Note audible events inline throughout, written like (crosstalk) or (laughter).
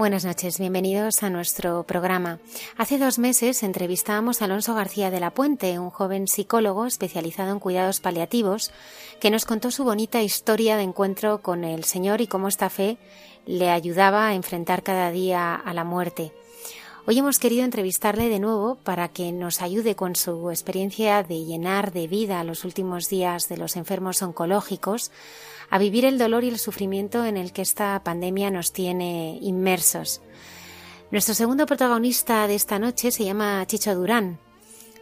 Buenas noches, bienvenidos a nuestro programa. Hace dos meses entrevistábamos a Alonso García de la Puente, un joven psicólogo especializado en cuidados paliativos, que nos contó su bonita historia de encuentro con el Señor y cómo esta fe le ayudaba a enfrentar cada día a la muerte. Hoy hemos querido entrevistarle de nuevo para que nos ayude con su experiencia de llenar de vida los últimos días de los enfermos oncológicos, a vivir el dolor y el sufrimiento en el que esta pandemia nos tiene inmersos. Nuestro segundo protagonista de esta noche se llama Chicho Durán.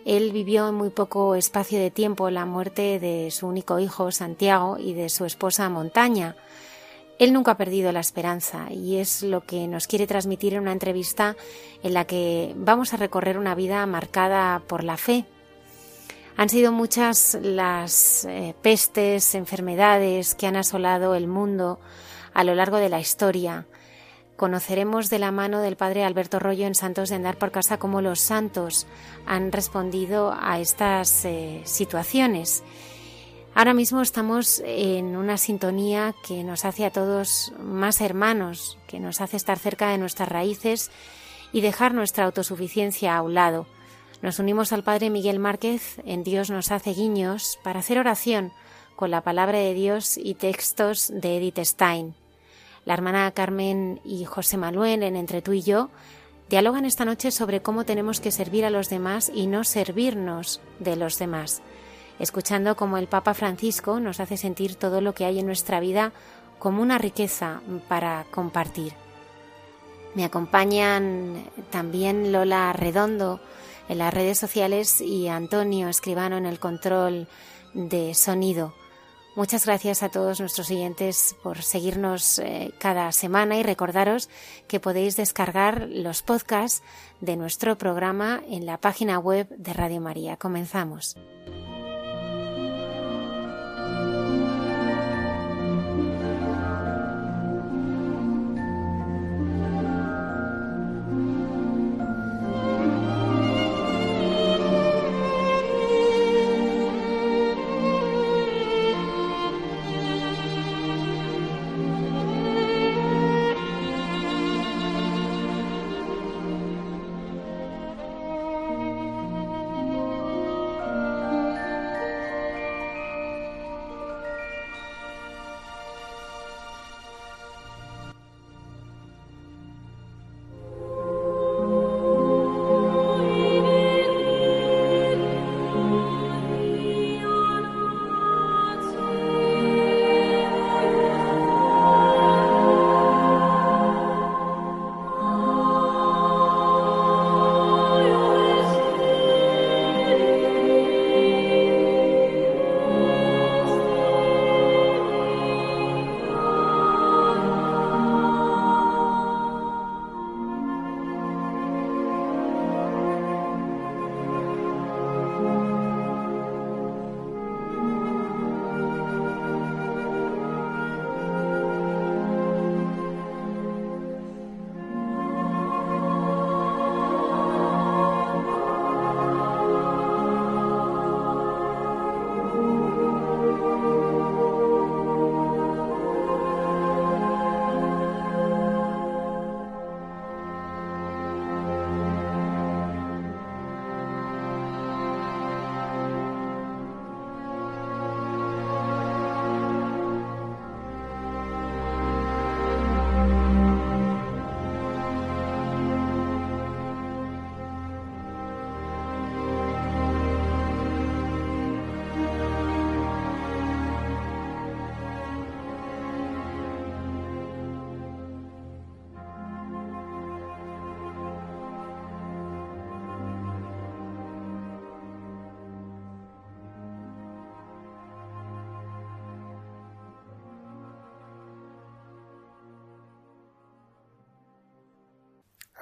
Él vivió en muy poco espacio de tiempo la muerte de su único hijo, Santiago, y de su esposa, Montaña. Él nunca ha perdido la esperanza y es lo que nos quiere transmitir en una entrevista en la que vamos a recorrer una vida marcada por la fe, han sido muchas las eh, pestes, enfermedades que han asolado el mundo a lo largo de la historia. Conoceremos de la mano del padre Alberto Rollo en Santos de Andar por Casa cómo los santos han respondido a estas eh, situaciones. Ahora mismo estamos en una sintonía que nos hace a todos más hermanos, que nos hace estar cerca de nuestras raíces y dejar nuestra autosuficiencia a un lado nos unimos al Padre Miguel Márquez en Dios nos hace guiños para hacer oración con la palabra de Dios y textos de Edith Stein. La hermana Carmen y José Manuel en Entre tú y yo dialogan esta noche sobre cómo tenemos que servir a los demás y no servirnos de los demás, escuchando cómo el Papa Francisco nos hace sentir todo lo que hay en nuestra vida como una riqueza para compartir. Me acompañan también Lola Redondo, en las redes sociales y Antonio Escribano en el control de sonido. Muchas gracias a todos nuestros oyentes por seguirnos eh, cada semana y recordaros que podéis descargar los podcasts de nuestro programa en la página web de Radio María. Comenzamos.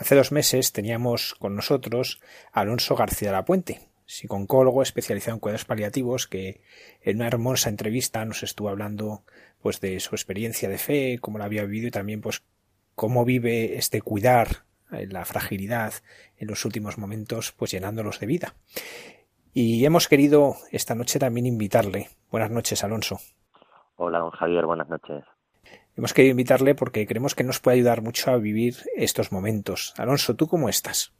Hace dos meses teníamos con nosotros a Alonso García de la Puente, psicólogo especializado en cuidados paliativos, que en una hermosa entrevista nos estuvo hablando pues de su experiencia de fe, cómo la había vivido y también pues cómo vive este cuidar eh, la fragilidad en los últimos momentos, pues llenándolos de vida. Y hemos querido esta noche también invitarle. Buenas noches, Alonso. Hola, don Javier, buenas noches. Hemos querido invitarle porque creemos que nos puede ayudar mucho a vivir estos momentos. Alonso, ¿tú cómo estás?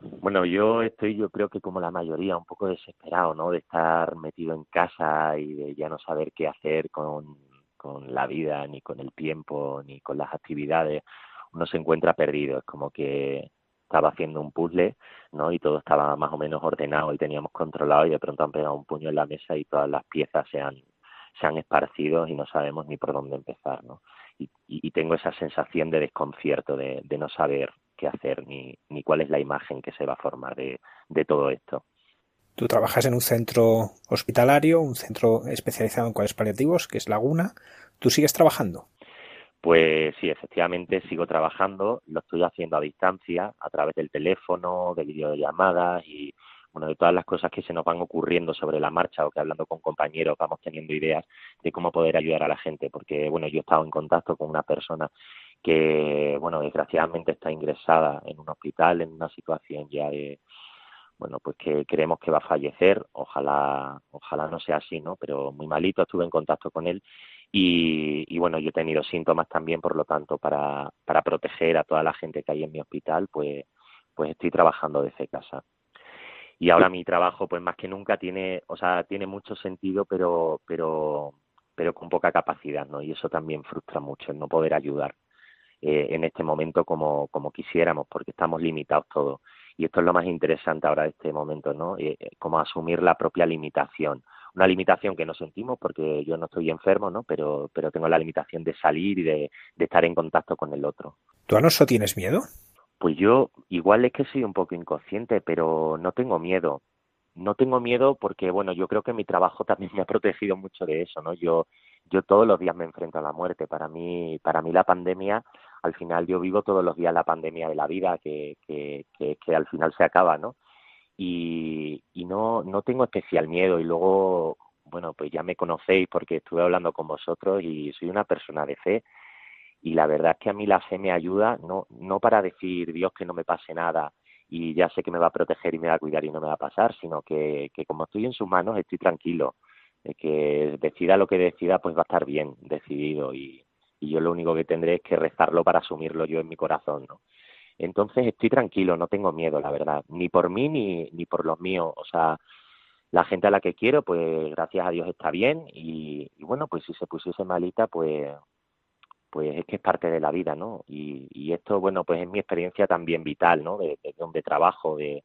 Bueno, yo estoy, yo creo que como la mayoría, un poco desesperado, ¿no? De estar metido en casa y de ya no saber qué hacer con, con la vida, ni con el tiempo, ni con las actividades. Uno se encuentra perdido. Es como que estaba haciendo un puzzle, ¿no? Y todo estaba más o menos ordenado y teníamos controlado y de pronto han pegado un puño en la mesa y todas las piezas se han, se han esparcido y no sabemos ni por dónde empezar, ¿no? Y, y, tengo esa sensación de desconcierto, de, de no saber qué hacer ni, ni cuál es la imagen que se va a formar de, de todo esto. Tú trabajas en un centro hospitalario, un centro especializado en cuidados paliativos, que es Laguna. ¿Tú sigues trabajando? Pues sí, efectivamente sigo trabajando, lo estoy haciendo a distancia, a través del teléfono, de videollamadas y bueno, de todas las cosas que se nos van ocurriendo sobre la marcha o que hablando con compañeros vamos teniendo ideas de cómo poder ayudar a la gente, porque bueno, yo he estado en contacto con una persona que bueno, desgraciadamente está ingresada en un hospital en una situación ya de bueno, pues que creemos que va a fallecer, ojalá ojalá no sea así, ¿no? Pero muy malito, estuve en contacto con él y, y, bueno, yo he tenido síntomas también, por lo tanto, para, para proteger a toda la gente que hay en mi hospital, pues, pues estoy trabajando desde casa y ahora mi trabajo pues más que nunca tiene o sea tiene mucho sentido pero pero pero con poca capacidad no y eso también frustra mucho el no poder ayudar eh, en este momento como como quisiéramos porque estamos limitados todos. Y esto es lo más interesante ahora de este momento no eh, eh, como asumir la propia limitación. Una limitación que no sentimos porque yo no estoy enfermo no pero pero tengo la limitación de salir y de, de estar en contacto con el otro. Tú Alonso tienes miedo pues yo igual es que soy un poco inconsciente, pero no tengo miedo. No tengo miedo porque, bueno, yo creo que mi trabajo (laughs) también me ha protegido mucho de eso, ¿no? Yo, yo todos los días me enfrento a la muerte. Para mí, para mí la pandemia, al final yo vivo todos los días la pandemia de la vida que, que, que, que al final se acaba, ¿no? Y, y no, no tengo especial miedo. Y luego, bueno, pues ya me conocéis porque estuve hablando con vosotros y soy una persona de fe y la verdad es que a mí la fe me ayuda no no para decir Dios que no me pase nada y ya sé que me va a proteger y me va a cuidar y no me va a pasar sino que, que como estoy en sus manos estoy tranquilo de que decida lo que decida pues va a estar bien decidido y, y yo lo único que tendré es que rezarlo para asumirlo yo en mi corazón no entonces estoy tranquilo no tengo miedo la verdad ni por mí ni ni por los míos o sea la gente a la que quiero, pues gracias a Dios está bien y, y bueno, pues si se pusiese malita, pues pues es que es parte de la vida, ¿no? Y, esto, bueno, pues es mi experiencia también vital, ¿no? De, de trabajo, de,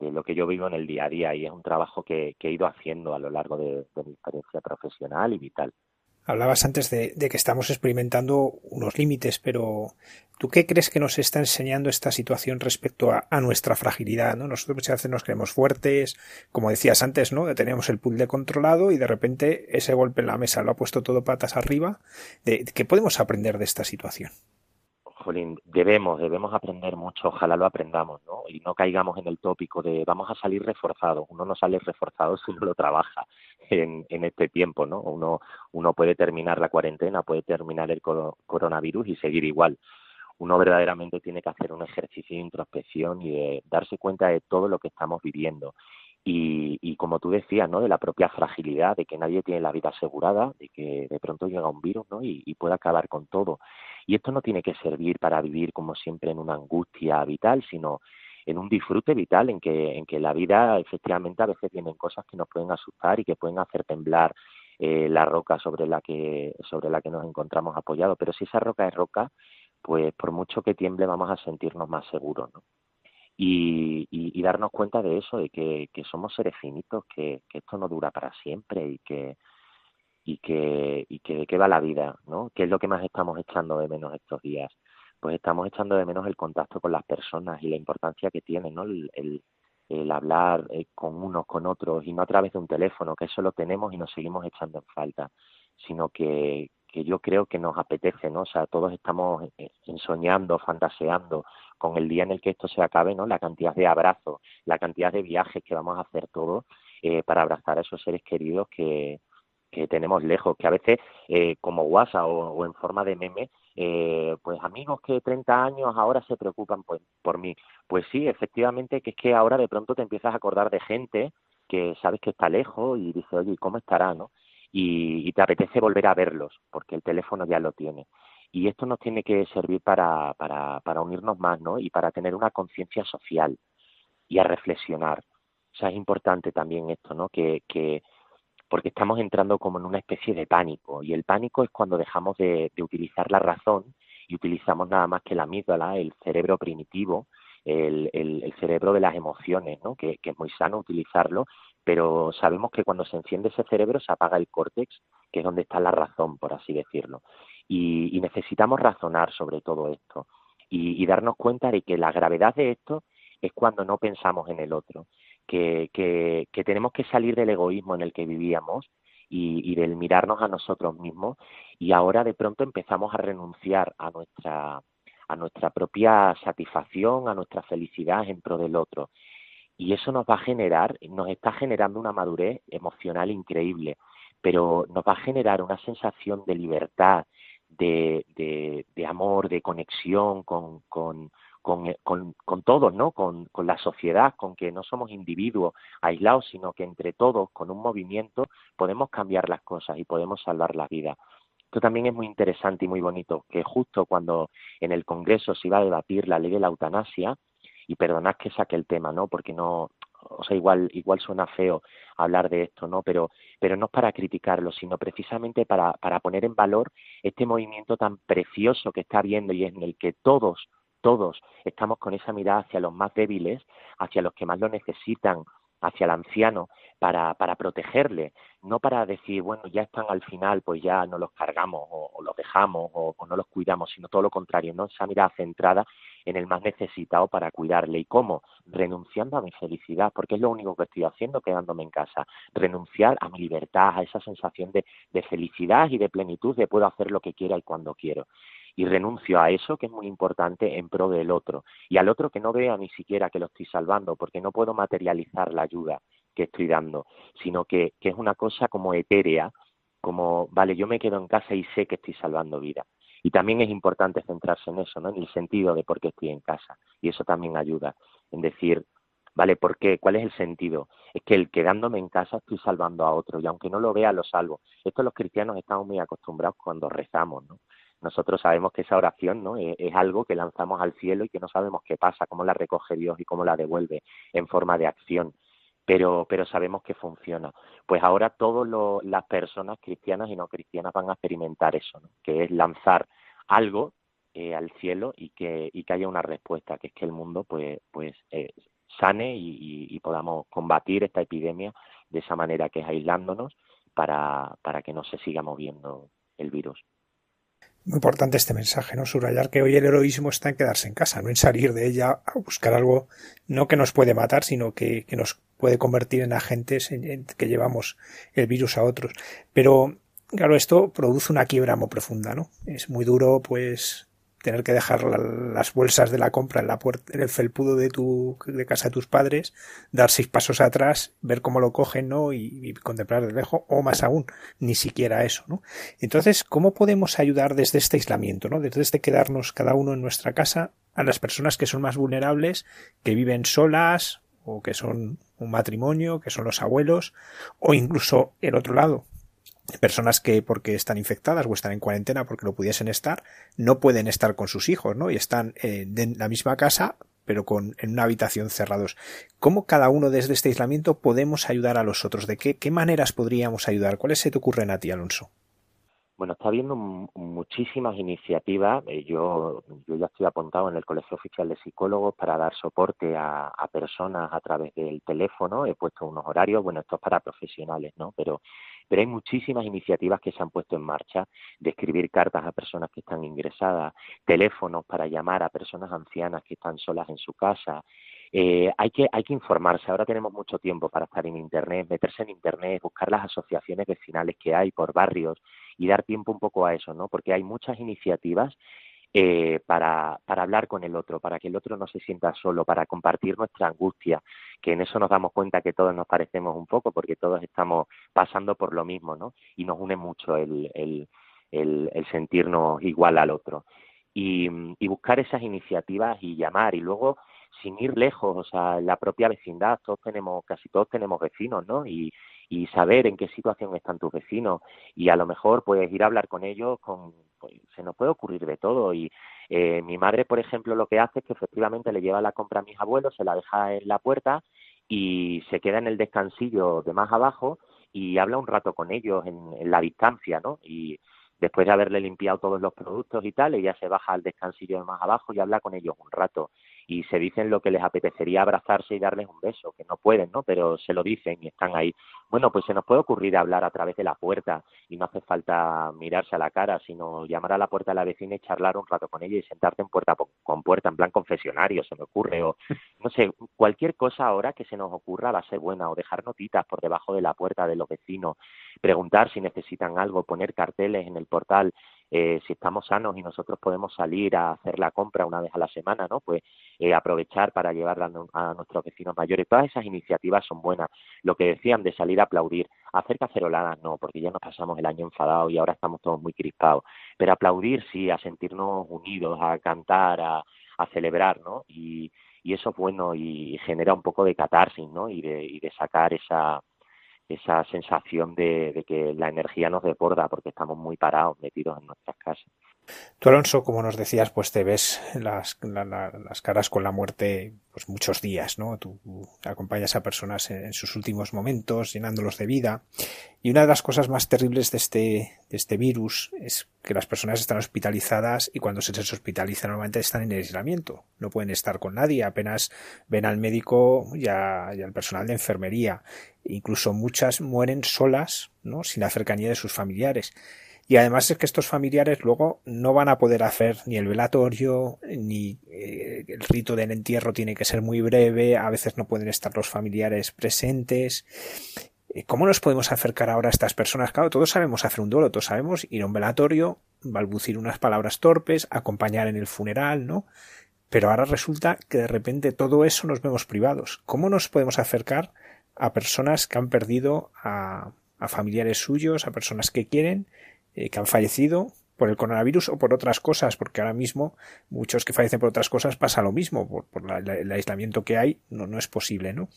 lo que yo vivo en el día a día y es un trabajo que, que he ido haciendo a lo largo de mi experiencia profesional y vital. Hablabas antes de, de, que estamos experimentando unos límites, pero ¿tú qué crees que nos está enseñando esta situación respecto a, nuestra fragilidad? ¿no? Nosotros muchas veces nos creemos fuertes, como decías antes, ¿no? Teníamos el puzzle controlado y de repente ese golpe en la mesa lo ha puesto todo patas arriba. ¿De, ¿Qué podemos aprender de esta situación? Jolín, debemos, debemos aprender mucho, ojalá lo aprendamos, ¿no? Y no caigamos en el tópico de vamos a salir reforzados. Uno no sale reforzado si no lo trabaja en, en este tiempo, ¿no? Uno, puede terminar la cuarentena, puede terminar el coronavirus y seguir igual. Uno verdaderamente tiene que hacer un ejercicio de introspección y de darse cuenta de todo lo que estamos viviendo. Y, y, como tú decías, ¿no? De la propia fragilidad, de que nadie tiene la vida asegurada, de que de pronto llega un virus, ¿no? Y, y puede acabar con todo. Y esto no tiene que servir para vivir como siempre en una angustia vital, sino en un disfrute vital, en que, en que la vida efectivamente a veces tienen cosas que nos pueden asustar y que pueden hacer temblar eh, la roca sobre la que sobre la que nos encontramos apoyados. Pero si esa roca es roca, pues por mucho que tiemble vamos a sentirnos más seguros, ¿no? Y, y, y darnos cuenta de eso, de que, que somos seres finitos, que, que esto no dura para siempre y que, y que, y que de qué va la vida, ¿no? ¿Qué es lo que más estamos echando de menos estos días? Pues estamos echando de menos el contacto con las personas y la importancia que tiene, ¿no? El, el, el hablar eh, con unos, con otros, y no a través de un teléfono, que eso lo tenemos y nos seguimos echando en falta, sino que, que yo creo que nos apetece, ¿no? O sea, todos estamos ensoñando, fantaseando con el día en el que esto se acabe, ¿no? La cantidad de abrazos, la cantidad de viajes que vamos a hacer todos eh, para abrazar a esos seres queridos que, que tenemos lejos, que a veces eh, como WhatsApp o, en forma de meme, eh, pues amigos que 30 años ahora se preocupan por, por mí. Pues sí, efectivamente, que es que ahora de pronto te empiezas a acordar de gente que sabes que está lejos y dices, oye, ¿cómo estará? ¿no? Y, y te apetece volver a verlos, porque el teléfono ya lo tiene. Y esto nos tiene que servir para, para, para unirnos más, ¿no? Y para tener una conciencia social y a reflexionar. O sea, es importante también esto, ¿no? Que, que, porque estamos entrando como en una especie de pánico y el pánico es cuando dejamos de, utilizar la razón y utilizamos nada más que la amígdala, el cerebro primitivo, el, cerebro de las emociones, ¿no? Que, es muy sano utilizarlo, pero sabemos que cuando se enciende ese cerebro se apaga el córtex, que es donde está la razón, por así decirlo. Y, necesitamos razonar sobre todo esto y darnos cuenta de que la gravedad de esto es cuando no pensamos en el otro que, que, tenemos que salir del egoísmo en el que vivíamos y, y, del mirarnos a nosotros mismos y ahora de pronto empezamos a renunciar a nuestra a nuestra propia satisfacción, a nuestra felicidad en pro del otro. Y eso nos va a generar, nos está generando una madurez emocional increíble, pero nos va a generar una sensación de libertad, de, de, de amor, de conexión con, con, con, con, con todos, ¿no? Con, la sociedad, con que no somos individuos aislados, sino que entre todos, con un movimiento, podemos cambiar las cosas y podemos salvar la vida. Esto también es muy interesante y muy bonito, que justo cuando en el Congreso se iba a debatir la ley de la eutanasia, y perdonad que saque el tema, ¿no? Porque no, o sea, igual, igual suena feo hablar de esto, ¿no? Pero, pero no es para criticarlo, sino precisamente para, para poner en valor este movimiento tan precioso que está habiendo y en el que todos todos estamos con esa mirada hacia los más débiles, hacia los que más lo necesitan, hacia el anciano, para, para protegerle, no para decir, bueno, ya están al final, pues ya no los cargamos o, los dejamos o, no los cuidamos, sino todo lo contrario, ¿no? Esa mirada centrada en el más necesitado para cuidarle. ¿Y cómo? Renunciando a mi felicidad, porque es lo único que estoy haciendo quedándome en casa. Renunciar a mi libertad, a esa sensación de, de felicidad y de plenitud de puedo hacer lo que quiera y cuando quiero y renuncio a eso que es muy importante en pro del otro y al otro que no vea ni siquiera que lo estoy salvando porque no puedo materializar la ayuda que estoy dando, sino que, que es una cosa como etérea, como, vale, yo me quedo en casa y sé que estoy salvando vida. Y también es importante centrarse en eso, ¿no? En el sentido de por qué estoy en casa. Y eso también ayuda en decir, ¿vale? ¿Por qué? ¿Cuál es el sentido? Es que el quedándome en casa estoy salvando a otro y aunque no lo vea, lo salvo. Esto los cristianos estamos muy acostumbrados cuando rezamos, ¿no? Nosotros sabemos que esa oración ¿no? es, algo que lanzamos al cielo y que no sabemos qué pasa, cómo la recoge Dios y cómo la devuelve en forma de acción. Pero, pero sabemos que funciona. Pues ahora todas las personas cristianas y no cristianas van a experimentar eso, ¿no? que es lanzar algo eh, al cielo y que, y que haya una respuesta, que es que el mundo pues, pues eh, sane y, y, podamos combatir esta epidemia de esa manera que es aislándonos para, para que no se siga moviendo el virus. Muy importante este mensaje, ¿no? Subrayar que hoy el heroísmo está en quedarse en casa, no en salir de ella a buscar algo, no que nos puede matar, sino que, que nos puede convertir en agentes en, que llevamos el virus a otros. Pero, claro, esto produce una quiebra muy profunda, ¿no? Es muy duro, pues, tener que dejar las bolsas de la compra en la puerta, en el felpudo de tu, de casa de tus padres, dar seis pasos atrás, ver cómo lo cogen, ¿no? Y, contemplar de lejos, o más aún, ni siquiera eso, ¿no? Entonces, ¿cómo podemos ayudar desde este aislamiento, ¿no? Desde este quedarnos cada uno en nuestra casa a las personas que son más vulnerables, que viven solas, o que son un matrimonio, que son los abuelos, o incluso el otro lado, personas que porque están infectadas o están en cuarentena porque lo pudiesen estar, no pueden estar con sus hijos, ¿no? Y están en la misma casa, pero con, en una habitación cerrados. ¿Cómo cada uno desde este aislamiento podemos ayudar a los otros? ¿De qué, qué maneras podríamos ayudar? ¿Cuáles se te ocurren a ti, Alonso? Bueno, está habiendo muchísimas iniciativas. Eh, yo, yo ya estoy apuntado en el Colegio Oficial de Psicólogos para dar soporte a, personas a través del teléfono. He puesto unos horarios, bueno, esto es para profesionales, ¿no? Pero pero hay muchísimas iniciativas que se han puesto en marcha de escribir cartas a personas que están ingresadas, teléfonos para llamar a personas ancianas que están solas en su casa. Eh, hay, que, hay que informarse. Ahora tenemos mucho tiempo para estar en Internet, meterse en Internet, buscar las asociaciones vecinales que hay por barrios y dar tiempo un poco a eso, ¿no? Porque hay muchas iniciativas eh, para, para hablar con el otro, para que el otro no se sienta solo, para compartir nuestra angustia, que en eso nos damos cuenta que todos nos parecemos un poco, porque todos estamos pasando por lo mismo, ¿no? Y nos une mucho el, el, el, sentirnos igual al otro. Y, y buscar esas iniciativas y llamar, y luego sin ir lejos, o sea, la propia vecindad, todos tenemos, casi todos tenemos vecinos, ¿no? Y, y saber en qué situación están tus vecinos y a lo mejor puedes ir a hablar con ellos con pues, se nos puede ocurrir de todo y eh, mi madre por ejemplo lo que hace es que efectivamente le lleva la compra a mis abuelos se la deja en la puerta y se queda en el descansillo de más abajo y habla un rato con ellos en, en la distancia no y después de haberle limpiado todos los productos y tal, ella se baja al descansillo de más abajo y habla con ellos un rato y se dicen lo que les apetecería abrazarse y darles un beso, que no pueden, ¿no? Pero se lo dicen y están ahí. Bueno, pues se nos puede ocurrir hablar a través de la puerta y no hace falta mirarse a la cara, sino llamar a la puerta de la vecina y charlar un rato con ella y sentarte en puerta con puerta, en plan confesionario, se me ocurre, o (laughs) no sé, cualquier cosa ahora que se nos ocurra va a ser buena, o dejar notitas por debajo de la puerta de los vecinos, preguntar si necesitan algo, poner carteles en el portal, eh, si estamos sanos y nosotros podemos salir a hacer la compra una vez a la semana, ¿no? Pues eh, aprovechar para llevar a, nuestros vecinos mayores. Todas esas iniciativas son buenas. Lo que decían de salir a aplaudir, hacer caceroladas no, porque ya nos pasamos el año enfadados y ahora estamos todos muy crispados. Pero aplaudir sí, a sentirnos unidos, a cantar, a, a celebrar, ¿no? Y, y eso es bueno y genera un poco de catarsis, ¿no? Y de, y de sacar esa esa sensación de, que la energía nos desborda porque estamos muy parados, metidos en nuestras casas. Tú, Alonso, como nos decías, pues te ves las, las caras con la muerte pues muchos días, ¿no? Tú acompañas a personas en, sus últimos momentos, llenándolos de vida. Y una de las cosas más terribles de este, de este virus es que las personas están hospitalizadas y cuando se les hospitaliza normalmente están en aislamiento. No pueden estar con nadie, apenas ven al médico y, y al personal de enfermería. Incluso muchas mueren solas, ¿no? Sin la cercanía de sus familiares. Y además es que estos familiares luego no van a poder hacer ni el velatorio, ni eh, el rito del entierro tiene que ser muy breve, a veces no pueden estar los familiares presentes. Eh, ¿Cómo nos podemos acercar ahora a estas personas? Claro, todos sabemos hacer un duelo, todos sabemos ir a un velatorio, balbucir unas palabras torpes, acompañar en el funeral, ¿no? Pero ahora resulta que de repente todo eso nos vemos privados. ¿Cómo nos podemos acercar a personas que han perdido a, a familiares suyos, a personas que quieren, eh, que han fallecido por el coronavirus o por otras cosas, porque ahora mismo muchos que fallecen por otras cosas pasa lo mismo, por, el aislamiento que hay, no, no es posible, ¿no?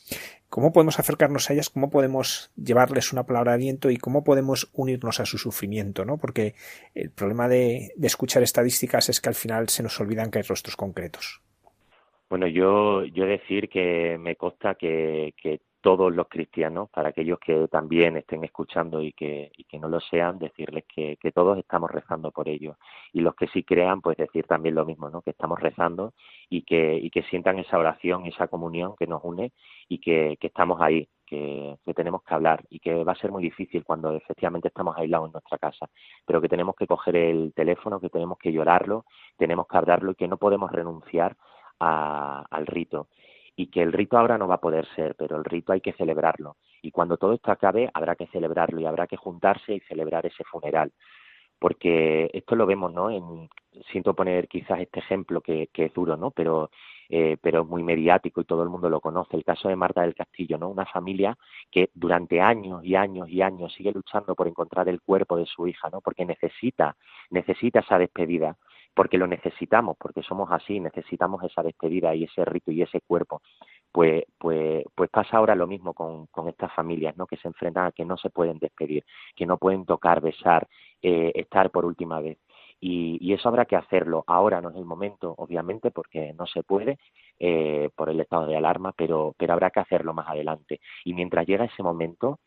¿Cómo podemos acercarnos a ellas? ¿Cómo podemos llevarles una palabra de aliento y cómo podemos unirnos a su sufrimiento, ¿no? Porque el problema de, de escuchar estadísticas es que al final se nos olvidan que hay rostros concretos. Bueno, yo, yo decir que me consta que, que todos los cristianos, para aquellos que también estén escuchando y que, y que no lo sean, decirles que, que, todos estamos rezando por ellos. Y los que sí crean, pues decir también lo mismo, ¿no? Que estamos rezando y que, y que sientan esa oración, esa comunión que nos une y que, que estamos ahí, que, que, tenemos que hablar y que va a ser muy difícil cuando efectivamente estamos aislados en nuestra casa, pero que tenemos que coger el teléfono, que tenemos que llorarlo, tenemos que hablarlo y que no podemos renunciar a, al rito y que el rito ahora no va a poder ser, pero el rito hay que celebrarlo. Y cuando todo esto acabe, habrá que celebrarlo y habrá que juntarse y celebrar ese funeral. Porque esto lo vemos, ¿no? En, siento poner quizás este ejemplo que, que es duro, ¿no? Pero, eh, pero es muy mediático y todo el mundo lo conoce. El caso de Marta del Castillo, ¿no? Una familia que durante años y años y años sigue luchando por encontrar el cuerpo de su hija, ¿no? Porque necesita, necesita esa despedida porque lo necesitamos, porque somos así, necesitamos esa despedida y ese rito y ese cuerpo. Pues, pues, pues pasa ahora lo mismo con, con estas familias, ¿no? Que se enfrentan a que no se pueden despedir, que no pueden tocar, besar, eh, estar por última vez. Y, y, eso habrá que hacerlo. Ahora no es el momento, obviamente, porque no se puede eh, por el estado de alarma, pero, pero habrá que hacerlo más adelante. Y mientras llega ese momento,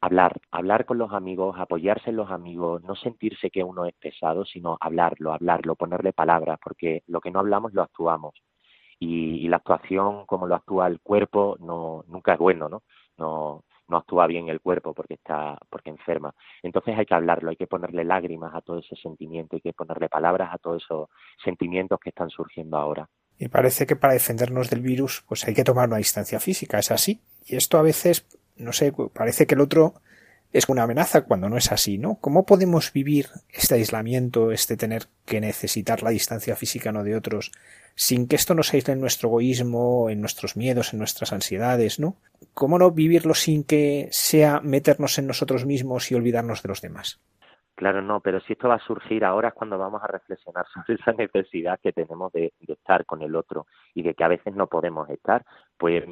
hablar, hablar con los amigos, apoyarse en los amigos, no sentirse que uno es pesado, sino hablarlo, hablarlo, ponerle palabras, porque lo que no hablamos lo actuamos. Y, la actuación, como lo actúa el cuerpo, no, nunca es bueno, ¿no? No, no actúa bien el cuerpo porque está, porque enferma. Entonces hay que hablarlo, hay que ponerle lágrimas a todo ese sentimiento, hay que ponerle palabras a todos esos sentimientos que están surgiendo ahora. Y parece que para defendernos del virus, pues hay que tomar una distancia física, es así. Y esto a veces no sé, parece que el otro es una amenaza cuando no es así, ¿no? ¿Cómo podemos vivir este aislamiento, este tener que necesitar la distancia física no de otros, sin que esto nos aísle en nuestro egoísmo, en nuestros miedos, en nuestras ansiedades, ¿no? ¿Cómo no vivirlo sin que sea meternos en nosotros mismos y olvidarnos de los demás? Claro, no, pero si esto va a surgir ahora es cuando vamos a reflexionar (laughs) sobre esa necesidad que tenemos de, estar con el otro y de que a veces no podemos estar. Pues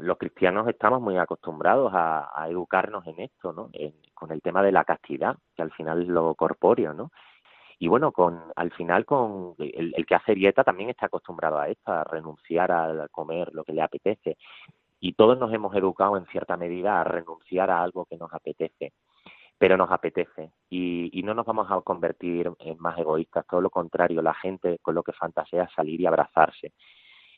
los cristianos estamos muy acostumbrados a, educarnos en esto, ¿no? con el tema de la castidad, que al final es lo corpóreo, ¿no? Y bueno, con al final con el que hace dieta también está acostumbrado a esto, a renunciar a comer lo que le apetece. Y todos nos hemos educado en cierta medida a renunciar a algo que nos apetece pero nos apetece y, no nos vamos a convertir en más egoístas, todo lo contrario, la gente con lo que fantasea es salir y abrazarse.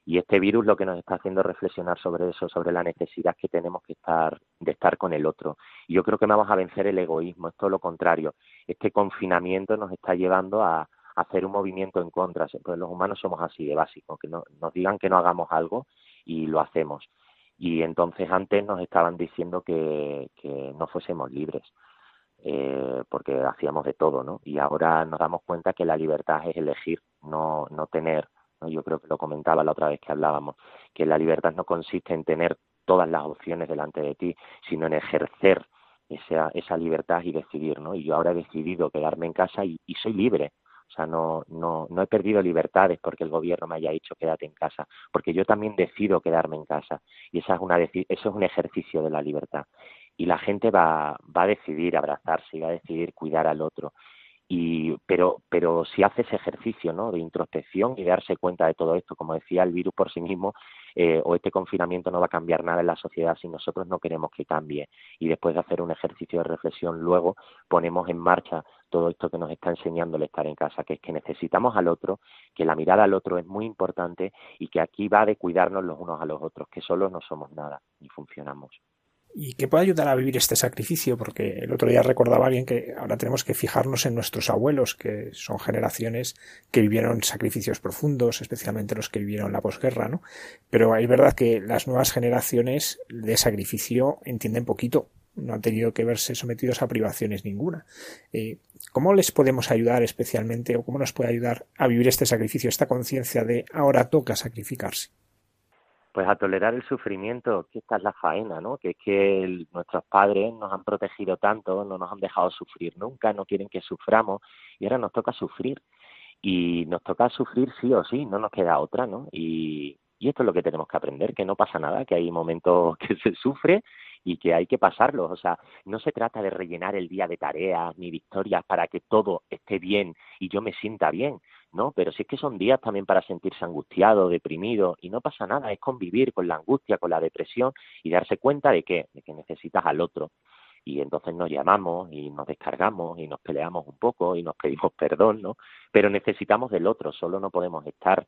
Y este virus lo que nos está haciendo reflexionar sobre eso, sobre la necesidad que tenemos que estar, de estar con el otro. Y yo creo que vamos a vencer el egoísmo, es todo lo contrario. Este confinamiento nos está llevando a, hacer un movimiento en contra. Pues los humanos somos así de básicos, que no, nos digan que no hagamos algo y lo hacemos. Y entonces antes nos estaban diciendo que no fuésemos libres eh, porque hacíamos de todo, ¿no? Y ahora nos damos cuenta que la libertad es elegir, no, no tener, ¿no? yo creo que lo comentaba la otra vez que hablábamos, que la libertad no consiste en tener todas las opciones delante de ti, sino en ejercer esa, esa libertad y decidir, ¿no? Y yo ahora he decidido quedarme en casa y, y soy libre, o sea, no, no, no he perdido libertades porque el gobierno me haya dicho quédate en casa, porque yo también decido quedarme en casa. Y esa es una, eso es un ejercicio de la libertad y la gente va, va a decidir abrazarse y va a decidir cuidar al otro. Y, pero, pero si hace ese ejercicio ¿no? de introspección y darse cuenta de todo esto, como decía, el virus por sí mismo eh, o este confinamiento no va a cambiar nada en la sociedad si nosotros no queremos que cambie. Y después de hacer un ejercicio de reflexión, luego ponemos en marcha todo esto que nos está enseñando el estar en casa, que es que necesitamos al otro, que la mirada al otro es muy importante y que aquí va de cuidarnos los unos a los otros, que solos no somos nada y funcionamos y que puede ayudar a vivir este sacrificio, porque el otro día recordaba alguien que ahora tenemos que fijarnos en nuestros abuelos, que son generaciones que vivieron sacrificios profundos, especialmente los que vivieron la posguerra, ¿no? Pero es verdad que las nuevas generaciones de sacrificio entienden poquito, no han tenido que verse sometidos a privaciones ninguna. Eh, ¿Cómo les podemos ayudar especialmente o cómo nos puede ayudar a vivir este sacrificio, esta conciencia de ahora toca sacrificarse? Pues a tolerar el sufrimiento, que esta es la faena, ¿no? Que es que nuestros padres nos han protegido tanto, no nos han dejado sufrir nunca, no quieren que suframos y ahora nos toca sufrir y nos toca sufrir sí o sí, no nos queda otra, ¿no? Y, y esto es lo que tenemos que aprender, que no pasa nada, que hay momentos (laughs) que se sufre y que hay que pasarlos. O sea, no se trata de rellenar el día de tareas ni victorias para que todo esté bien y yo me sienta bien. ¿no? Pero si es que son días también para sentirse angustiado, deprimido, y no pasa nada, es convivir con la angustia, con la depresión y darse cuenta de que, de que necesitas al otro. Y entonces nos llamamos y nos descargamos y nos peleamos un poco y nos (laughs) pedimos perdón, ¿no? Pero necesitamos del otro, solo no podemos estar.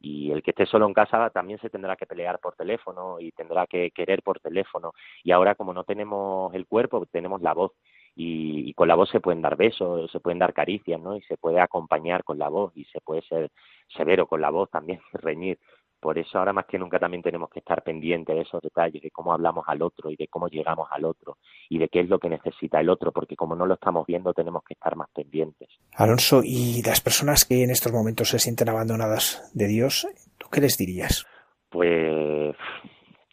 Y el que esté solo en casa también se tendrá que pelear por teléfono y tendrá que querer por teléfono. Y ahora como no tenemos el cuerpo, tenemos la voz y, con la voz se pueden dar besos, se pueden dar caricias, ¿no? Y se puede acompañar con la voz y se puede ser severo con la voz también, (laughs) reñir. Por eso ahora más que nunca también tenemos que estar pendientes de esos detalles, de cómo hablamos al otro y de cómo llegamos al otro y de qué es lo que necesita el otro, porque como no lo estamos viendo tenemos que estar más pendientes. Alonso, ¿y las personas que en estos momentos se sienten abandonadas de Dios, tú qué les dirías? Pues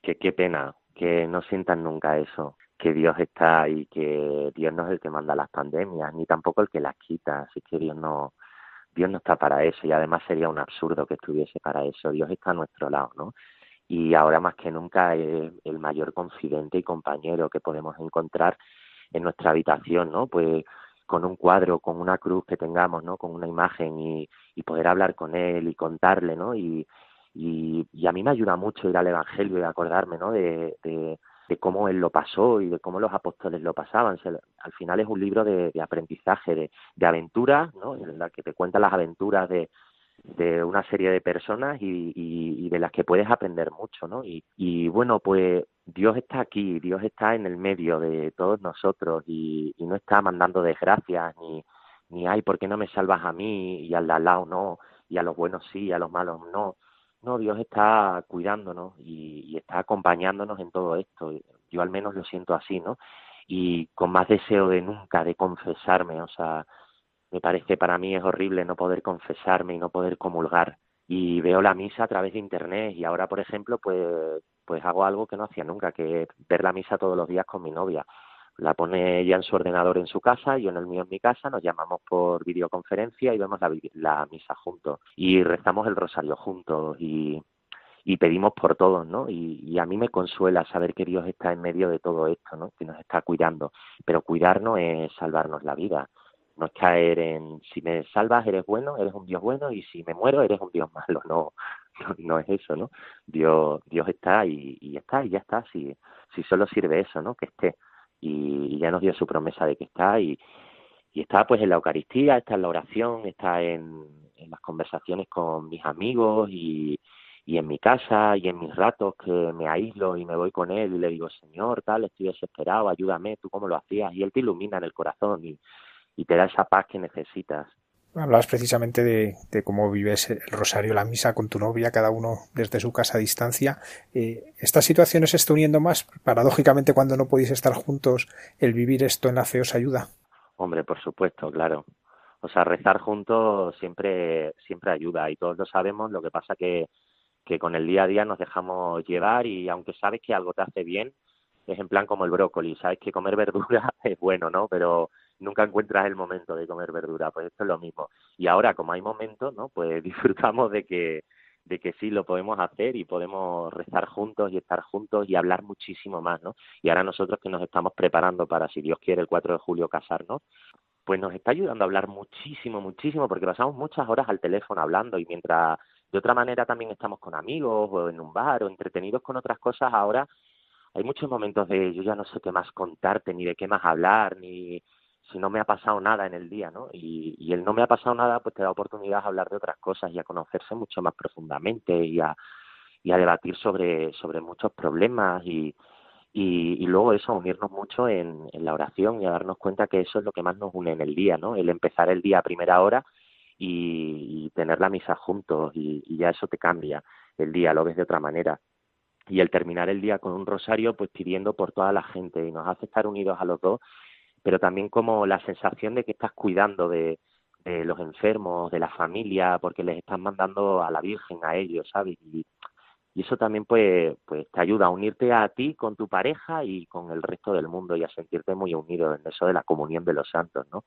que qué pena, que no sientan nunca eso que Dios está y que Dios no es el que manda las pandemias, ni tampoco el que las quita, así que Dios no, Dios no está para eso y además sería un absurdo que estuviese para eso, Dios está a nuestro lado, ¿no? Y ahora más que nunca es el mayor confidente y compañero que podemos encontrar en nuestra habitación, ¿no? Pues con un cuadro, con una cruz que tengamos, ¿no? Con una imagen y, y poder hablar con él y contarle, ¿no? Y, y, y, a mí me ayuda mucho ir al Evangelio y acordarme, ¿no? de, de de cómo él lo pasó y de cómo los apóstoles lo pasaban. al final es un libro de, aprendizaje, de, de aventuras, ¿no? en la que te cuenta las aventuras de, de una serie de personas y, y, de las que puedes aprender mucho, ¿no? Y, y, bueno, pues Dios está aquí, Dios está en el medio de todos nosotros y, no está mandando desgracias ni, ni, ay, ¿por qué no me salvas a mí y al lado no? Y a los buenos sí, y a los malos no. No, Dios está cuidándonos y, está acompañándonos en todo esto. Yo al menos lo siento así, ¿no? y con más deseo de nunca de confesarme, o sea, me parece para mí es horrible no poder confesarme y no poder comulgar y veo la misa a través de internet y ahora por ejemplo pues pues hago algo que no hacía nunca que es ver la misa todos los días con mi novia la pone ella en su ordenador en su casa yo en el mío en mi casa nos llamamos por videoconferencia y vemos la, la misa juntos y rezamos el rosario juntos y y pedimos por todos, ¿no? Y, y, a mí me consuela saber que Dios está en medio de todo esto, ¿no? Que nos está cuidando. Pero cuidarnos es salvarnos la vida no es caer en si me salvas eres bueno, eres un Dios bueno y si me muero eres un Dios (laughs) malo, no, no, es eso, ¿no? Dios, Dios está y, y está y ya está, si, si solo sirve eso, ¿no? Que esté y, ya nos dio su promesa de que está y, está pues en la Eucaristía, está en la oración, está en, las conversaciones con mis amigos y, y en mi casa y en mis ratos que me aíslo y me voy con él y le digo, Señor, tal, estoy desesperado, ayúdame, tú cómo lo hacías y él te ilumina en el corazón y te da esa paz que necesitas. Hablabas precisamente de, cómo vives el rosario, la misa con tu novia, cada uno desde su casa a distancia. Eh, ¿Estas situaciones se están uniendo más? Paradójicamente, cuando no podéis estar juntos, el vivir esto en la fe os ayuda. Hombre, por supuesto, claro. O sea, rezar juntos siempre, siempre ayuda y todos lo sabemos. Lo que pasa que, que con el día a día nos dejamos llevar y aunque sabes que algo te hace bien, es en plan como el brócoli. Sabes que comer (laughs) verdura es bueno, ¿no? Pero nunca encuentras el momento de comer verdura, pues esto es lo mismo. Y ahora, como hay momentos, ¿no? Pues (laughs) disfrutamos de que de que sí lo podemos hacer y podemos rezar juntos y estar juntos y hablar muchísimo más, ¿no? Y ahora nosotros que nos estamos preparando para, si Dios quiere, el 4 de julio casarnos, pues nos está ayudando a hablar muchísimo, muchísimo, porque pasamos muchas horas al teléfono hablando y mientras de otra manera también estamos con amigos o en un bar o entretenidos con otras cosas, ahora hay muchos momentos de yo ya no sé qué más contarte, ni de qué más hablar, ni, si no me ha pasado nada en el día, ¿no? Y, y el no me ha pasado nada, pues te da oportunidad a hablar de otras cosas y a conocerse mucho más profundamente y a, y a debatir sobre, sobre muchos problemas y, y, luego eso, unirnos mucho en, en la oración y a darnos cuenta que eso es lo que más nos une en el día, ¿no? El empezar el día a primera hora y, tener la misa juntos y ya eso te cambia el día, lo ves de otra manera y el terminar el día con un rosario pues pidiendo por toda la gente y nos hace estar unidos a los dos pero también como la sensación de que estás cuidando de, los enfermos, de la familia, porque les estás mandando a la Virgen, a ellos, ¿sabes? Y, y eso también pues, pues te ayuda a unirte a ti con tu pareja y con el resto del mundo y a sentirte muy unido en eso de la comunión de los santos, ¿no?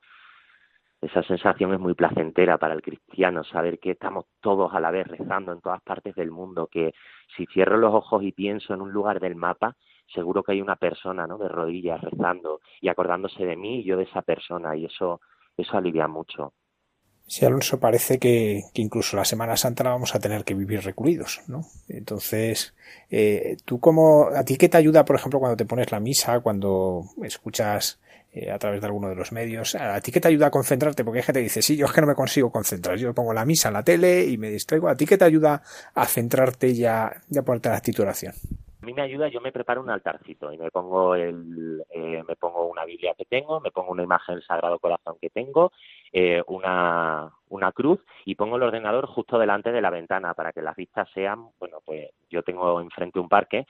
Esa sensación es muy placentera para el cristiano, saber que estamos todos a la vez rezando en todas partes del mundo, que si cierro los ojos y pienso en un lugar del mapa, seguro que hay una persona, ¿no? De rodillas rezando y acordándose de mí y yo de esa persona y eso, eso alivia mucho. Sí, Alonso, parece que, que, incluso la Semana Santa la vamos a tener que vivir recluidos, ¿no? Entonces, eh, ¿tú cómo, a ti qué te ayuda, por ejemplo, cuando te pones la misa, cuando escuchas eh, a través de alguno de los medios, a ti qué te ayuda a concentrarte? Porque hay gente que dice, sí, yo es que no me consigo concentrar, yo pongo la misa en la tele y me distraigo, ¿a ti qué te ayuda a centrarte y a, y ponerte la oración? A mí me ayuda, yo me preparo un altarcito y me pongo el, eh, me pongo una Biblia que tengo, me pongo una imagen del Sagrado Corazón que tengo, eh, una, una cruz y pongo el ordenador justo delante de la ventana para que las vistas sean, bueno, pues yo tengo enfrente un parque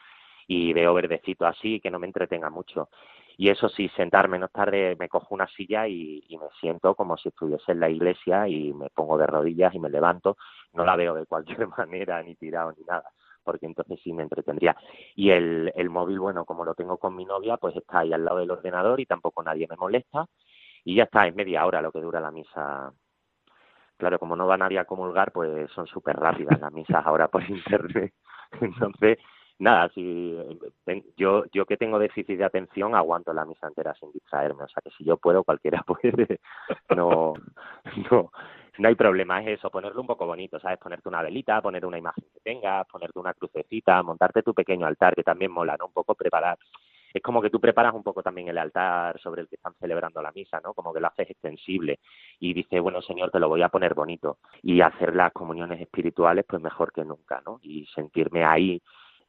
y veo verdecito así que no me entretenga mucho. Y eso sí, sentarme no tarde, me cojo una silla y, y, me siento como si estuviese en la iglesia y me pongo de rodillas y me levanto. No la veo de cualquier (laughs) manera, ni tirado ni nada porque entonces sí me entretendría. Y el, el móvil, bueno, como lo tengo con mi novia, pues está ahí al lado del ordenador y tampoco nadie me molesta. Y ya está, es media hora lo que dura la misa. Claro, como no va nadie a comulgar, pues son súper rápidas las misas ahora por (laughs) internet. Entonces, nada, si yo yo que tengo déficit de atención aguanto la misa entera sin distraerme, o sea que si yo puedo cualquiera (laughs) puede. No no no hay problema, es eso, ponerlo un poco bonito, ¿sabes? Ponerte una velita, poner una imagen que tengas, ponerte una crucecita, montarte tu pequeño altar, que también mola, ¿no? Un poco preparar. Es como que tú preparas un poco también el altar sobre el que están celebrando la misa, ¿no? Como que lo haces extensible y dices, bueno, Señor, te lo voy a poner bonito. Y hacer las comuniones espirituales, pues mejor que nunca, ¿no? Y sentirme ahí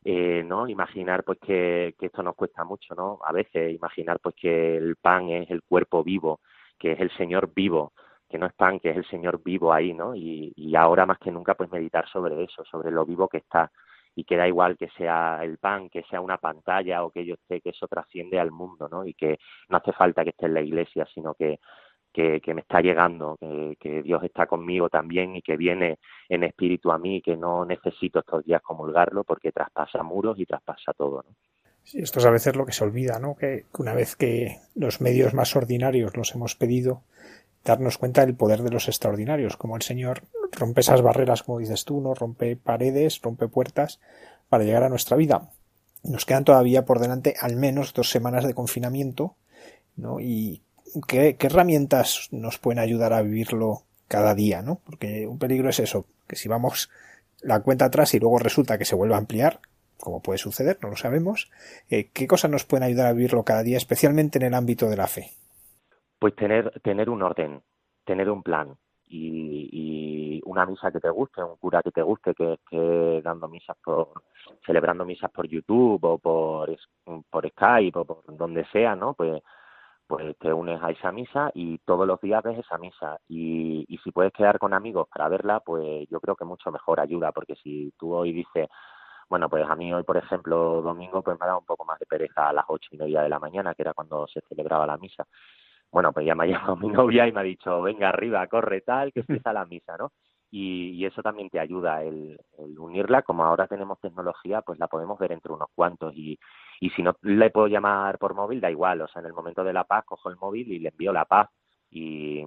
eh, ¿no? Imaginar pues que, que esto nos cuesta mucho, ¿no? A veces imaginar pues que el pan es el cuerpo vivo, que es el Señor vivo, que no es pan, que es el Señor vivo ahí, ¿no? Y, y ahora más que nunca, pues meditar sobre eso, sobre lo vivo que está y que da igual que sea el pan, que sea una pantalla o que yo esté, que eso trasciende al mundo, ¿no? Y que no hace falta que esté en la iglesia, sino que, que, me está llegando, que, que, Dios está conmigo también y que viene en espíritu a mí, que no necesito estos días comulgarlo porque traspasa muros y traspasa todo, ¿no? Sí, esto es a veces lo que se olvida, ¿no? Que una vez que los medios más ordinarios los hemos pedido, darnos cuenta del poder de los extraordinarios, como el Señor rompe esas barreras, como dices tú, ¿no? Rompe paredes, rompe puertas para llegar a nuestra vida. Nos quedan todavía por delante al menos dos semanas de confinamiento, ¿no? Y ¿qué, qué herramientas nos pueden ayudar a vivirlo cada día, ¿no? Porque un peligro es eso, que si vamos la cuenta atrás y luego resulta que se vuelve a ampliar, como puede suceder, no lo sabemos, eh, ¿qué cosas nos pueden ayudar a vivirlo cada día, especialmente en el ámbito de la fe? Pues tener, tener un orden, tener un plan y, una misa que te guste, un cura que te guste, que esté dando misas por, celebrando misas por YouTube o por, por Skype o por donde sea, ¿no? Pues pues te unes a esa misa y todos los días ves esa misa. Y, y si puedes quedar con amigos para verla, pues yo creo que mucho mejor ayuda, porque si tú hoy dices, bueno, pues a mí hoy, por ejemplo, domingo, pues me ha dado un poco más de pereza a las ocho y media de la mañana, que era cuando se celebraba la misa. Bueno, pues ya me ha (laughs) llamado mi novia y me ha dicho, venga arriba, corre tal, que empieza la misa, ¿no? Y, eso también te ayuda, el, unirla, como ahora tenemos tecnología, pues la podemos ver entre unos cuantos. Y, y si no le puedo llamar por móvil, da igual, o sea, en el momento de la paz cojo el móvil y le envío la paz. Y,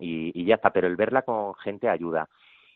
y ya está, pero el verla con gente ayuda.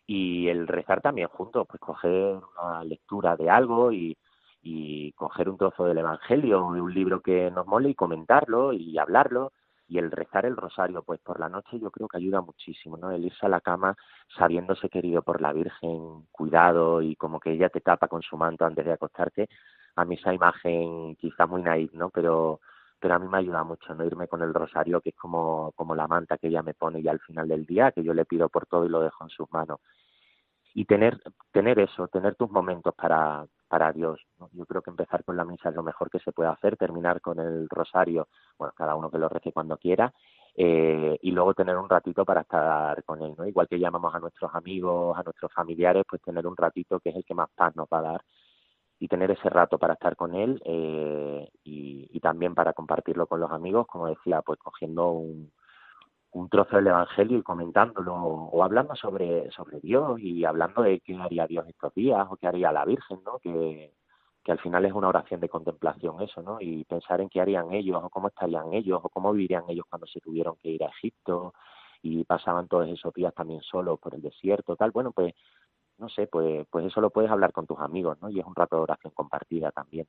Y el rezar también juntos, pues coger una lectura de algo y, y coger un trozo del Evangelio de un libro que nos mole y comentarlo y hablarlo y el rezar el rosario, pues por la noche yo creo que ayuda muchísimo, ¿no? El irse a la cama sabiéndose querido por la Virgen, cuidado y como que ella te tapa con su manto antes de acostarte, a mí esa imagen quizá muy naive, ¿no? Pero pero a mí me ayuda mucho no irme con el rosario que es como como la manta que ella me pone ya al final del día que yo le pido por todo y lo dejo en sus manos y tener tener eso tener tus momentos para para Dios yo creo que empezar con la misa es lo mejor que se puede hacer terminar con el rosario bueno cada uno que lo rece cuando quiera eh, y luego tener un ratito para estar con él no igual que llamamos a nuestros amigos a nuestros familiares pues tener un ratito que es el que más paz nos va a dar y tener ese rato para estar con él eh, y, y, también para compartirlo con los amigos, como decía, pues cogiendo un, un trozo del Evangelio y comentándolo o hablando sobre, sobre Dios y hablando de qué haría Dios estos días o qué haría la Virgen, ¿no? Que, que al final es una oración de contemplación eso, ¿no? Y pensar en qué harían ellos o cómo estarían ellos o cómo vivirían ellos cuando se tuvieron que ir a Egipto y pasaban todos esos días también solos por el desierto, tal. Bueno, pues no sé, pues, pues eso lo puedes hablar con tus amigos, ¿no? Y es un rato de oración compartida también.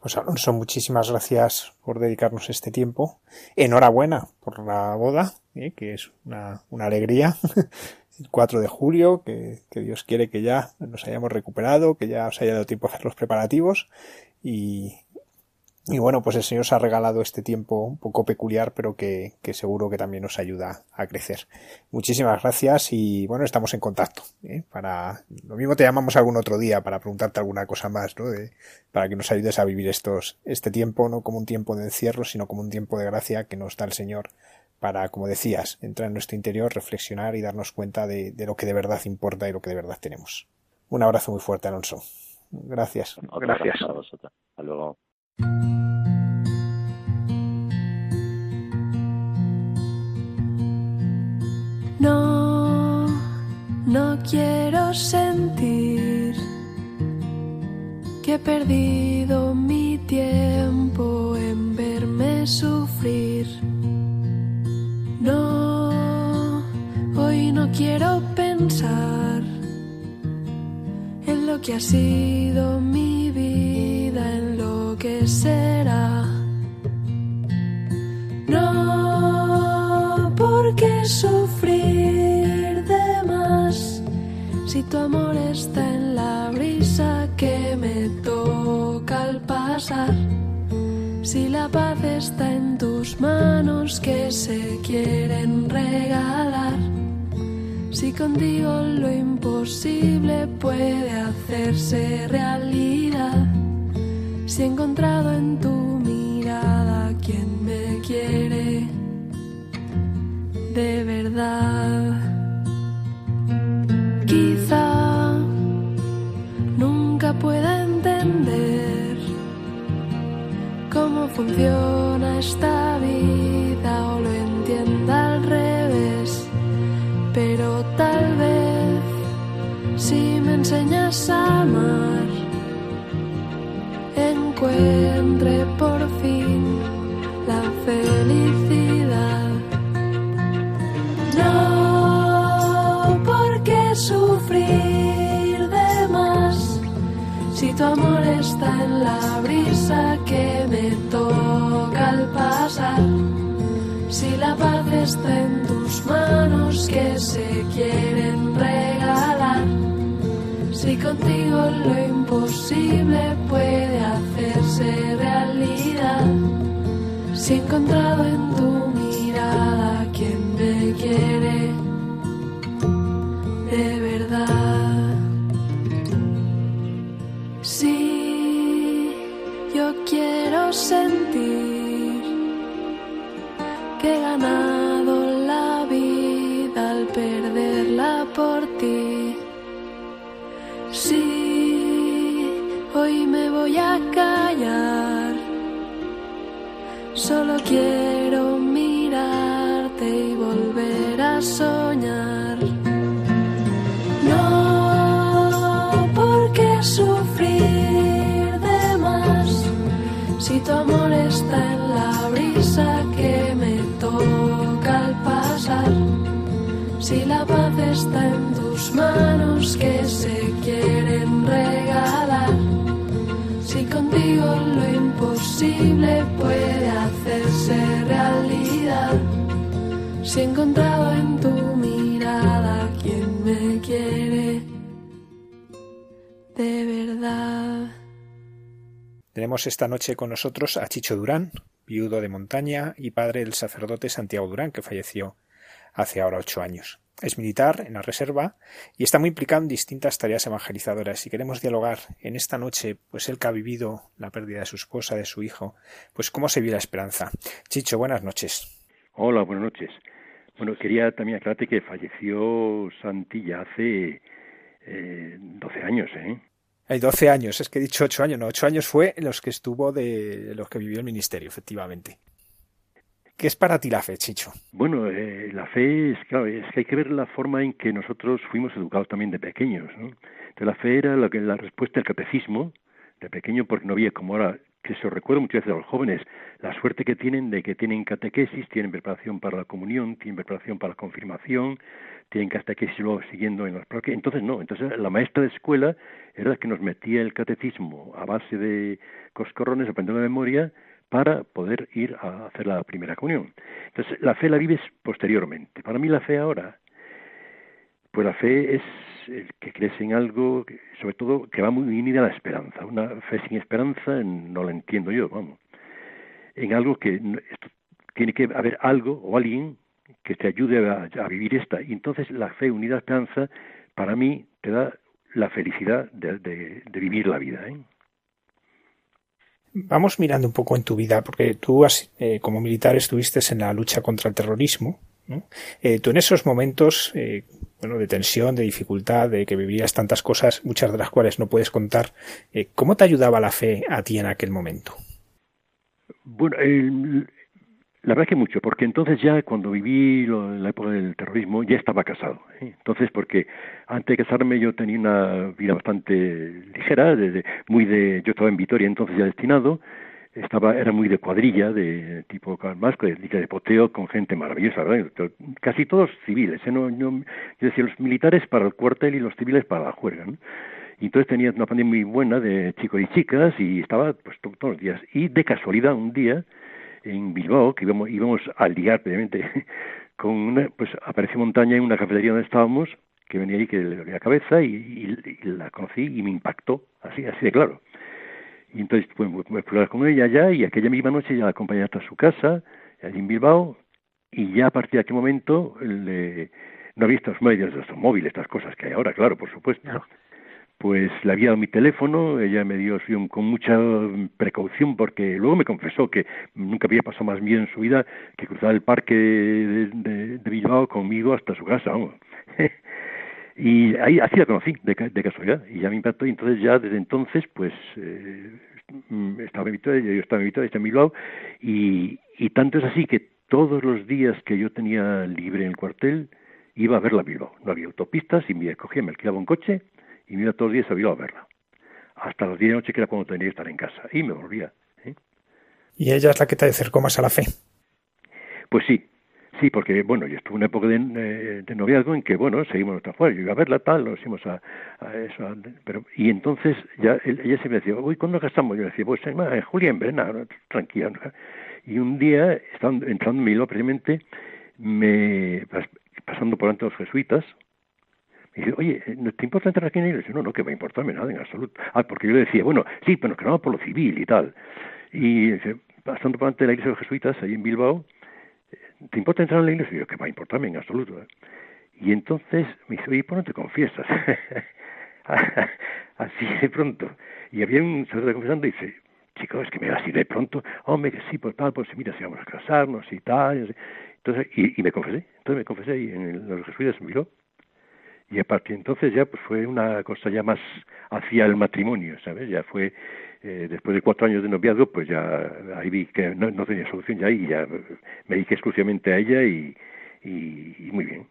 Pues Alonso, muchísimas gracias por dedicarnos este tiempo. Enhorabuena por la boda, ¿eh? que es una, una alegría. (laughs) El 4 de julio, que, que, Dios quiere que ya nos hayamos recuperado, que ya os haya dado tiempo a hacer los preparativos y, y bueno, pues el Señor os ha regalado este tiempo un poco peculiar, pero que, seguro que también nos ayuda a crecer. Muchísimas gracias y bueno, estamos en contacto. ¿eh? Para lo mismo te llamamos algún otro día para preguntarte alguna cosa más, ¿no? De, para que nos ayudes a vivir estos este tiempo no como un tiempo de encierro, sino como un tiempo de gracia que nos da el Señor para, como decías, entrar en nuestro interior, reflexionar y darnos cuenta de, de lo que de verdad importa y lo que de verdad tenemos. Un abrazo muy fuerte, Alonso. Gracias. Gracias. A vosotros. Hasta luego. No, no quiero sentir que he perdido mi tiempo en verme sufrir. No, hoy no quiero pensar en lo que ha sido mi vida, que será. No, porque sufrir de más si tu amor está en la brisa que me toca al pasar. Si la paz está en tus manos que se quieren regalar. Si contigo lo imposible puede hacerse realidad si he encontrado en tu mirada quien me quiere de verdad. Quizá nunca pueda entender cómo funciona esta vida o lo entienda al revés, pero tal vez si me enseñas a amar encuentre por fin la felicidad. No, porque sufrir de más si tu amor está en la brisa que me toca al pasar. Si la paz está en tus manos que se quieren regalar. Contigo lo imposible puede hacerse realidad. Si he encontrado en tu mirada quien me quiere de verdad. Sí, yo quiero sentir que he Solo quiero mirarte y volver a soñar. No, porque sufrir de más si tu amor está en la brisa que me toca al pasar. Si la paz está en tus manos que se quieren regalar. Si contigo lo imposible puede Si he encontrado en tu mirada quien me quiere de verdad. Tenemos esta noche con nosotros a Chicho Durán, viudo de montaña y padre del sacerdote Santiago Durán, que falleció hace ahora ocho años. Es militar en la reserva y está muy implicado en distintas tareas evangelizadoras. Y queremos dialogar en esta noche, pues él que ha vivido la pérdida de su esposa, de su hijo, pues cómo se vive la esperanza. Chicho, buenas noches. Hola, buenas noches. Bueno, quería también aclararte que falleció Santilla hace eh, 12 años, ¿eh? Hay 12 años, es que he dicho 8 años, no, 8 años fue los que estuvo de los que vivió el ministerio, efectivamente. ¿Qué es para ti la fe, Chicho? Bueno, eh, la fe es, claro, es que hay que ver la forma en que nosotros fuimos educados también de pequeños, ¿no? Entonces la fe era la, que, la respuesta al catecismo de pequeño porque no había como ahora, que se recuerda muchas veces a los jóvenes, la suerte que tienen de que tienen catequesis, tienen preparación para la comunión, tienen preparación para la confirmación, tienen catequesis luego siguiendo en las parroquias. Entonces no, entonces la maestra de escuela era la que nos metía el catecismo a base de coscorrones, aprendiendo de memoria, para poder ir a hacer la primera comunión. Entonces, la fe la vives posteriormente. Para mí la fe ahora, pues la fe es el que crees en algo, sobre todo que va muy unida a la esperanza. Una fe sin esperanza no la entiendo yo, vamos. En algo que tiene que haber algo o alguien que te ayude a, vivir esta. Y entonces la fe unida a la esperanza, para mí, te da la felicidad de, vivir la vida. ¿eh? Vamos mirando un poco en tu vida, porque tú eh, como militar estuviste en la lucha contra el terrorismo. ¿No? Eh, tú en esos momentos eh, bueno, de tensión, de dificultad, de que vivías tantas cosas, muchas de las cuales no puedes contar, eh, ¿cómo te ayudaba la fe a ti en aquel momento? Bueno, el, la verdad que mucho, porque entonces ya cuando viví lo, la época del terrorismo ya estaba casado. ¿eh? Entonces, porque antes de casarme yo tenía una vida bastante ligera, de, de, muy de, yo estaba en Vitoria entonces ya destinado, estaba era muy de cuadrilla, de tipo más de, de poteo con gente maravillosa, casi todos civiles. ¿eh? No, no, yo decía los militares para el cuartel y los civiles para la juerga. ¿no? Y entonces tenía una pandemia muy buena de chicos y chicas y estaba pues todos los días. Y de casualidad un día en Bilbao, que íbamos, íbamos a ligar previamente (laughs) con una, pues apareció Montaña en una cafetería donde estábamos, que venía ahí que le la cabeza y, y, la conocí y me impactó, así, así de claro. Y entonces pues, me fui a con ella allá y aquella misma noche ya la acompañé hasta su casa, allí en Bilbao, y ya a partir de aquel momento le, no había estos medios, estos móviles, estas cosas que hay ahora, claro, por supuesto. Claro pues le había dado mi teléfono, ella me dio con mucha precaución porque luego me confesó que nunca había pasado más bien en su vida que cruzar el parque de, de, de Bilbao conmigo hasta su casa. ¿no? Y ahí así la conocí, de, de casualidad, y ya me impactó, y entonces ya desde entonces, pues, eh, mm, estaba en Vitoria, yo estaba en Vitoria, estaba en Bilbao, y, y tanto es así que todos los días que yo tenía libre en el cuartel, iba a verla a Bilbao. No había autopistas, y me cogía, me alquilaba un coche, y me iba todos los días a Bilbao a verla. Hasta las 10 de la noche, que era cuando tenía que estar en casa, y me volvía. ¿eh? ¿Y ella es la que te acercó más a la fe? Pues sí, Sí, porque, bueno, yo estuve una época de, eh, de, noviazgo en que, bueno, seguimos nuestra fuera, yo iba a verla, tal, nos íbamos a, eso, pero, y entonces ya ella siempre decía, uy, ¿cuándo gastamos? Yo decía, pues en, en julio, en verano, tranquila. Y un día, estando, entrando en Miló, precisamente, me, pasando por ante los jesuitas, me dice, oye, ¿no te importa entrar aquí en la iglesia? No, no, que a importarme nada en absoluto. Ah, porque yo le decía, bueno, sí, pero que no por lo civil y tal. Y dice, pasando por ante la iglesia de los jesuitas, ahí en Bilbao, ¿te importa entrar en la iglesia? Y yo, que va a importarme en absoluto. ¿eh? Y entonces me dice, oye, ¿por no te confiesas? (laughs) así de pronto. Y había un sacerdote confesando y dice, chico, es que me va así de pronto, hombre, que sí, pues tal, pues mira, si vamos a casarnos y tal. Y entonces, y, y, me confesé, entonces me confesé y en los jesuitas me miró. Y a partir de entonces ya pues fue una cosa ya más hacia el matrimonio, ¿sabes? Ya fue eh, después de cuatro años de noviazgo, pues ya ahí vi que no, no tenía solución ya y ya me dediqué exclusivamente a ella y, y, y, muy bien.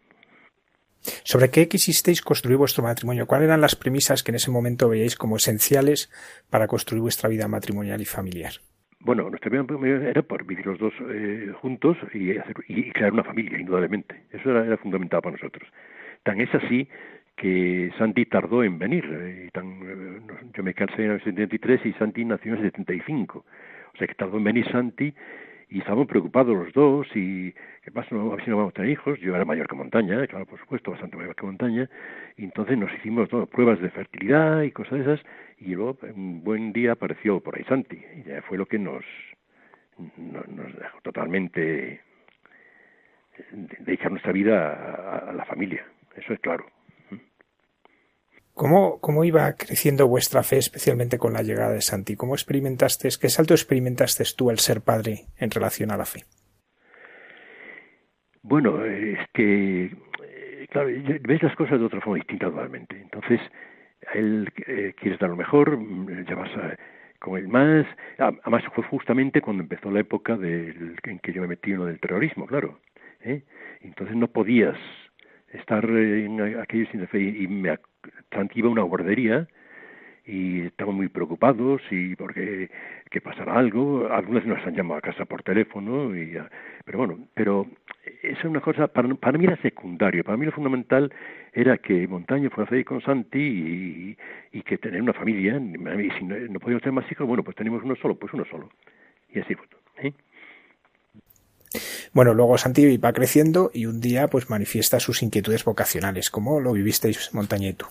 ¿Sobre qué quisisteis construir vuestro matrimonio? ¿Cuáles eran las premisas que en ese momento veíais como esenciales para construir vuestra vida matrimonial y familiar? Bueno, nuestra vida era por vivir los dos eh, juntos y, hacer, y, crear una familia, indudablemente. Eso era, era fundamental para nosotros. Tan es así que Santi tardó en venir. Eh, tan, eh, yo me casé en el 73 y Santi nació en el 75. O sea que tardó en venir Santi y estábamos preocupados los dos y qué pasa, no, a ver si no vamos a tener hijos. Yo era mayor que montaña, claro, por supuesto, bastante mayor que montaña. Y entonces nos hicimos todo, pruebas de fertilidad y cosas de esas. Y luego un buen día apareció por ahí Santi. Y ya fue lo que nos, nos, dejó totalmente dedicar nuestra vida a la familia. Eso es claro. ¿Cómo, ¿Cómo iba creciendo vuestra fe, especialmente con la llegada de Santi? ¿Cómo experimentaste, qué salto experimentaste tú al ser padre en relación a la fe? Bueno, es que, claro, ves las cosas de otra forma distinta totalmente. Entonces, él eh, quieres dar lo mejor, ya vas a, con el más. Además, fue justamente cuando empezó la época del, en que yo me metí en lo del terrorismo, claro. ¿eh? Entonces, no podías estar en aquello sin fe y me iba a una guardería y estaban muy preocupados y porque que pasara algo. Algunas nos han llamado a casa por teléfono y pero bueno pero esa es una cosa para, mí era secundario. Para mí lo fundamental era que Montaña fuera feliz con Santi y, y, que tener una familia. Y si no, no podíamos tener más hijos bueno pues tenemos uno solo pues uno solo. Y así fue ¿eh? Bueno, luego Santi va creciendo y un día pues manifiesta sus inquietudes vocacionales. ¿Cómo lo vivisteis Montañeto?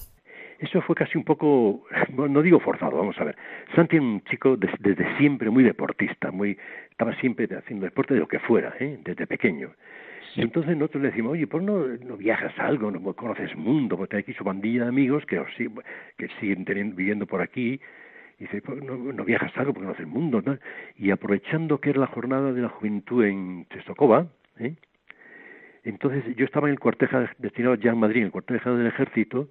Eso fue casi un poco, no digo forzado, vamos a ver. Santi es un chico desde siempre muy deportista, muy estaba siempre haciendo deporte de lo que fuera, ¿eh? desde pequeño. Sí. Entonces nosotros le decimos, oye, ¿por no, no viajas algo, no conoces mundo? Porque hay aquí su bandilla de amigos que, que siguen teniendo, viviendo por aquí. Dice, no, no viajas algo porque conoces el mundo. ¿no? Y aprovechando que era la jornada de la juventud en Chestokova, ¿eh? entonces yo estaba en el cuartel destinado ya en Madrid, en el cuartel del ejército,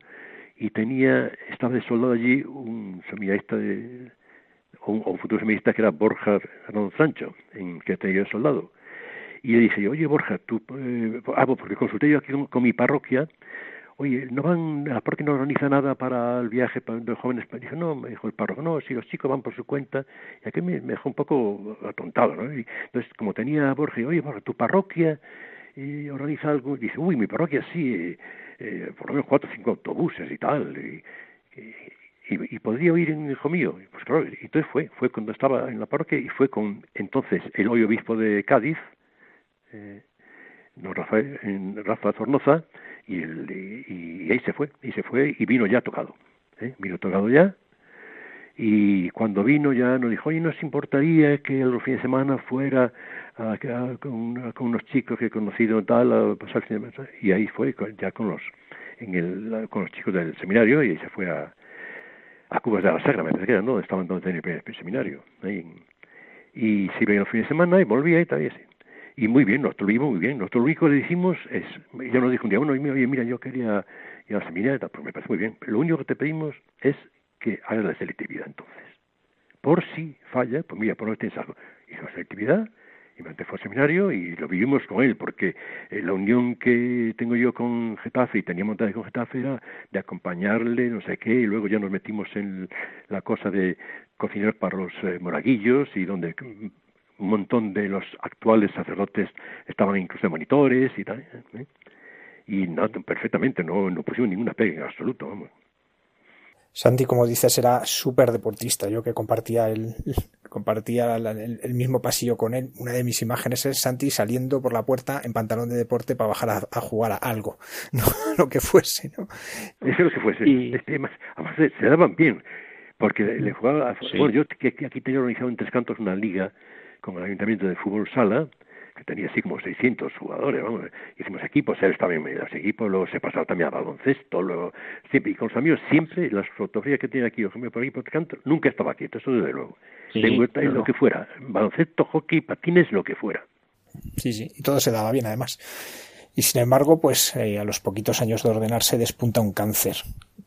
y tenía, estaba de soldado allí un seminarista de, o un, futuro seminarista que era Borja Fernando Sancho, en que tenía de soldado. Y le dije, oye Borja, tú, eh, ah, pues porque consulté yo aquí con, mi parroquia, oye, ¿no van, parroquia no organiza nada para el viaje para jóvenes? Dije, no, me dijo el párroco, no, si los chicos van por su cuenta, y aquí me, dejó un poco atontado, ¿no? Y, entonces, como tenía Borja, oye Borja, tu parroquia y organiza algo, y dice, uy, mi parroquia sí, eh, eh, por lo menos cuatro o cinco autobuses y tal, y, y, podría oír en hijo mío. Pues claro, entonces fue, fue cuando estaba en la parroquia y fue con entonces el hoy obispo de Cádiz, eh, don Rafael, Rafa Zornoza, y, el, y, ahí se fue, y se fue y vino ya tocado, ¿eh? vino tocado ya, y cuando vino ya nos dijo, oye, ¿nos importaría que los fines de semana fuera a, con, unos chicos que he conocido tal, pasar el fin de semana? Y ahí fue ya con los, en el, con los chicos del seminario y ahí se fue a, a Cubas de la Sagra, me parece que era, ¿no? Estaban entonces en el, el seminario. Ahí, y se iba los fines de semana y volvía y tal, y así. Y muy bien, nosotros lo vimos muy bien. Nosotros lo único que le dijimos es, ya nos dijo un día, bueno, oye, mira, yo quería ir a la seminaria, pues me parece muy bien. Lo único que te pedimos es que hagas la selectividad entonces. Por si falla, pues mira, por lo tienes algo. Hizo la selectividad, y me fue al seminario y lo vivimos con él, porque eh, la unión que tengo yo con Getafe y tenía montada con Getafe era de acompañarle, no sé qué, y luego ya nos metimos en la cosa de cocinar para los eh, moraguillos y donde un montón de los actuales sacerdotes estaban incluso de monitores y tal. ¿eh? Y no, perfectamente, no, no pusimos ninguna pega en absoluto, vamos. Santi, como dices, era súper deportista. Yo que compartía el, (laughs) compartía el, mismo pasillo con él. Una de mis imágenes es Santi saliendo por la puerta en pantalón de deporte para bajar a, jugar a algo, (laughs) no lo que fuese, ¿no? Eso lo que fuese. Y... además, se, daban bien, porque le jugaba. Bueno, yo que, aquí tenía organizado en Tres Cantos una liga con el Ayuntamiento de Fútbol Sala que tenía así como 600 jugadores, vamos, hicimos equipos, él estaba en los equipos, luego se pasaba también a baloncesto, luego siempre, y con los amigos siempre, las fotografías que tiene aquí, Eugenio por aquí por canto, nunca estaba quieto, eso desde luego. Tengo lo que fuera, baloncesto, hockey, patines, lo que fuera. Sí, sí, y todo se daba bien además. Y sin embargo, pues eh, a los poquitos años de ordenarse despunta un cáncer.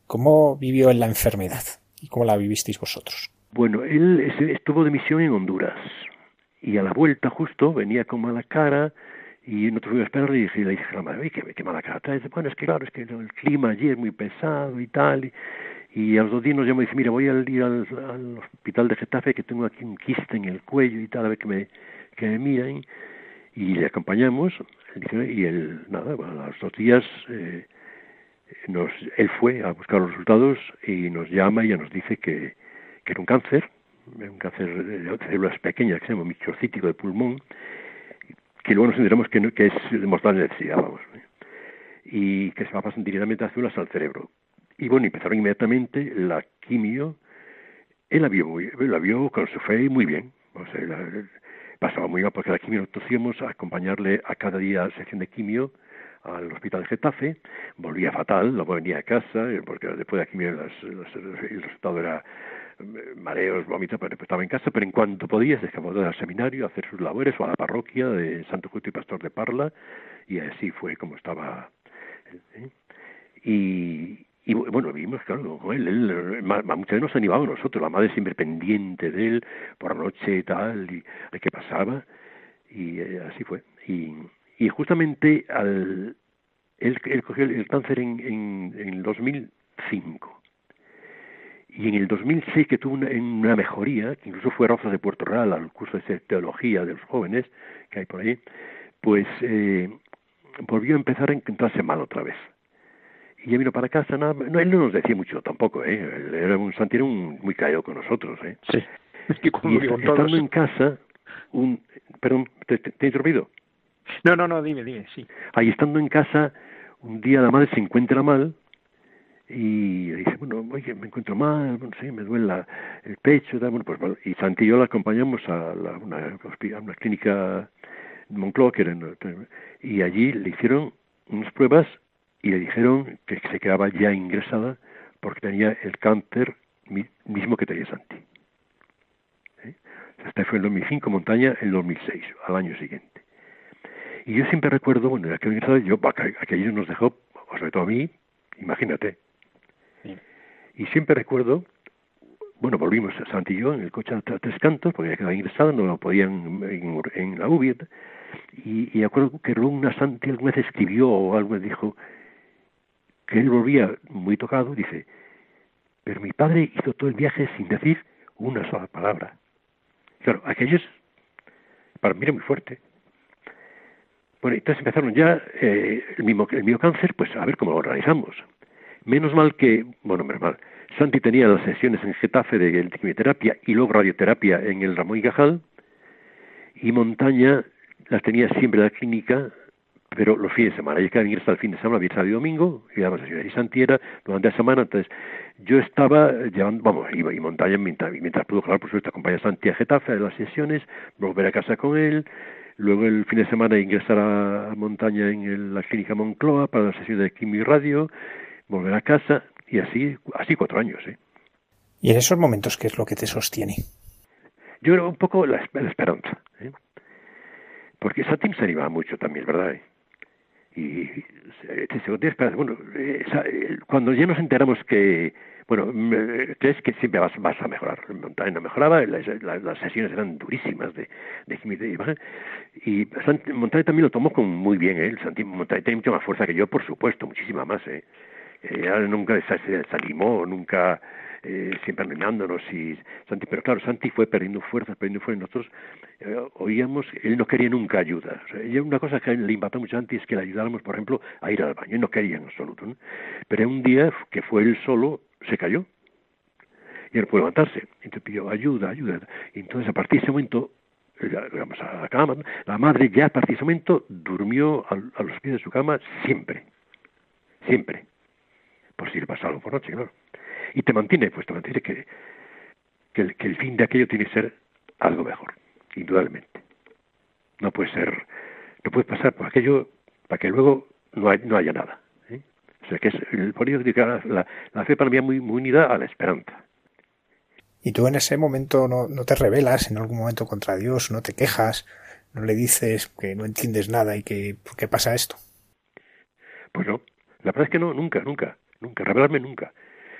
¿Cómo vivió él la enfermedad? ¿Y cómo la vivisteis vosotros? Bueno, él estuvo de misión en Honduras y a la vuelta justo venía con mala cara y no tuve esperar y le dije ¿qué, qué mala cara traes? Bueno, es que claro, es que el clima allí es muy pesado y tal. Y, a los dos días nos llamó y dice, mira, voy a ir al, hospital de Getafe que tengo aquí un quiste en el cuello y tal, a ver que me, que me. Y le acompañamos y él, nada, a los dos días eh, nos, él fue a buscar los resultados y nos llama y ya nos dice que, que era un cáncer un cáncer de células pequeñas que se llama microcítico de pulmón, que luego nos enteramos que, que es demostrar necesidad, vamos, y que se va pasar directamente a células al cerebro. Y bueno, empezaron inmediatamente la quimio, él la vio, muy, la vio con su fe muy bien, o sea, pasaba muy bien porque la quimio nosotros íbamos a acompañarle a cada día a sesión de quimio al hospital de Getafe, volvía fatal, no venía a casa, porque después de la quimio el resultado era mareos, vómitos, pero estaba en casa, pero en cuanto podía se escapó al seminario a hacer sus labores o a la parroquia de Santo Justo y Pastor de Parla, y así fue como estaba. ¿eh? Y, y bueno, vimos, claro, él, él muchas veces nos animaba a nosotros, la madre siempre pendiente de él, por la noche tal, y de qué pasaba, y eh, así fue. Y, justamente al, él, cogió el, cáncer en, en, en el 2005 y en el 2006 que tuvo una, mejoría, que incluso fue Rozas de Puerto Real al curso de teología de los jóvenes que hay por ahí, pues eh, volvió a empezar a encontrarse mal otra vez. Y ya vino para casa, nada, no, él no nos decía mucho tampoco, ¿eh? Él era un santero muy caído con nosotros, ¿eh? Sí. y estando en casa, un, perdón, ¿te, te, he interrumpido? No, no, no, dime, dime, sí. Ahí estando en casa, un día la madre se encuentra mal y dice, bueno, oye, me encuentro mal, bueno, sí, me duele el pecho, bueno, pues, y Santi y yo la acompañamos a, la, una, una clínica Moncloa, que era, y allí le hicieron unas pruebas y le dijeron que se quedaba ya ingresada porque tenía el cáncer mismo que tenía Santi. ¿Eh? Este fue en 2005, montaña en 2006, al año siguiente. Y yo siempre recuerdo, bueno, que ingresado, yo, aquello nos dejó, sobre todo a mí, imagínate, y siempre recuerdo, bueno, volvimos a Santillo en el coche a Tres Cantos, porque ya quedaba ingresado, no lo podían en, la UBI, y, y acuerdo que una Santi alguna vez escribió o algo dijo que él volvía muy tocado, dice, pero mi padre hizo todo el viaje sin decir una sola palabra. Claro, aquello es, para mí era muy fuerte. Bueno, entonces empezaron ya eh, el, mismo, el mismo cáncer, pues a ver cómo lo organizamos. Menos mal que, bueno, menos mal, Santi tenía las sesiones en Getafe de quimioterapia y luego radioterapia en el Ramón y Cajal, y Montaña las tenía siempre en la clínica, pero los fines de semana. Ella quedaba ingresada el fin de semana, viernes, sábado y domingo, y daba sesiones. Y Santi era durante la semana, entonces yo estaba llevando, vamos, iba y Montaña mientras, mientras pudo, claro, por supuesto, acompañar a Santi a Getafe de las sesiones, volver a casa con él, luego el fin de semana ingresar a Montaña en la clínica Moncloa para la sesión de quimio y radio, volver a casa y así, así cuatro años. ¿eh? ¿Y en esos momentos qué es lo que te sostiene? Yo creo un poco la, esperanza. ¿eh? porque Santi se animaba mucho también, ¿verdad? Y bueno, cuando ya nos enteramos que, bueno, crees que siempre vas, vas a mejorar. Montaña no mejoraba, las, las, sesiones eran durísimas de, de y Montaña también lo tomó con muy bien, ¿eh? Santi Montaña tiene mucha más fuerza que yo, por supuesto, muchísima más, ¿eh? Eh nunca se desanimó, nunca eh, siempre animándonos y Santi, pero claro, Santi fue perdiendo fuerzas, perdiendo fuerzas, nosotros eh, oíamos, él no quería nunca ayuda. O una cosa que le impactó mucho a Santi es que le ayudáramos, por ejemplo, a ir al baño, él no quería en absoluto. ¿no? Pero un día que fue él solo, se cayó y él pudo levantarse, te pidió ayuda, ayuda. Y entonces a partir de ese momento digamos, a la cama, la madre ya a partir de ese momento durmió a los pies de su cama siempre, siempre, por si le pasaba algo por noche, claro y te mantiene, pues te mantiene que, que, el, que el fin de aquello tiene que ser algo mejor, indudablemente. No puede ser, no puede pasar por aquello para que luego no, hay, no haya nada. ¿eh? O sea que es, el, por ello la, la, fe para mí es muy, muy unida a la esperanza. Y tú en ese momento no, no te rebelas en algún momento contra Dios, no te quejas, no le dices que no entiendes nada y que por qué pasa esto. Pues no, la verdad es que no, nunca, nunca, nunca, rebelarme nunca.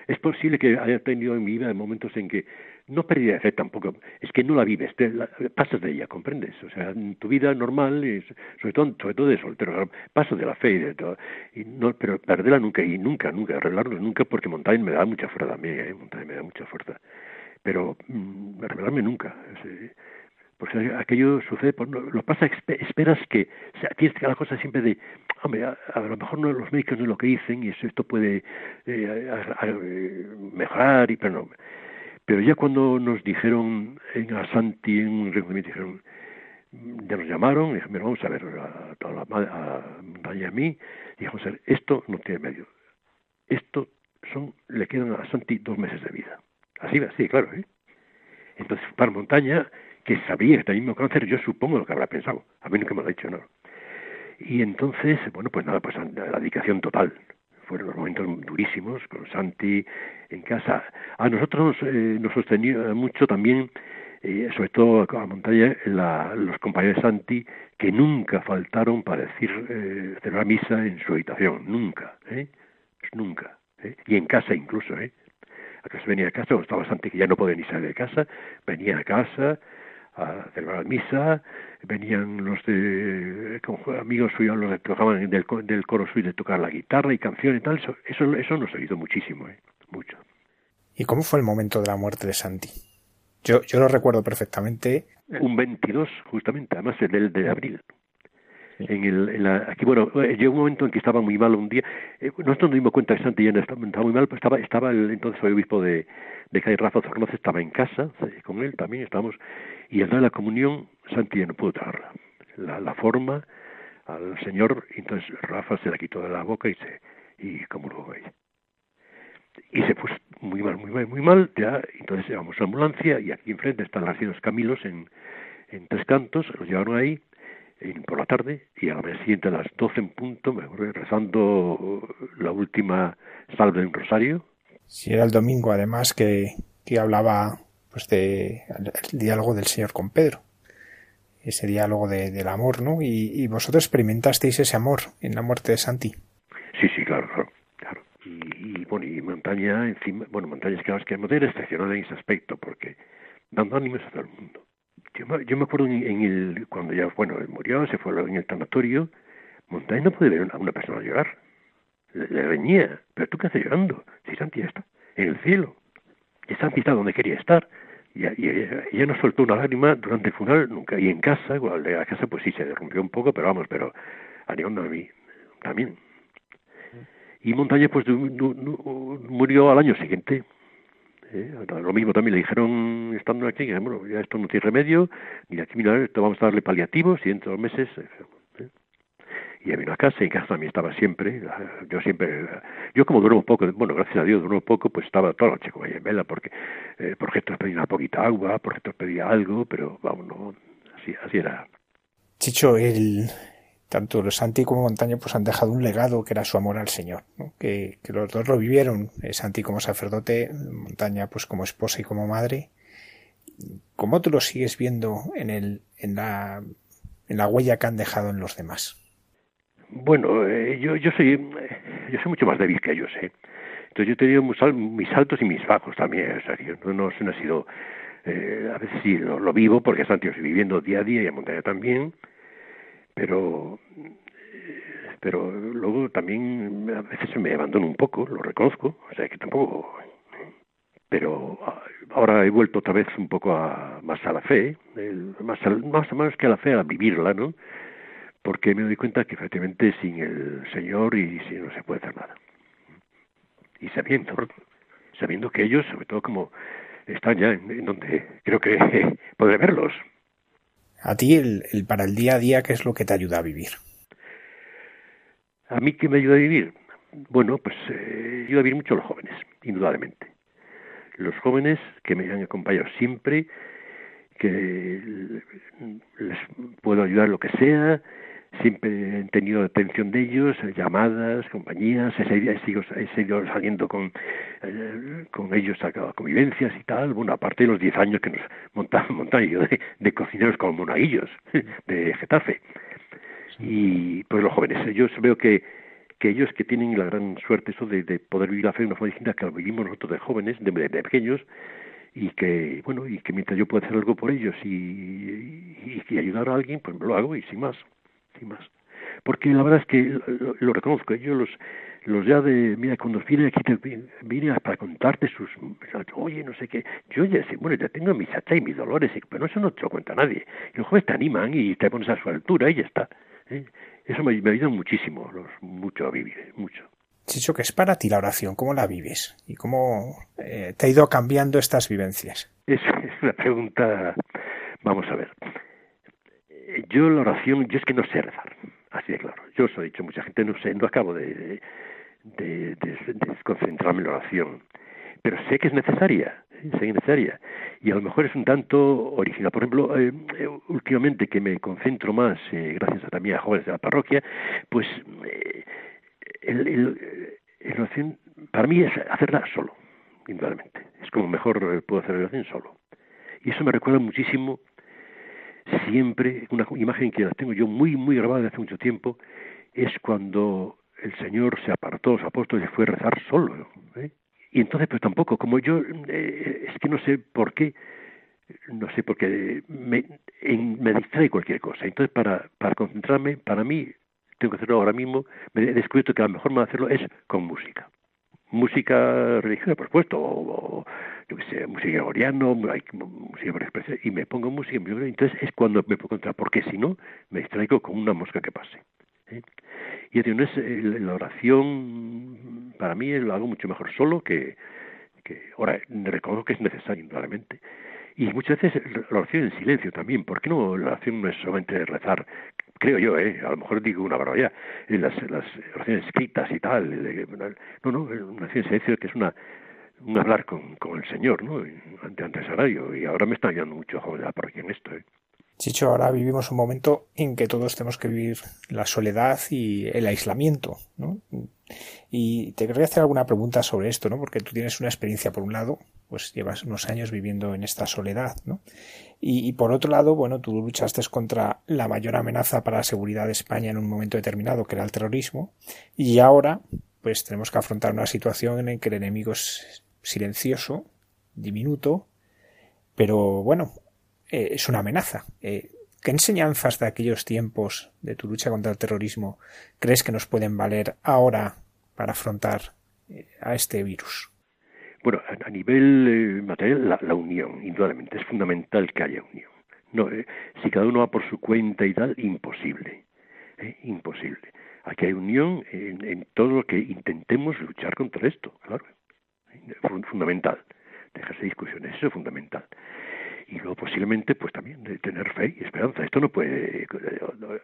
Es posible que haya tenido en mi vida momentos en que no perdí de fe tampoco, es que no la vives, te, pasas de ella, ¿comprendes? O sea, en tu vida normal, es, sobre todo sobre todo de soltero, paso de la fe y de todo, no, pero perderla nunca, y nunca, nunca, arreglarlo nunca, porque Montaigne me da mucha fuerza a mí, ¿eh? Montaigne me da mucha fuerza, pero mmm, arreglarme nunca. Pues aquello sucede, pues, lo pasa esperas que, o sea, tienes que la cosa siempre de, hombre, a, lo mejor no, los médicos no es lo que dicen y eso, esto puede eh, mejorar, y, pero no. Pero ya cuando nos dijeron en a Santi, en un dijeron, ya nos llamaron, dijeron, vamos a ver, a, toda la, a, y a mí, y dijimos, esto no tiene medio. Esto son, le quedan a Santi dos meses de vida. Así, así, claro, ¿eh? Entonces, para montaña, que sabía que tenía mismo cáncer, yo supongo lo que habrá pensado. A mí nunca me lo ha dicho, ¿no? Y entonces, bueno, pues nada, pues la dedicación total. Fueron los momentos durísimos con Santi en casa. A nosotros eh, nos sostenía mucho también, eh, sobre todo a montaña, la, los compañeros de Santi, que nunca faltaron para decir, eh, la misa en su habitación. Nunca, ¿eh? Nunca. ¿eh? Y en casa incluso, ¿eh? A venía a casa, cuando estaba Santi, que ya no podía ni salir de casa, venía a casa, a celebrar misa, venían los de amigos suyos los que tocaban del, del coro suyo de tocar la guitarra y canciones y tal, eso, eso, eso nos ayudó muchísimo, ¿eh? mucho. ¿Y cómo fue el momento de la muerte de Santi? Yo, yo lo recuerdo perfectamente. Un 22, justamente, además el del de abril. En el, en la, aquí, bueno, eh, llegó un momento en que estaba muy mal un día. Eh, nosotros nos dimos cuenta que Santi ya estaba, estaba muy mal, pues estaba, estaba el, entonces el obispo de, de Calle Rafa Zornoz, estaba en casa, con él también estábamos, y al dar la comunión, Santi ya no pudo tragarla. La, forma al Señor, entonces Rafa se la quitó de la boca y se y comulgó ella. Y se puso muy mal, muy mal, muy mal, ya, entonces llevamos a la ambulancia y aquí enfrente están las Cienos Camilos en, en Tres Cantos, los llevaron ahí por la tarde y a la mañana siguiente a las doce en punto me voy rezando la última salve en rosario. Si era el domingo además que, que hablaba pues de el diálogo del Señor con Pedro ese diálogo de, del amor, ¿no? Y, vosotros experimentasteis ese amor en la muerte de Santi. Sí, sí, claro, claro. Y, bueno, y Montaña, encima, bueno, Montaña es que, es que es excepcional en ese aspecto, porque dando ánimos a todo el mundo. Yo me, yo me acuerdo en, el, cuando ya, bueno, murió, se fue en el tanatorio, Montaña no puede ver a una persona llorar. Le, le reñía, pero tú qué haces llorando, si Santi está en el cielo. Y Santi está donde quería estar. Y, y, ella no soltó una lágrima durante el funeral nunca. Y en casa, igual de la casa, pues sí se rompió un poco, pero vamos, pero animando a mí también. Y Montaña, pues murió al año siguiente. ¿Eh? Lo mismo también le dijeron, estando aquí, bueno, ya esto no tiene remedio, ni aquí, mira, esto vamos a darle paliativos, y dentro de dos meses y vino a casa y en casa también estaba siempre yo siempre yo como duermo poco bueno gracias a Dios duermo poco pues estaba toda la noche con ella en vela porque eh, por ejemplo pedía una poquita agua por ejemplo pedía algo pero vamos no así así era Chicho el tanto Santi como Montaña pues han dejado un legado que era su amor al Señor que, que los dos lo vivieron eh, Santi como sacerdote Montaña pues como esposa y como madre ¿Cómo tú lo sigues viendo en el en la en la huella que han dejado en los demás. Bueno, eh, yo, yo soy yo soy mucho más débil que ellos, ¿eh? Entonces yo he tenido mis altos y mis bajos también, o sea, no, no, no ha sido, eh, a veces sí, lo, vivo porque están tíos viviendo día a día y en montaña también, pero pero luego también a veces me abandono un poco, lo reconozco, o sea que tampoco pero ahora he vuelto otra vez un poco a, más a la fe, más, más, más que a la fe, a vivirla, ¿no? Porque me doy cuenta que efectivamente sin el Señor y si no se puede hacer nada. Y sabiendo, sabiendo que ellos, sobre todo como están ya en, donde creo que (laughs) podré verlos. A ti, el, para el día a día, ¿qué es lo que te ayuda a vivir? A mí, ¿qué me ayuda a vivir? Bueno, pues eh, ayuda a vivir mucho a los jóvenes, indudablemente los jóvenes que me han acompañado siempre, que les puedo ayudar lo que sea, siempre he tenido atención de ellos, llamadas, compañías, he seguido, he seguido saliendo con, eh, con ellos a, convivencias y tal, bueno, aparte de los 10 años que nos montaban, (laughs) montaban yo de, de cocineros como monaguillos (laughs) de Getafe. Y pues los jóvenes, ellos veo que que ellos que tienen la gran suerte eso de, poder vivir la fe de una forma distinta que lo vivimos nosotros de jóvenes, de, pequeños, y que bueno y que mientras yo pueda hacer algo por ellos y, y, ayudar a alguien pues lo hago y sin más sin más porque la verdad es que lo, reconozco yo los los ya de mira cuando vienen aquí te vienen para contarte sus oye no sé qué yo ya sé bueno ya tengo mis hachas y mis dolores pero eso no te lo cuenta nadie y los jóvenes te animan y te pones a su altura y ya está ¿eh? Eso me, me ayuda muchísimo, mucho a vivir, mucho. Chicho, ¿qué es para ti la oración? ¿Cómo la vives? ¿Y cómo eh, te ha ido cambiando estas vivencias? Es, es una pregunta, vamos a ver. Yo la oración, yo es que no sé rezar, así de claro. Yo os he dicho, mucha gente no sé, no acabo de, de, en la oración, pero sé que es necesaria es necesaria. Y a lo mejor es un tanto original. Por ejemplo, eh, eh, últimamente que me concentro más, eh, gracias también a jóvenes de la parroquia, pues el, oración para mí es hacerla solo, indudablemente. Es como mejor puedo hacer la oración solo. Y eso me recuerda muchísimo siempre, una imagen que la tengo yo muy, muy grabada desde hace mucho tiempo, es cuando el Señor se apartó, los apóstoles, y fue a rezar solo. ¿eh? Y entonces, pues tampoco, como yo, eh, es que no sé por qué, no sé por qué, me, me distrae cualquier cosa. Entonces, para, para concentrarme, para mí, tengo que hacerlo ahora mismo, me he descubierto que la mejor manera de hacerlo es con música. Música religiosa, por supuesto, o, yo qué sé, música gregoriana, música y me pongo música, entonces es cuando me puedo encontrar, porque si no, me distraigo con una mosca que pase. ¿eh? Y es, la oración, para mí lo hago mucho mejor solo que, ahora reconozco que es necesario, indudablemente. Y muchas veces la oración en silencio también, ¿por qué no la oración no es solamente rezar? Creo yo, ¿eh? a lo mejor digo una barbaridad, en las, las oraciones escritas y tal, no, no, una en silencio que es una, un hablar con, con el Señor, ¿no? Ante, ante salario, y ahora me está ayudando mucho joven la parroquia en esto, ¿eh? Chicho, ahora vivimos un momento en que todos tenemos que vivir la soledad y el aislamiento, ¿no? Y te querría hacer alguna pregunta sobre esto, ¿no? Porque tú tienes una experiencia, por un lado, pues llevas unos años viviendo en esta soledad, ¿no? Y, por otro lado, bueno, tú luchaste contra la mayor amenaza para la seguridad de España en un momento determinado, que era el terrorismo, y ahora, pues tenemos que afrontar una situación en que el enemigo es silencioso, diminuto, pero bueno, eh, es una amenaza. Eh, ¿Qué enseñanzas de aquellos tiempos de tu lucha contra el terrorismo crees que nos pueden valer ahora para afrontar eh, a este virus? Bueno, a, nivel material, la, unión, indudablemente, es fundamental que haya unión. No, si cada uno va por su cuenta y tal, imposible, imposible. Aquí hay unión en, en, todo lo que intentemos luchar contra esto, claro, fundamental. Dejarse discusiones, eso es fundamental y luego posiblemente pues también de tener fe y esperanza. Esto no puede eh,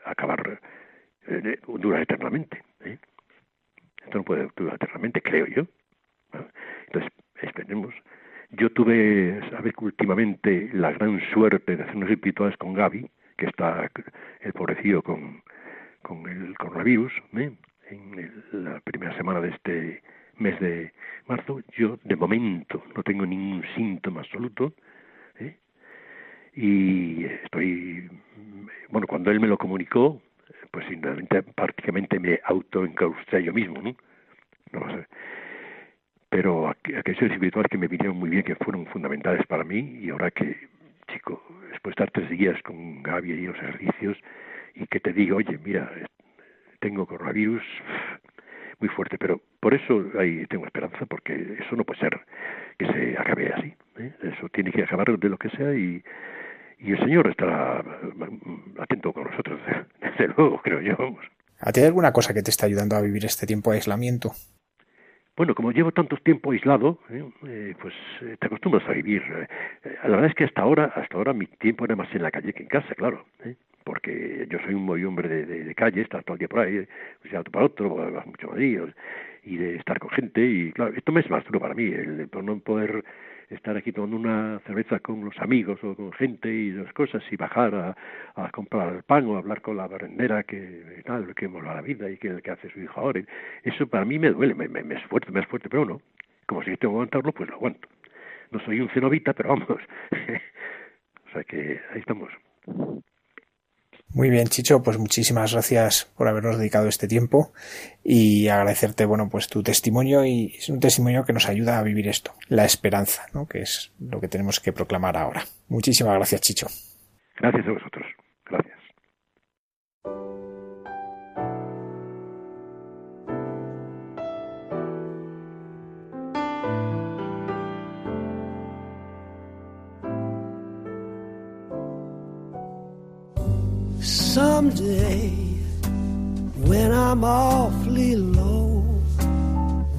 acabar, eh, durar eternamente. ¿eh? Esto no puede durar eternamente, creo yo. Entonces, esperemos. Yo tuve, sabes últimamente la gran suerte de hacer unos espirituales con Gaby, que está el pobrecillo con, con el coronavirus, en la primera semana de este mes de marzo. Yo, de momento, no tengo ningún síntoma absoluto, y estoy, bueno, cuando él me lo comunicó, pues prácticamente me autoencaustré yo mismo, ¿no? No sé. Pero aquellos espirituales que me vinieron muy bien, que fueron fundamentales para mí, y ahora que, chico, después de estar tres días con Gaby y los ejercicios, y que te diga, oye, mira, tengo coronavirus, muy fuerte, pero por eso ahí tengo esperanza, porque eso no puede ser que se acabe así. ¿eh? Eso tiene que acabar de lo que sea y, y el Señor estará mm, atento con nosotros, (laughs) desde luego, creo yo. ¿A ti hay alguna cosa que te está ayudando a vivir este tiempo de aislamiento? Bueno, como llevo tanto tiempo aislado, ¿eh? Eh, pues te acostumbras a vivir. la verdad es que hasta ahora, hasta ahora mi tiempo era más en la calle que en casa, claro porque yo soy un muy hombre de, de, calle, estar todo el día por ahí, de un lado para otro, mucho Madrid, y de estar con gente, y claro, esto me es más duro para mí, el no poder estar aquí tomando una cerveza con los amigos o con gente y las cosas y bajar a, comprar el pan o hablar con la barrendera que tal que mola la vida y que, hace su hijo ahora. Eso para mí me duele me, me, es fuerte me es fuerte pero no como si tengo que aguantarlo pues lo aguanto. No soy un cenobita pero vamos. (laughs) O sea que ahí estamos muy bien, Chicho, pues muchísimas gracias por habernos dedicado este tiempo y agradecerte, bueno, pues tu testimonio y es un testimonio que nos ayuda a vivir esto, la esperanza, ¿no? Que es lo que tenemos que proclamar ahora. Muchísimas gracias, Chicho. Gracias a vosotros. Someday when I'm awfully low,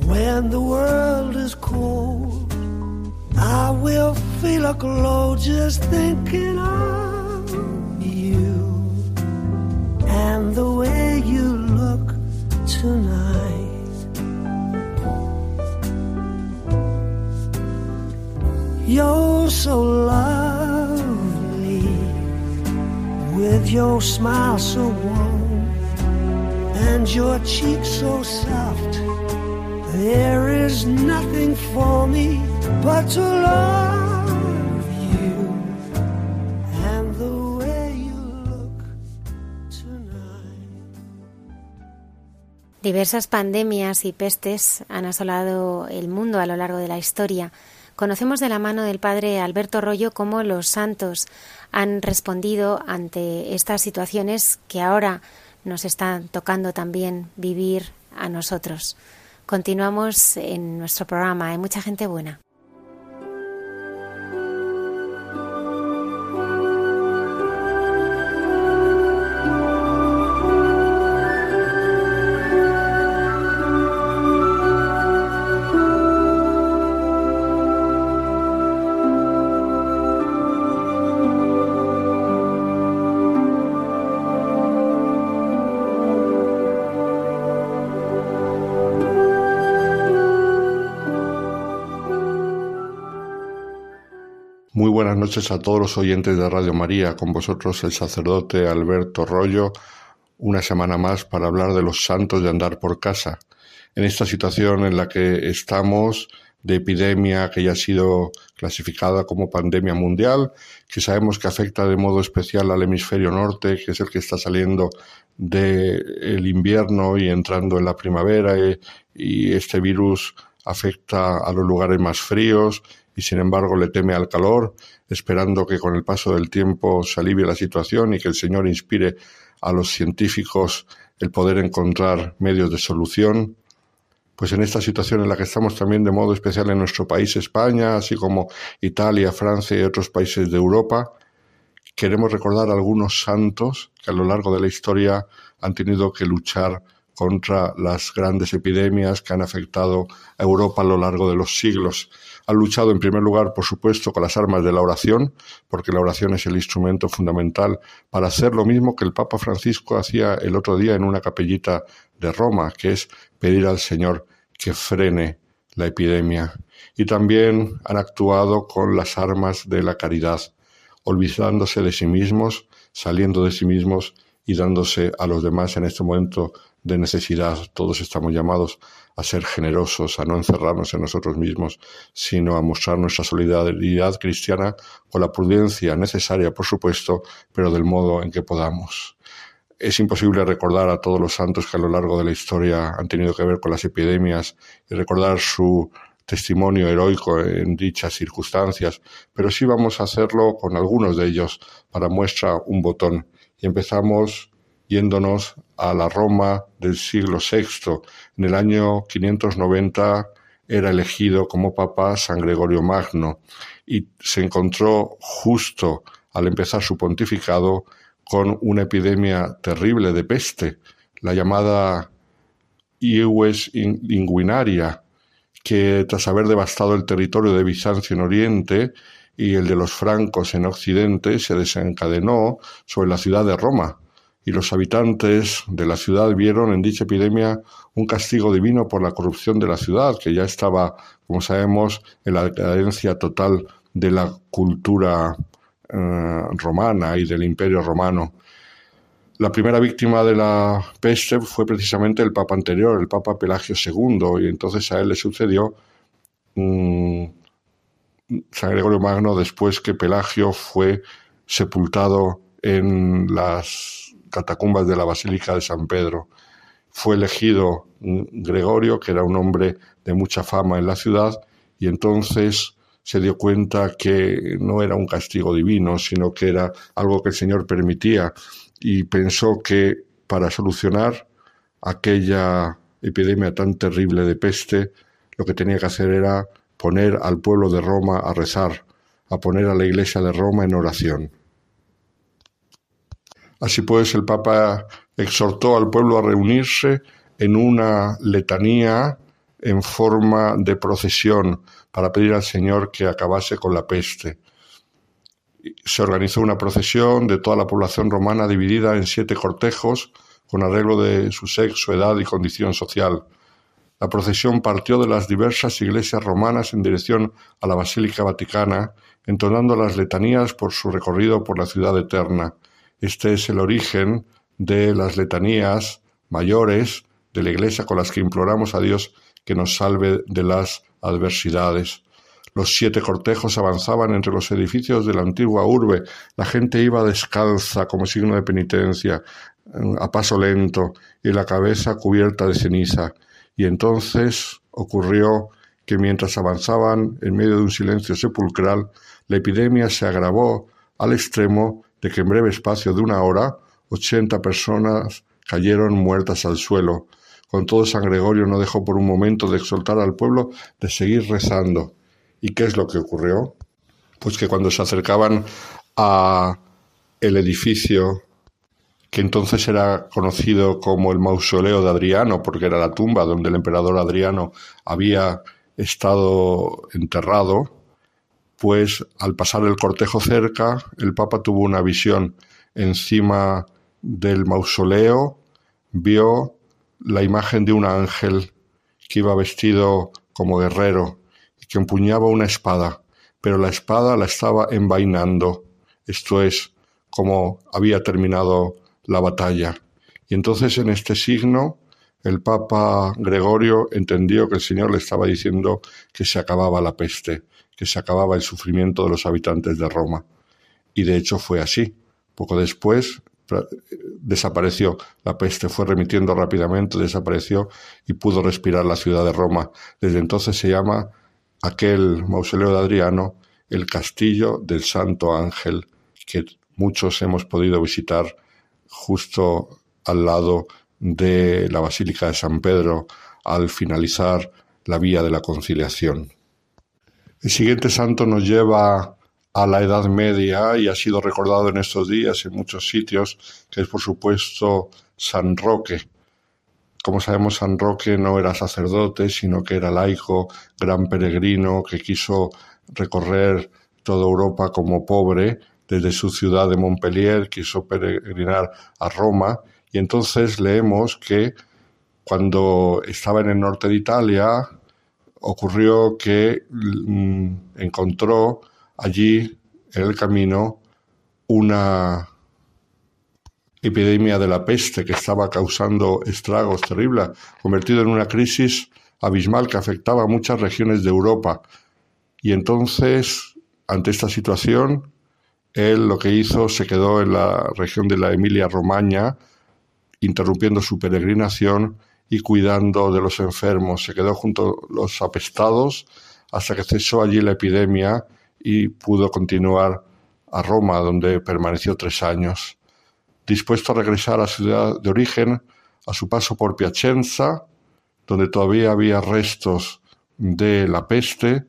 when the world is cold, I will feel a glow just thinking of you and the way you look tonight. You're so lovely with your smile so warm and your cheek so soft. There is nothing for me but to love you and the way you look tonight. Diversas pandemias y pestes han asolado el mundo a lo largo de la historia. Conocemos de la mano del padre Alberto Rollo cómo los santos han respondido ante estas situaciones que ahora nos están tocando también vivir a nosotros. Continuamos en nuestro programa. Hay mucha gente buena. Noches a todos los oyentes de Radio María, con vosotros el sacerdote Alberto Rollo, una semana más para hablar de los santos de andar por casa. En esta situación en la que estamos de epidemia que ya ha sido clasificada como pandemia mundial, que sabemos que afecta de modo especial al hemisferio norte, que es el que está saliendo del invierno y entrando en la primavera, y, y este virus afecta a los lugares más fríos y sin embargo le teme al calor, esperando que con el paso del tiempo se alivie la situación y que el Señor inspire a los científicos el poder encontrar medios de solución. Pues en esta situación en la que estamos también de modo especial en nuestro país España, así como Italia, Francia y otros países de Europa, queremos recordar algunos santos que a lo largo de la historia han tenido que luchar contra las grandes epidemias que han afectado a Europa a lo largo de los siglos. Han luchado en primer lugar, por supuesto, con las armas de la oración, porque la oración es el instrumento fundamental para hacer lo mismo que el Papa Francisco hacía el otro día en una capellita de Roma, que es pedir al Señor que frene la epidemia. Y también han actuado con las armas de la caridad, olvidándose de sí mismos, saliendo de sí mismos y dándose a los demás en este momento de necesidad. Todos estamos llamados a ser generosos, a no encerrarnos en nosotros mismos, sino a mostrar nuestra solidaridad cristiana con la prudencia necesaria, por supuesto, pero del modo en que podamos. Es imposible recordar a todos los santos que a lo largo de la historia han tenido que ver con las epidemias y recordar su testimonio heroico en dichas circunstancias, pero sí vamos a hacerlo con algunos de ellos para muestra un botón. Y empezamos yéndonos a la Roma del siglo VI. En el año 590 era elegido como papa San Gregorio Magno y se encontró justo al empezar su pontificado con una epidemia terrible de peste, la llamada iues inguinaria, que tras haber devastado el territorio de Bizancio en Oriente y el de los francos en Occidente, se desencadenó sobre la ciudad de Roma, y los habitantes de la ciudad vieron en dicha epidemia un castigo divino por la corrupción de la ciudad, que ya estaba, como sabemos, en la decadencia total de la cultura eh, romana y del imperio romano. La primera víctima de la peste fue precisamente el papa anterior, el papa Pelagio II, y entonces a él le sucedió mm, San Gregorio Magno después que Pelagio fue sepultado en las catacumbas de la Basílica de San Pedro. Fue elegido Gregorio, que era un hombre de mucha fama en la ciudad, y entonces se dio cuenta que no era un castigo divino, sino que era algo que el Señor permitía, y pensó que para solucionar aquella epidemia tan terrible de peste, lo que tenía que hacer era poner al pueblo de Roma a rezar, a poner a la iglesia de Roma en oración. Así pues, el Papa exhortó al pueblo a reunirse en una letanía en forma de procesión para pedir al Señor que acabase con la peste. Se organizó una procesión de toda la población romana dividida en siete cortejos con arreglo de su sexo, edad y condición social. La procesión partió de las diversas iglesias romanas en dirección a la Basílica Vaticana, entonando las letanías por su recorrido por la ciudad eterna. Este es el origen de las letanías mayores de la Iglesia con las que imploramos a Dios que nos salve de las adversidades. Los siete cortejos avanzaban entre los edificios de la antigua urbe. La gente iba descalza como signo de penitencia, a paso lento, y la cabeza cubierta de ceniza. Y entonces ocurrió que mientras avanzaban en medio de un silencio sepulcral, la epidemia se agravó al extremo de que en breve espacio de una hora ochenta personas cayeron muertas al suelo. Con todo San Gregorio no dejó por un momento de exhortar al pueblo de seguir rezando. ¿Y qué es lo que ocurrió? Pues que cuando se acercaban a el edificio que entonces era conocido como el mausoleo de Adriano, porque era la tumba donde el emperador Adriano había estado enterrado, pues al pasar el cortejo cerca, el Papa tuvo una visión encima del mausoleo, vio la imagen de un ángel que iba vestido como guerrero y que empuñaba una espada, pero la espada la estaba envainando, esto es, como había terminado la batalla. Y entonces en este signo el Papa Gregorio entendió que el Señor le estaba diciendo que se acababa la peste, que se acababa el sufrimiento de los habitantes de Roma. Y de hecho fue así. Poco después desapareció. La peste fue remitiendo rápidamente, desapareció y pudo respirar la ciudad de Roma. Desde entonces se llama aquel mausoleo de Adriano el Castillo del Santo Ángel, que muchos hemos podido visitar justo al lado de la Basílica de San Pedro al finalizar la vía de la conciliación. El siguiente santo nos lleva a la Edad Media y ha sido recordado en estos días en muchos sitios, que es por supuesto San Roque. Como sabemos, San Roque no era sacerdote, sino que era laico, gran peregrino, que quiso recorrer toda Europa como pobre, desde su ciudad de Montpellier, quiso peregrinar a Roma, y entonces leemos que cuando estaba en el norte de Italia, ocurrió que mm, encontró allí en el camino una epidemia de la peste que estaba causando estragos terribles, convertido en una crisis abismal que afectaba a muchas regiones de Europa. Y entonces, ante esta situación, él lo que hizo se quedó en la región de la Emilia-Romaña, interrumpiendo su peregrinación y cuidando de los enfermos. Se quedó junto a los apestados hasta que cesó allí la epidemia y pudo continuar a Roma, donde permaneció tres años. Dispuesto a regresar a su ciudad de origen, a su paso por Piacenza, donde todavía había restos de la peste,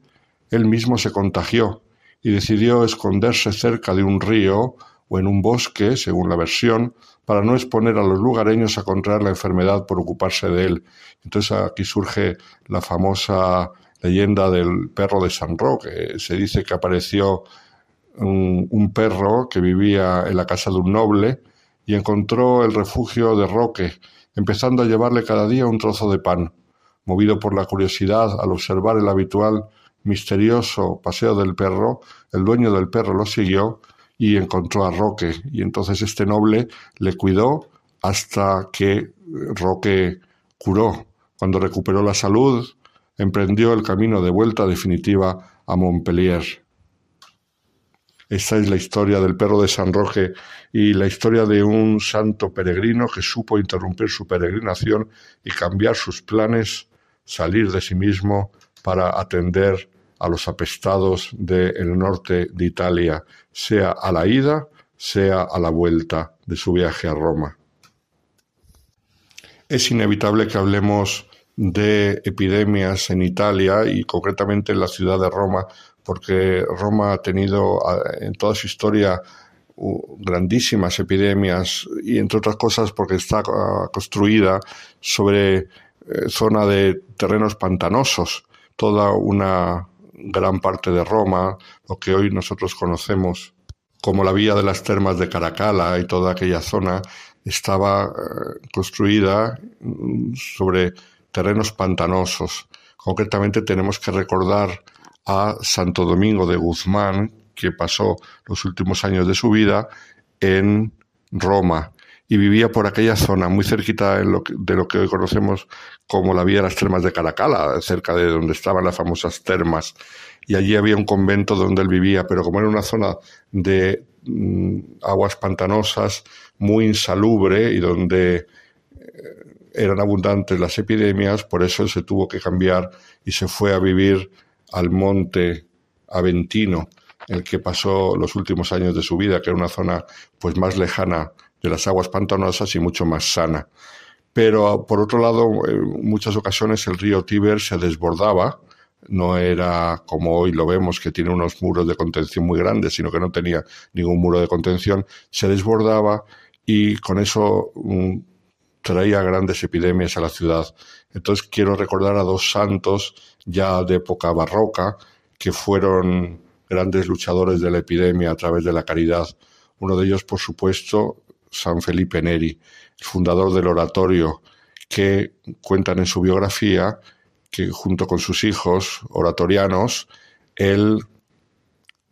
él mismo se contagió y decidió esconderse cerca de un río o en un bosque, según la versión, para no exponer a los lugareños a contraer la enfermedad por ocuparse de él. Entonces aquí surge la famosa leyenda del perro de San Roque. Se dice que apareció un, perro que vivía en la casa de un noble y encontró el refugio de Roque, empezando a llevarle cada día un trozo de pan. Movido por la curiosidad al observar el habitual misterioso paseo del perro, el dueño del perro lo siguió y encontró a Roque. Y entonces este noble le cuidó hasta que Roque curó. Cuando recuperó la salud, emprendió el camino de vuelta definitiva a Montpellier. Esta es la historia del perro de San Roque y la historia de un santo peregrino que supo interrumpir su peregrinación y cambiar sus planes, salir de sí mismo para atender a los apestados del norte de Italia, sea a la ida, sea a la vuelta de su viaje a Roma. Es inevitable que hablemos de epidemias en Italia y concretamente en la ciudad de Roma, porque Roma ha tenido en toda su historia grandísimas epidemias y entre otras cosas porque está ah, construida sobre eh, zona de terrenos pantanosos, toda una gran parte de Roma, lo que hoy nosotros conocemos como la vía de las termas de Caracalla y toda aquella zona, estaba eh, construida mm, sobre terrenos pantanosos. Concretamente tenemos que recordar a Santo Domingo de Guzmán, que pasó los últimos años de su vida en Roma y vivía por aquella zona, muy cerquita de lo, que, hoy conocemos como la vía de las termas de Caracala, cerca de donde estaban las famosas termas. Y allí había un convento donde él vivía, pero como era una zona de mm, aguas pantanosas, muy insalubre y donde eran abundantes las epidemias, por eso se tuvo que cambiar y se fue a vivir al monte Aventino, el que pasó los últimos años de su vida, que era una zona pues más lejana de las aguas pantanosas y mucho más sana. Pero por otro lado, en muchas ocasiones el río Tíber se desbordaba, no era como hoy lo vemos que tiene unos muros de contención muy grandes, sino que no tenía ningún muro de contención, se desbordaba y con eso mm, traía grandes epidemias a la ciudad. Entonces quiero recordar a dos santos ya de época barroca que fueron grandes luchadores de la epidemia a través de la caridad. Uno de ellos, por supuesto, San Felipe Neri, el fundador del oratorio, que cuentan en su biografía que junto con sus hijos oratorianos, él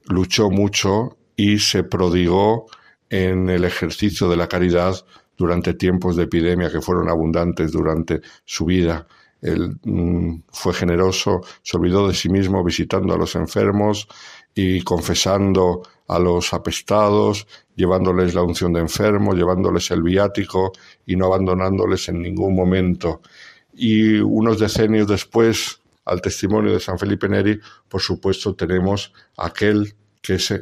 luchó mucho y se prodigó en el ejercicio de la caridad durante tiempos de epidemia que fueron abundantes durante su vida. Él mm, fue generoso, se olvidó de sí mismo visitando a los enfermos y confesando a los apestados, llevándoles la unción de enfermo, llevándoles el viático y no abandonándoles en ningún momento. Y unos decenios después, al testimonio de San Felipe Neri, por supuesto tenemos aquel que es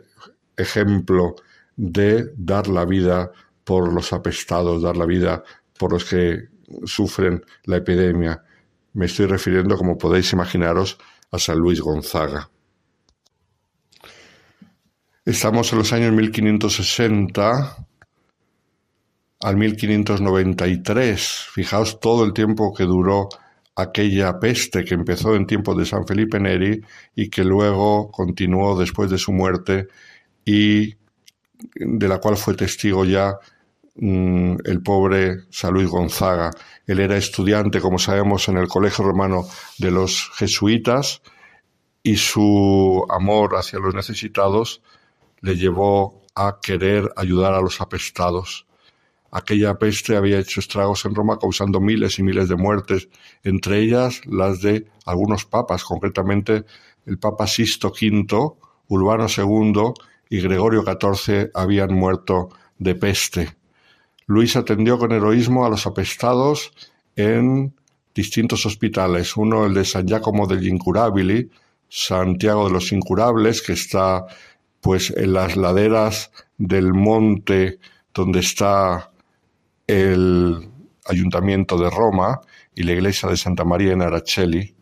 ejemplo de dar la vida por los apestados, dar la vida por los que sufren la epidemia. Me estoy refiriendo, como podéis imaginaros, a San Luis Gonzaga. Estamos en los años 1560 al 1593. Fijaos todo el tiempo que duró aquella peste que empezó en tiempos de San Felipe Neri y que luego continuó después de su muerte y de la cual fue testigo ya Mm, el pobre San Luis Gonzaga. Él era estudiante, como sabemos, en el Colegio Romano de los Jesuitas y su amor hacia los necesitados le llevó a querer ayudar a los apestados. aquella peste había hecho estragos en Roma causando miles y miles de muertes, entre ellas las de algunos papas, concretamente el Papa Sisto V, Urbano II y Gregorio XIV habían muerto de peste. Luis atendió con heroísmo a los apestados en distintos hospitales, uno el de San Giacomo degli Incurabili, Santiago de los Incurables, que está pues en las laderas del monte donde está el Ayuntamiento de Roma y la iglesia de Santa María en Araceli,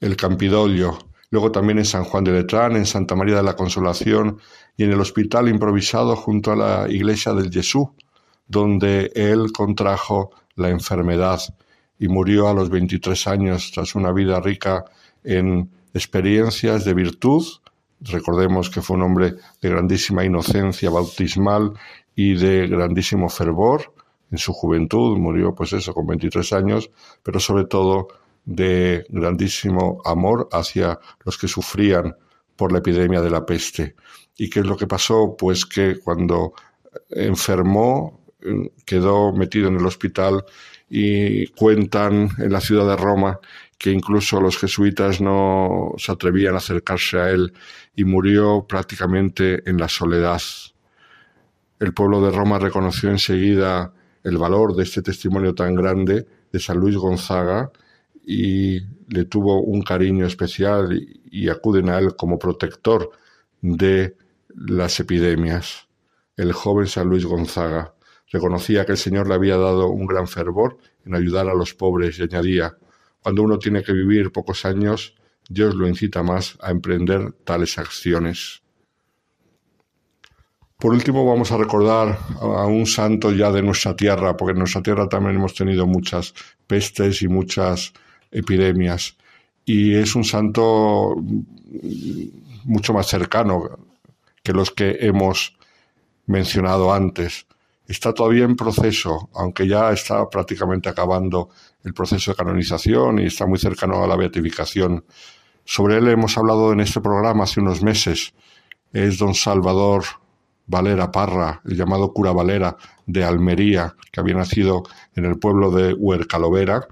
el Campidoglio, luego también en San Juan de Letrán, en Santa María de la Consolación y en el hospital improvisado junto a la iglesia del Jesús, donde él contrajo la enfermedad y murió a los 23 años tras una vida rica en experiencias de virtud. Recordemos que fue un hombre de grandísima inocencia bautismal y de grandísimo fervor en su juventud, murió pues eso con 23 años, pero sobre todo de grandísimo amor hacia los que sufrían por la epidemia de la peste. ¿Y qué es lo que pasó? Pues que cuando enfermó, quedó metido en el hospital y cuentan en la ciudad de Roma que incluso los jesuitas no se atrevían a acercarse a él y murió prácticamente en la soledad. El pueblo de Roma reconoció enseguida el valor de este testimonio tan grande de San Luis Gonzaga y le tuvo un cariño especial y, acuden a él como protector de las epidemias. El joven San Luis Gonzaga reconocía que el Señor le había dado un gran fervor en ayudar a los pobres y añadía, cuando uno tiene que vivir pocos años, Dios lo incita más a emprender tales acciones. Por último, vamos a recordar a un santo ya de nuestra tierra, porque en nuestra tierra también hemos tenido muchas pestes y muchas epidemias. Y es un santo mucho más cercano que los que hemos mencionado antes. Está todavía en proceso, aunque ya está prácticamente acabando el proceso de canonización y está muy cercano a la beatificación. Sobre él hemos hablado en este programa hace unos meses. Es don Salvador Valera Parra, el llamado cura Valera de Almería, que había nacido en el pueblo de Huercalovera,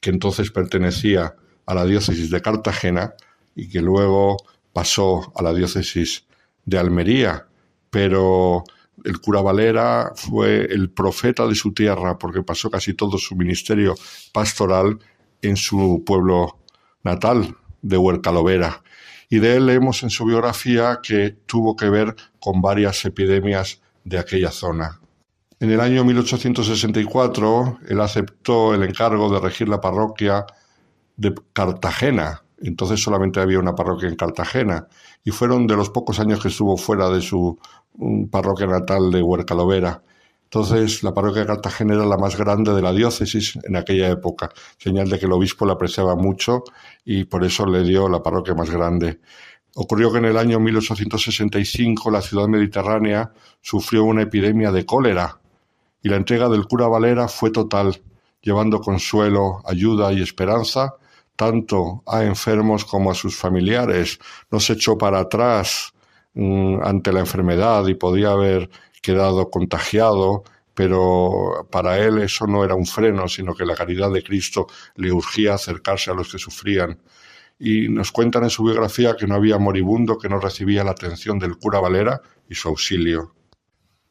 que entonces pertenecía a la diócesis de Cartagena y que luego pasó a la diócesis de Almería, pero el cura Valera fue el profeta de su tierra porque pasó casi todo su ministerio pastoral en su pueblo natal de Huercalovera y de él leemos en su biografía que tuvo que ver con varias epidemias de aquella zona. En el año 1864 él aceptó el encargo de regir la parroquia de Cartagena. Entonces solamente había una parroquia en Cartagena y fueron de los pocos años que estuvo fuera de su parroquia natal de Huercalovera. Entonces, la parroquia de Cartagena era la más grande de la diócesis en aquella época, señal de que el obispo la apreciaba mucho y por eso le dio la parroquia más grande. Ocurrió que en el año 1865 la ciudad mediterránea sufrió una epidemia de cólera y la entrega del cura Valera fue total, llevando consuelo, ayuda y esperanza tanto a enfermos como a sus familiares. No se echó para atrás mm, ante la enfermedad y podía haber quedado contagiado, pero para él eso no era un freno, sino que la caridad de Cristo le urgía acercarse a los que sufrían. Y nos cuentan en su biografía que no había moribundo que no recibía la atención del cura Valera y su auxilio.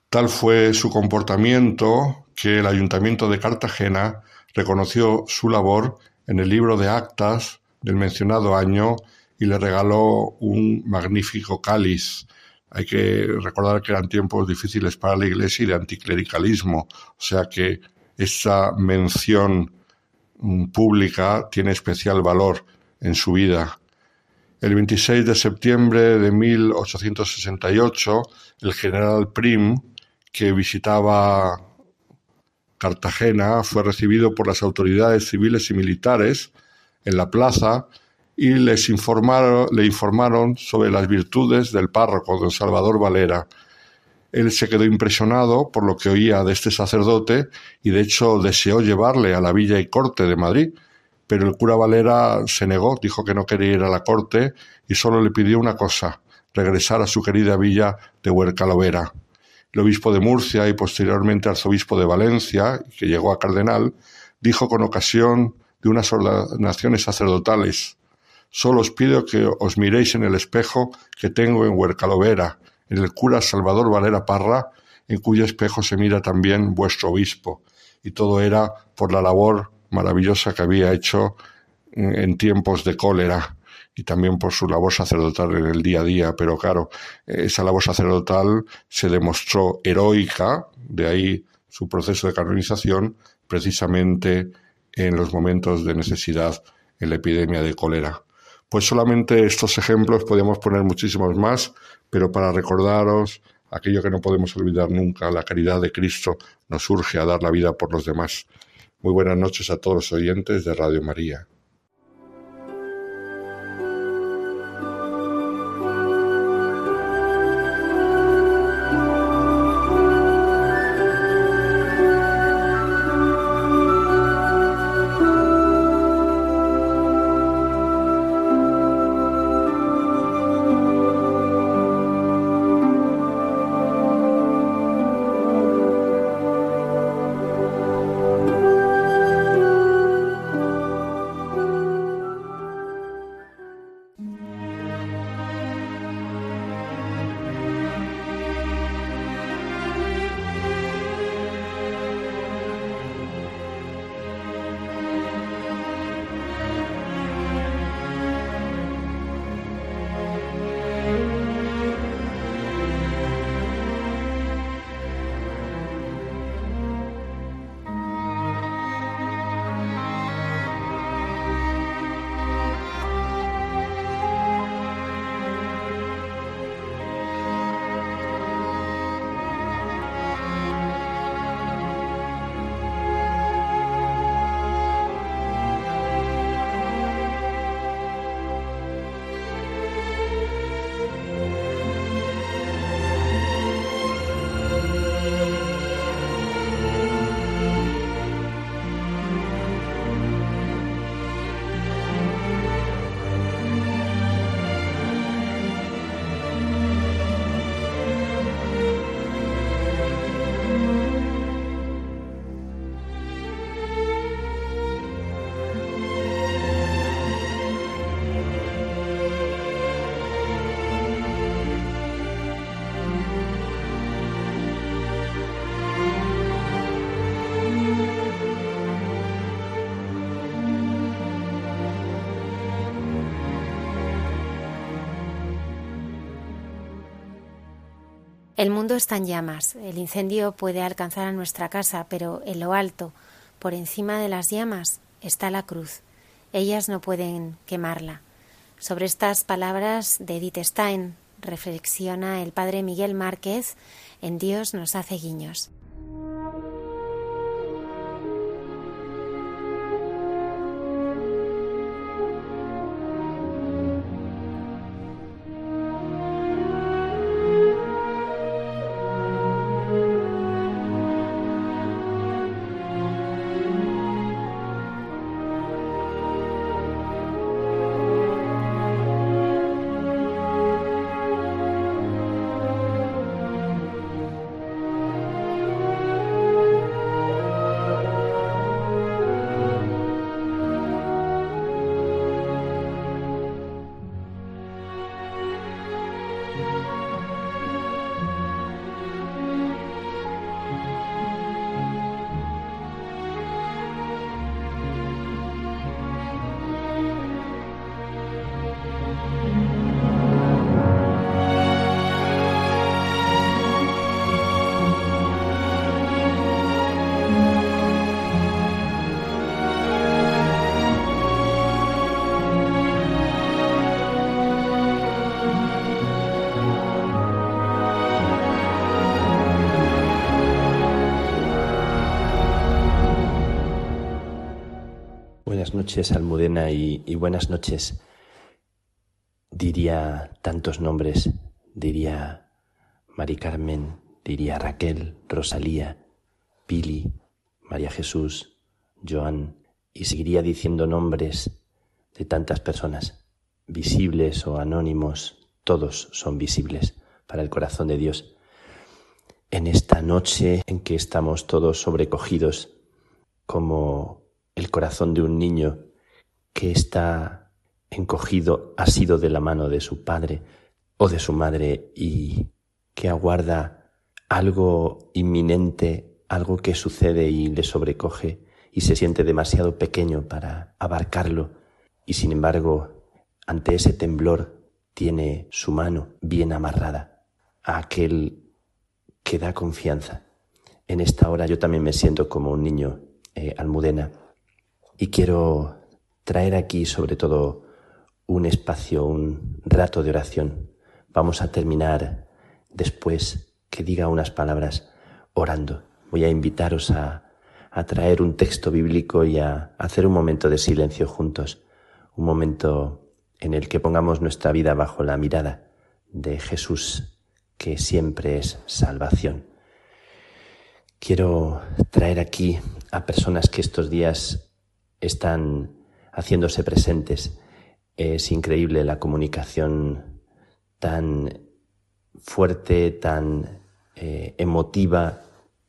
Tal fue su comportamiento que el ayuntamiento de Cartagena reconoció su labor en el libro de actas del mencionado año y le regaló un magnífico cáliz hay que recordar que eran tiempos difíciles para la Iglesia y de anticlericalismo, o sea que esa mención mm, pública tiene especial valor en su vida. El 26 de septiembre de 1868, el general Prim, que visitaba Cartagena, fue recibido por las autoridades civiles y militares en la plaza y les informaron, le informaron sobre las virtudes del párroco, don Salvador Valera. Él se quedó impresionado por lo que oía de este sacerdote y de hecho deseó llevarle a la villa y corte de Madrid, pero el cura Valera se negó, dijo que no quería ir a la corte y solo le pidió una cosa, regresar a su querida villa de Huercalovera. el obispo de Murcia y posteriormente arzobispo de Valencia, que llegó a cardenal, dijo con ocasión de unas ordenaciones sacerdotales, Solo os pido que os miréis en el espejo que tengo en Huercalovera, en el cura Salvador Valera Parra, en cuyo espejo se mira también vuestro obispo. Y todo era por la labor maravillosa que había hecho en tiempos de cólera y también por su labor sacerdotal en el día a día. Pero claro, esa labor sacerdotal se demostró heroica, de ahí su proceso de canonización, precisamente en los momentos de necesidad en la epidemia de cólera. Pues solamente estos ejemplos podemos poner muchísimos más, pero para recordaros aquello que no podemos olvidar nunca, la caridad de Cristo nos urge a dar la vida por los demás. Muy buenas noches a todos los oyentes de Radio María. El mundo está en llamas. El incendio puede alcanzar a nuestra casa, pero en lo alto, por encima de las llamas, está la cruz. Ellas no pueden quemarla. Sobre estas palabras de Edith Stein reflexiona el padre Miguel Márquez en Dios nos hace guiños. Noches, Almudena, y, y, buenas noches. Diría tantos nombres, diría Mari Carmen, diría Raquel, Rosalía, Pili, María Jesús, Joan, y seguiría diciendo nombres de tantas personas, visibles o anónimos, todos son visibles para el corazón de Dios. en esta noche en que estamos todos sobrecogidos como el corazón de un niño que está encogido, ha sido de la mano de su padre o de su madre y que aguarda algo inminente, algo que sucede y le sobrecoge y se siente demasiado pequeño para abarcarlo y sin embargo ante ese temblor tiene su mano bien amarrada a aquel que da confianza. En esta hora yo también me siento como un niño eh, almudena y quiero traer aquí sobre todo un espacio, un rato de oración. Vamos a terminar después que diga unas palabras orando. Voy a invitaros a, a traer un texto bíblico y a hacer un momento de silencio juntos, un momento en el que pongamos nuestra vida bajo la mirada de Jesús, que siempre es salvación. Quiero traer aquí a personas que estos días están haciéndose presentes. Es increíble la comunicación tan fuerte, tan eh, emotiva,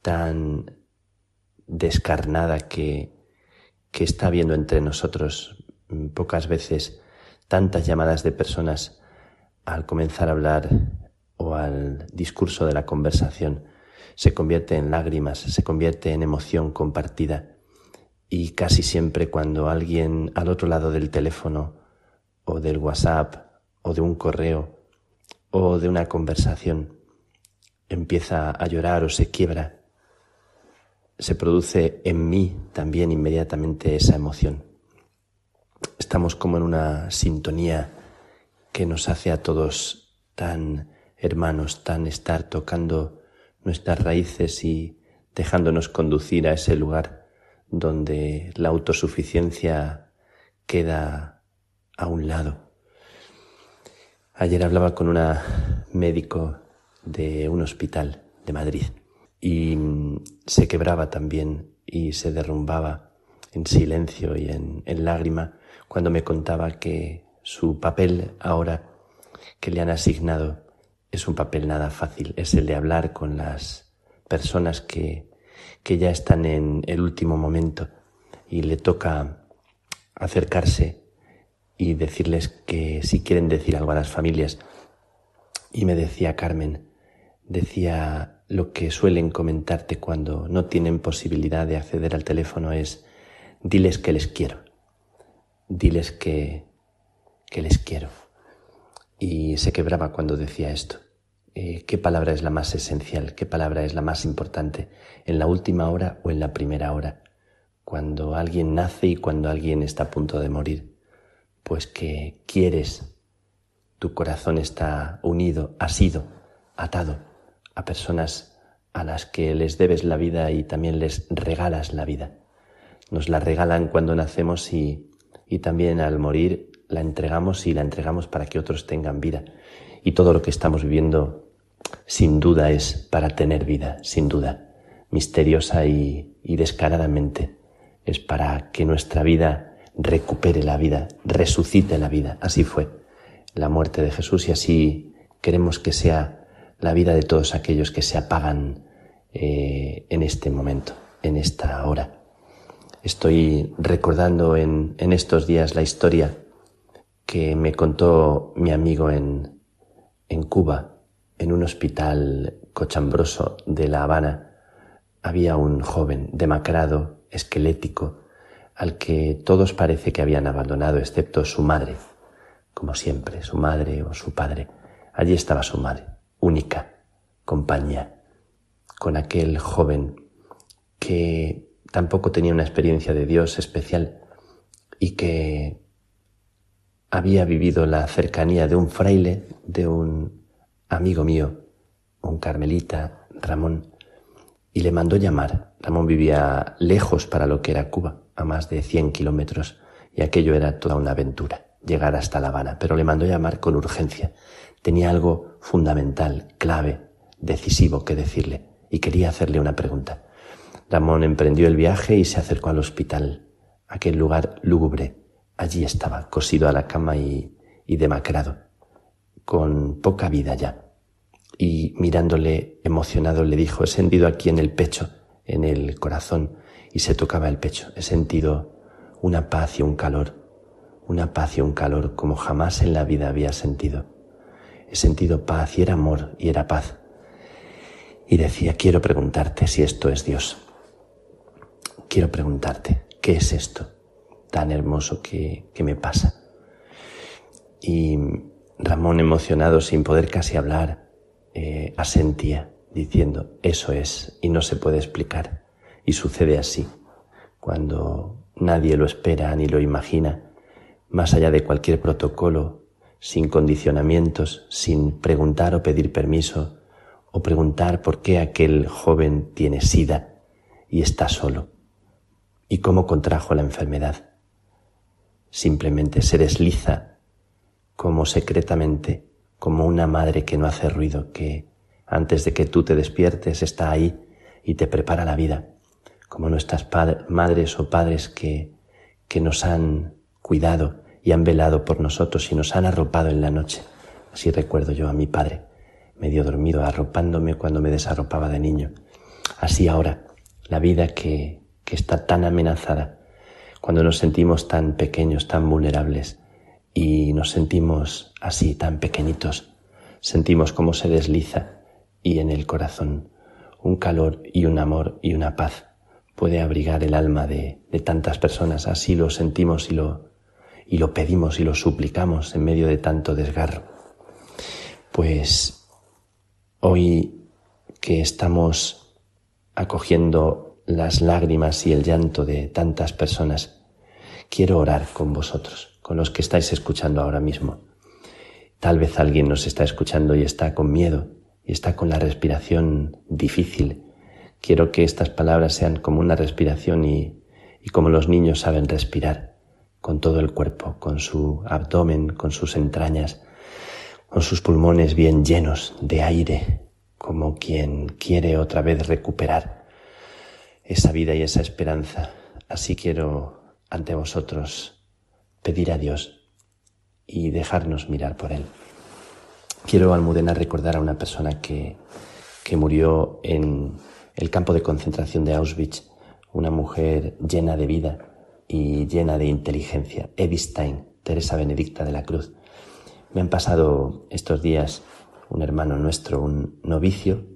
tan descarnada que, que está habiendo entre nosotros. Pocas veces tantas llamadas de personas al comenzar a hablar o al discurso de la conversación se convierte en lágrimas, se convierte en emoción compartida. Y casi siempre cuando alguien al otro lado del teléfono o del WhatsApp o de un correo o de una conversación empieza a llorar o se quiebra, se produce en mí también inmediatamente esa emoción. Estamos como en una sintonía que nos hace a todos tan hermanos, tan estar tocando nuestras raíces y dejándonos conducir a ese lugar donde la autosuficiencia queda a un lado. Ayer hablaba con una médico de un hospital de Madrid y se quebraba también y se derrumbaba en silencio y en, en lágrima cuando me contaba que su papel ahora que le han asignado es un papel nada fácil, es el de hablar con las personas que, que ya están en el último momento y le toca acercarse y decirles que si quieren decir algo a las familias. Y me decía Carmen, decía lo que suelen comentarte cuando no tienen posibilidad de acceder al teléfono es diles que les quiero, diles que, que les quiero. Y se quebraba cuando decía esto. Eh, qué palabra es la más esencial, qué palabra es la más importante, en la última hora o en la primera hora, cuando alguien nace y cuando alguien está a punto de morir, pues que quieres, tu corazón está unido, ha sido atado a personas a las que les debes la vida y también les regalas la vida. Nos la regalan cuando nacemos y, y también al morir la entregamos y la entregamos para que otros tengan vida. Y todo lo que estamos viviendo sin duda es para tener vida, sin duda, misteriosa y, descaradamente, es para que nuestra vida recupere la vida, resucite la vida. Así fue la muerte de Jesús y así queremos que sea la vida de todos aquellos que se apagan eh, en este momento, en esta hora. Estoy recordando en, en estos días la historia que me contó mi amigo en, en Cuba, en un hospital cochambroso de La Habana había un joven demacrado, esquelético, al que todos parece que habían abandonado excepto su madre, como siempre, su madre o su padre. Allí estaba su madre, única compañía, con aquel joven que tampoco tenía una experiencia de Dios especial y que había vivido la cercanía de un fraile, de un amigo mío, un carmelita, Ramón, y le mandó llamar. Ramón vivía lejos para lo que era Cuba, a más de 100 kilómetros, y aquello era toda una aventura, llegar hasta La Habana, pero le mandó llamar con urgencia. Tenía algo fundamental, clave, decisivo que decirle, y quería hacerle una pregunta. Ramón emprendió el viaje y se acercó al hospital, aquel lugar lúgubre. Allí estaba, cosido a la cama y, y demacrado, con poca vida ya y mirándole emocionado le dijo, he sentido aquí en el pecho, en el corazón, y se tocaba el pecho, he sentido una paz y un calor, una paz y un calor como jamás en la vida había sentido. He sentido paz y era amor y era paz. Y decía, quiero preguntarte si esto es Dios. Quiero preguntarte, ¿qué es esto tan hermoso que, que me pasa? Y Ramón, emocionado, sin poder casi hablar, eh, asentía, diciendo, eso es, y no se puede explicar. Y sucede así, cuando nadie lo espera ni lo imagina, más allá de cualquier protocolo, sin condicionamientos, sin preguntar o pedir permiso, o preguntar por qué aquel joven tiene sida y está solo, y cómo contrajo la enfermedad. Simplemente se desliza como secretamente, como una madre que no hace ruido, que antes de que tú te despiertes está ahí y te prepara la vida, como nuestras madres o padres que, que nos han cuidado y han velado por nosotros y nos han arropado en la noche. Así recuerdo yo a mi padre, medio dormido, arropándome cuando me desarropaba de niño. Así ahora, la vida que, que está tan amenazada, cuando nos sentimos tan pequeños, tan vulnerables y nos sentimos así, tan pequeñitos, sentimos cómo se desliza y en el corazón un calor y un amor y una paz puede abrigar el alma de, de tantas personas. Así lo sentimos y lo, y lo pedimos y lo suplicamos en medio de tanto desgarro. Pues hoy que estamos acogiendo las lágrimas y el llanto de tantas personas, quiero orar con vosotros, con los que estáis escuchando ahora mismo. Tal vez alguien nos está escuchando y está con miedo y está con la respiración difícil. Quiero que estas palabras sean como una respiración y, y como los niños saben respirar, con todo el cuerpo, con su abdomen, con sus entrañas, con sus pulmones bien llenos de aire, como quien quiere otra vez recuperar esa vida y esa esperanza. Así quiero ante vosotros pedir a Dios y dejarnos mirar por Él. Quiero, Almudena, recordar a una persona que, que murió en el campo de concentración de Auschwitz, una mujer llena de vida y llena de inteligencia, Edith Stein, Teresa Benedicta de la Cruz. Me han pasado estos días un hermano nuestro, un novicio,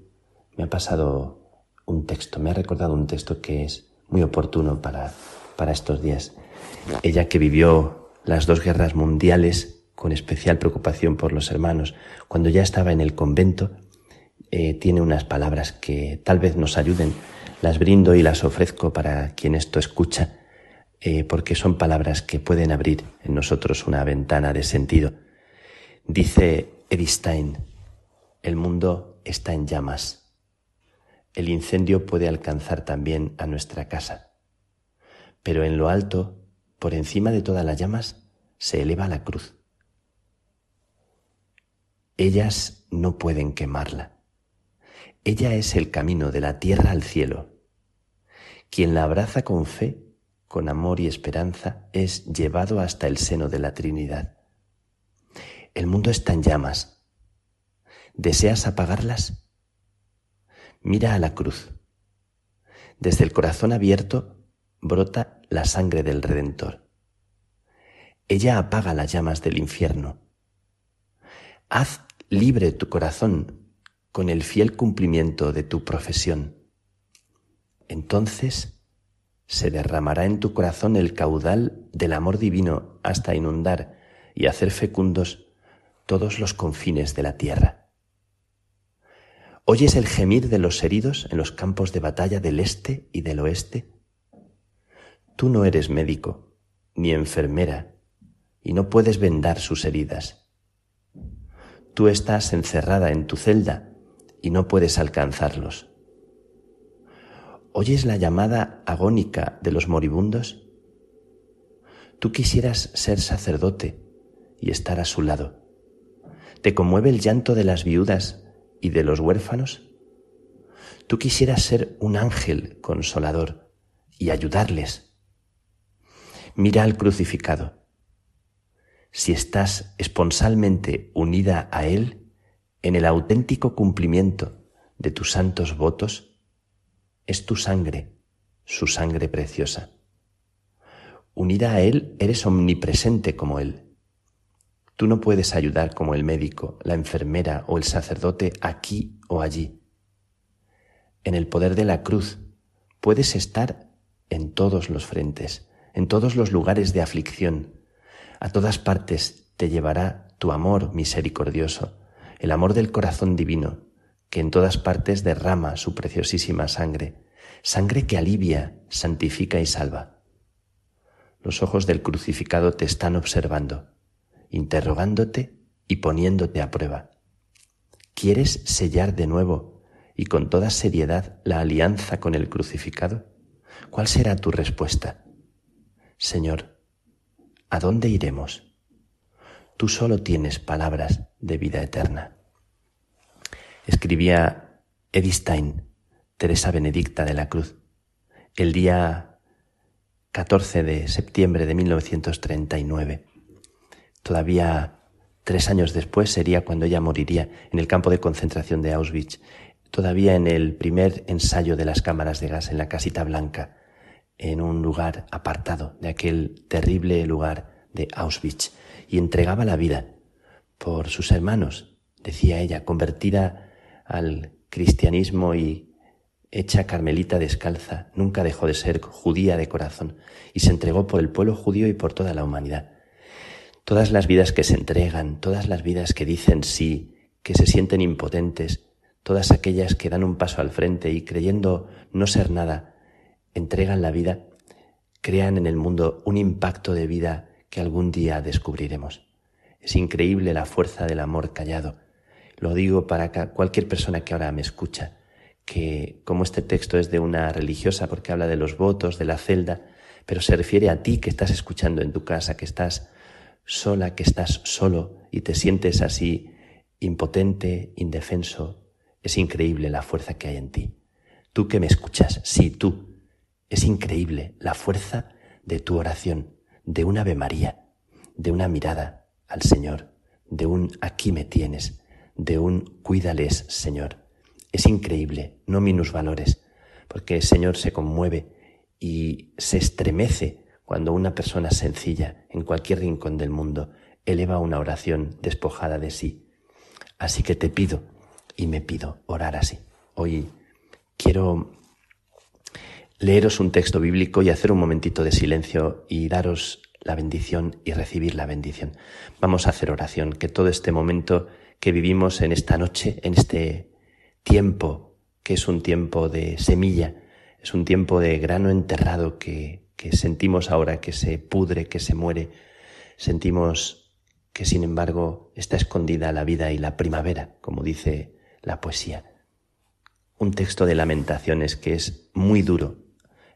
me ha pasado un texto, me ha recordado un texto que es muy oportuno para, para estos días. Ella que vivió las dos guerras mundiales con especial preocupación por los hermanos, cuando ya estaba en el convento, eh, tiene unas palabras que tal vez nos ayuden. Las brindo y las ofrezco para quien esto escucha, eh, porque son palabras que pueden abrir en nosotros una ventana de sentido. Dice Edith Stein, el mundo está en llamas el incendio puede alcanzar también a nuestra casa. Pero en lo alto, por encima de todas las llamas, se eleva la cruz. Ellas no pueden quemarla. Ella es el camino de la tierra al cielo. Quien la abraza con fe, con amor y esperanza, es llevado hasta el seno de la Trinidad. El mundo está en llamas. ¿Deseas apagarlas? Mira a la cruz. Desde el corazón abierto brota la sangre del Redentor. Ella apaga las llamas del infierno. Haz libre tu corazón con el fiel cumplimiento de tu profesión. Entonces se derramará en tu corazón el caudal del amor divino hasta inundar y hacer fecundos todos los confines de la tierra. ¿Oyes el gemir de los heridos en los campos de batalla del este y del oeste? Tú no eres médico ni enfermera y no puedes vendar sus heridas. Tú estás encerrada en tu celda y no puedes alcanzarlos. ¿Oyes la llamada agónica de los moribundos? Tú quisieras ser sacerdote y estar a su lado. ¿Te conmueve el llanto de las viudas y de los huérfanos? Tú quisieras ser un ángel consolador y ayudarles. Mira al crucificado. Si estás esponsalmente unida a Él, en el auténtico cumplimiento de tus santos votos, es tu sangre, su sangre preciosa. Unida a Él, eres omnipresente como Él. Tú no puedes ayudar como el médico, la enfermera o el sacerdote aquí o allí. En el poder de la cruz puedes estar en todos los frentes, en todos los lugares de aflicción. A todas partes te llevará tu amor misericordioso, el amor del corazón divino, que en todas partes derrama su preciosísima sangre, sangre que alivia, santifica y salva. Los ojos del crucificado te están observando interrogándote y poniéndote a prueba. ¿Quieres sellar de nuevo y con toda seriedad la alianza con el crucificado? ¿Cuál será tu respuesta? Señor, ¿a dónde iremos? Tú solo tienes palabras de vida eterna. Escribía Edith Stein, Teresa Benedicta de la Cruz, el día 14 de septiembre de 1939. Todavía tres años después sería cuando ella moriría en el campo de concentración de Auschwitz, todavía en el primer ensayo de las cámaras de gas en la casita blanca, en un lugar apartado de aquel terrible lugar de Auschwitz, y entregaba la vida por sus hermanos, decía ella, convertida al cristianismo y hecha carmelita descalza, nunca dejó de ser judía de corazón y se entregó por el pueblo judío y por toda la humanidad. Todas las vidas que se entregan, todas las vidas que dicen sí, que se sienten impotentes, todas aquellas que dan un paso al frente y creyendo no ser nada, entregan la vida, crean en el mundo un impacto de vida que algún día descubriremos. Es increíble la fuerza del amor callado. Lo digo para cualquier persona que ahora me escucha, que como este texto es de una religiosa porque habla de los votos, de la celda, pero se refiere a ti que estás escuchando en tu casa, que estás sola, que estás solo y te sientes así impotente, indefenso, es increíble la fuerza que hay en ti. Tú que me escuchas, sí, tú, es increíble la fuerza de tu oración, de un Ave María, de una mirada al Señor, de un aquí me tienes, de un cuídales, Señor. Es increíble, no minusvalores, porque el Señor se conmueve y se estremece cuando una persona sencilla en cualquier rincón del mundo eleva una oración despojada de sí. Así que te pido y me pido orar así. Hoy quiero leeros un texto bíblico y hacer un momentito de silencio y daros la bendición y recibir la bendición. Vamos a hacer oración, que todo este momento que vivimos en esta noche, en este tiempo, que es un tiempo de semilla, es un tiempo de grano enterrado que que sentimos ahora que se pudre, que se muere, sentimos que sin embargo está escondida la vida y la primavera, como dice la poesía. Un texto de lamentaciones que es muy duro,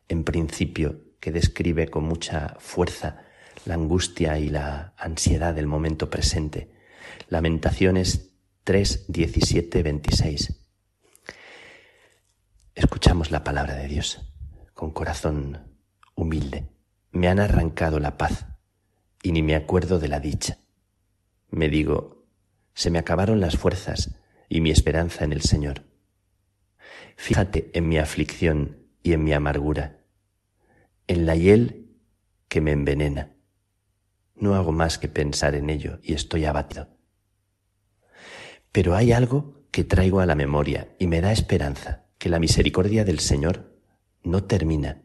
en principio, que describe con mucha fuerza la angustia y la ansiedad del momento presente. Lamentaciones 3, 17, 26. Escuchamos la palabra de Dios con corazón humilde. Me han arrancado la paz y ni me acuerdo de la dicha. Me digo, se me acabaron las fuerzas y mi esperanza en el Señor. Fíjate en mi aflicción y en mi amargura, en la hiel que me envenena. No hago más que pensar en ello y estoy abatido. Pero hay algo que traigo a la memoria y me da esperanza, que la misericordia del Señor no termina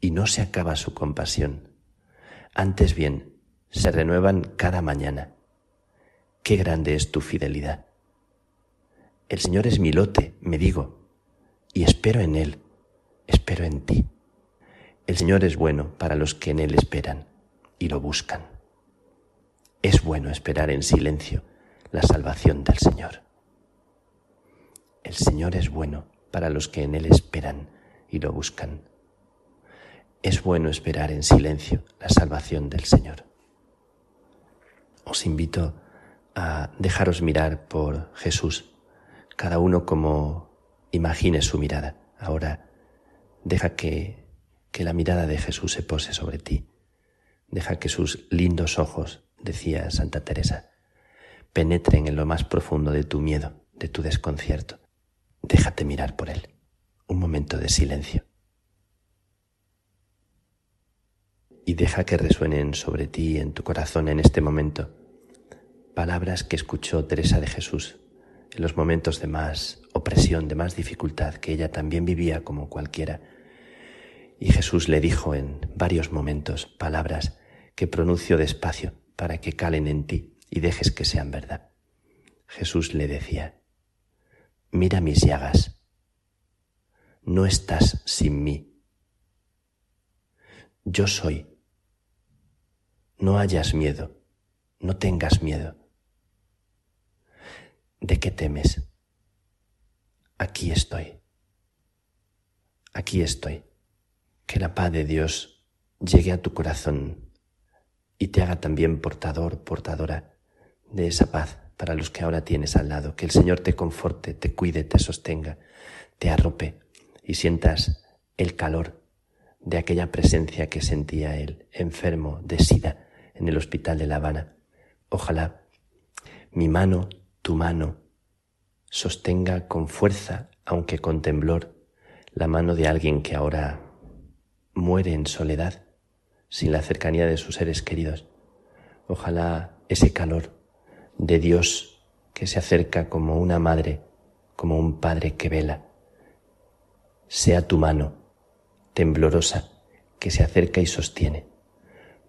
y no se acaba su compasión. Antes bien, se renuevan cada mañana. Qué grande es tu fidelidad. El Señor es mi lote, me digo, y espero en Él, espero en ti. El Señor es bueno para los que en Él esperan y lo buscan. Es bueno esperar en silencio la salvación del Señor. El Señor es bueno para los que en Él esperan y lo buscan es bueno esperar en silencio la salvación del Señor. Os invito a dejaros mirar por Jesús, cada uno como imagine su mirada. Ahora deja que, que la mirada de Jesús se pose sobre ti. Deja que sus lindos ojos, decía Santa Teresa, penetren en lo más profundo de tu miedo, de tu desconcierto. Déjate mirar por Él. Un momento de silencio. Y deja que resuenen sobre ti en tu corazón en este momento palabras que escuchó Teresa de Jesús en los momentos de más opresión, de más dificultad que ella también vivía como cualquiera. Y Jesús le dijo en varios momentos palabras que pronunció despacio para que calen en ti y dejes que sean verdad. Jesús le decía, mira mis llagas, no estás sin mí. Yo soy. No hayas miedo, no tengas miedo. ¿De qué temes? Aquí estoy. Aquí estoy. Que la paz de Dios llegue a tu corazón y te haga también portador, portadora de esa paz para los que ahora tienes al lado. Que el Señor te conforte, te cuide, te sostenga, te arrope y sientas el calor de aquella presencia que sentía él, enfermo de sida en el hospital de La Habana. Ojalá mi mano, tu mano, sostenga con fuerza, aunque con temblor, la mano de alguien que ahora muere en soledad, sin la cercanía de sus seres queridos. Ojalá ese calor de Dios que se acerca como una madre, como un padre que vela, sea tu mano temblorosa que se acerca y sostiene.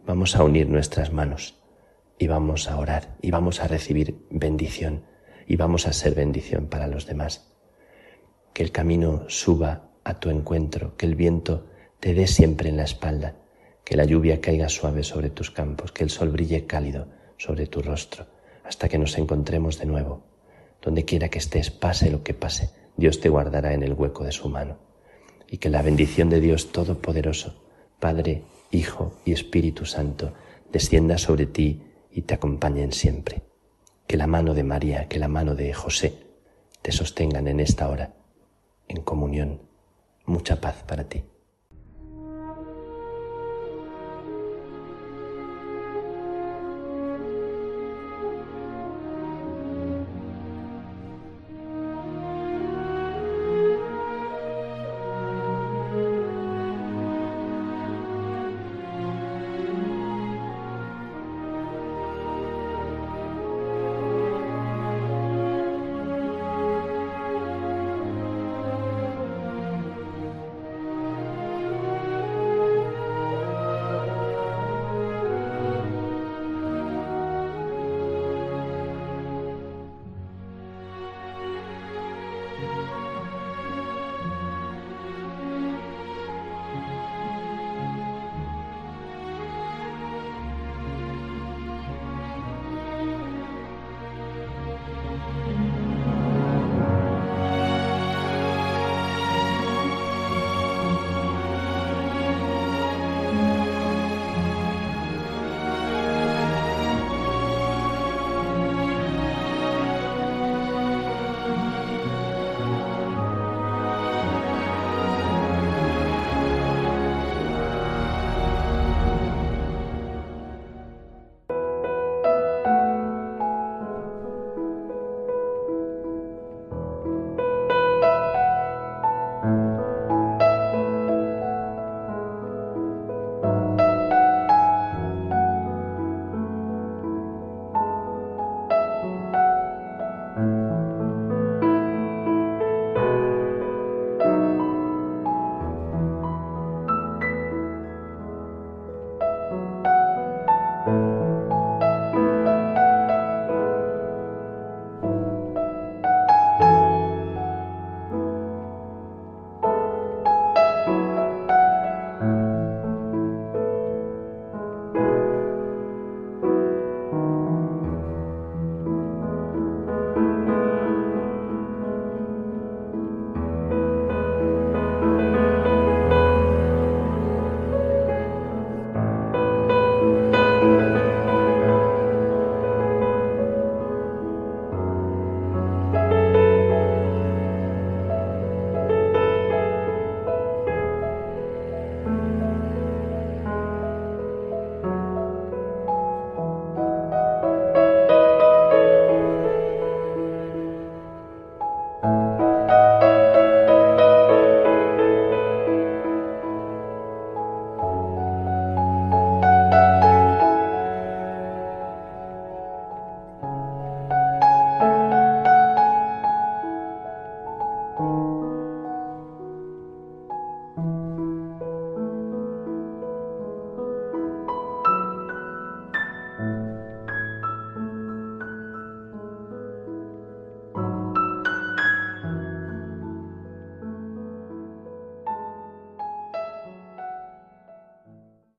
Vamos a unir nuestras manos y vamos a orar y vamos a recibir bendición y vamos a ser bendición para los demás. Que el camino suba a tu encuentro, que el viento te dé siempre en la espalda, que la lluvia caiga suave sobre tus campos, que el sol brille cálido sobre tu rostro, hasta que nos encontremos de nuevo. Donde quiera que estés, pase lo que pase, Dios te guardará en el hueco de su mano. Y que la bendición de Dios Todopoderoso, Padre, Hijo y Espíritu Santo, descienda sobre ti y te acompañen siempre que la mano de María, que la mano de José te sostengan en esta hora, en comunión. Mucha paz para ti.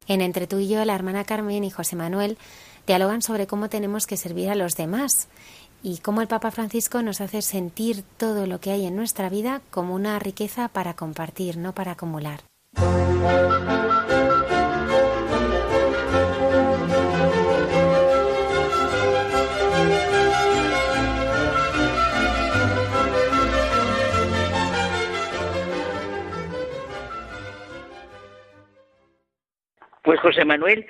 En Entre tú y yo, la hermana Carmen y José Manuel dialogan sobre cómo tenemos que servir a los demás y cómo el Papa Francisco nos hace sentir todo lo que hay en nuestra vida como una riqueza para compartir, no para acumular. José Manuel,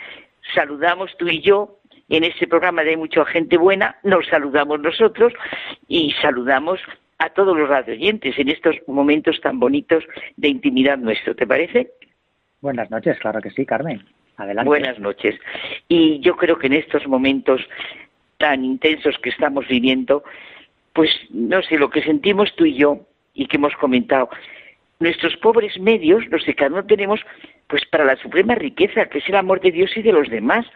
saludamos tú y yo en este programa de Mucha Gente Buena, nos saludamos nosotros y saludamos a todos los radioyentes en estos momentos tan bonitos de intimidad nuestro, ¿te parece? Buenas noches, claro que sí, Carmen. Adelante. Buenas noches. Y yo creo que en estos momentos tan intensos que estamos viviendo, pues no sé, lo que sentimos tú y yo y que hemos comentado, nuestros pobres medios, los que cada uno tenemos, pues para la suprema riqueza, que es el amor de Dios y de los demás.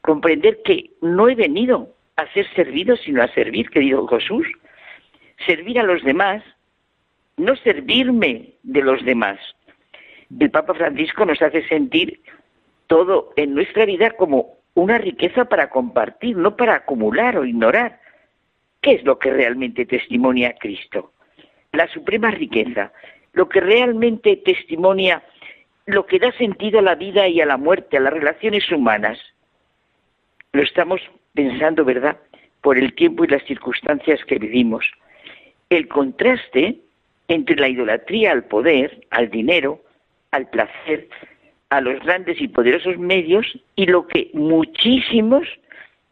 Comprender que no he venido a ser servido, sino a servir, querido Jesús. Servir a los demás, no servirme de los demás. El Papa Francisco nos hace sentir todo en nuestra vida como una riqueza para compartir, no para acumular o ignorar. ¿Qué es lo que realmente testimonia a Cristo? La suprema riqueza, lo que realmente testimonia lo que da sentido a la vida y a la muerte, a las relaciones humanas. Lo estamos pensando, ¿verdad?, por el tiempo y las circunstancias que vivimos. El contraste entre la idolatría al poder, al dinero, al placer, a los grandes y poderosos medios y lo que muchísimos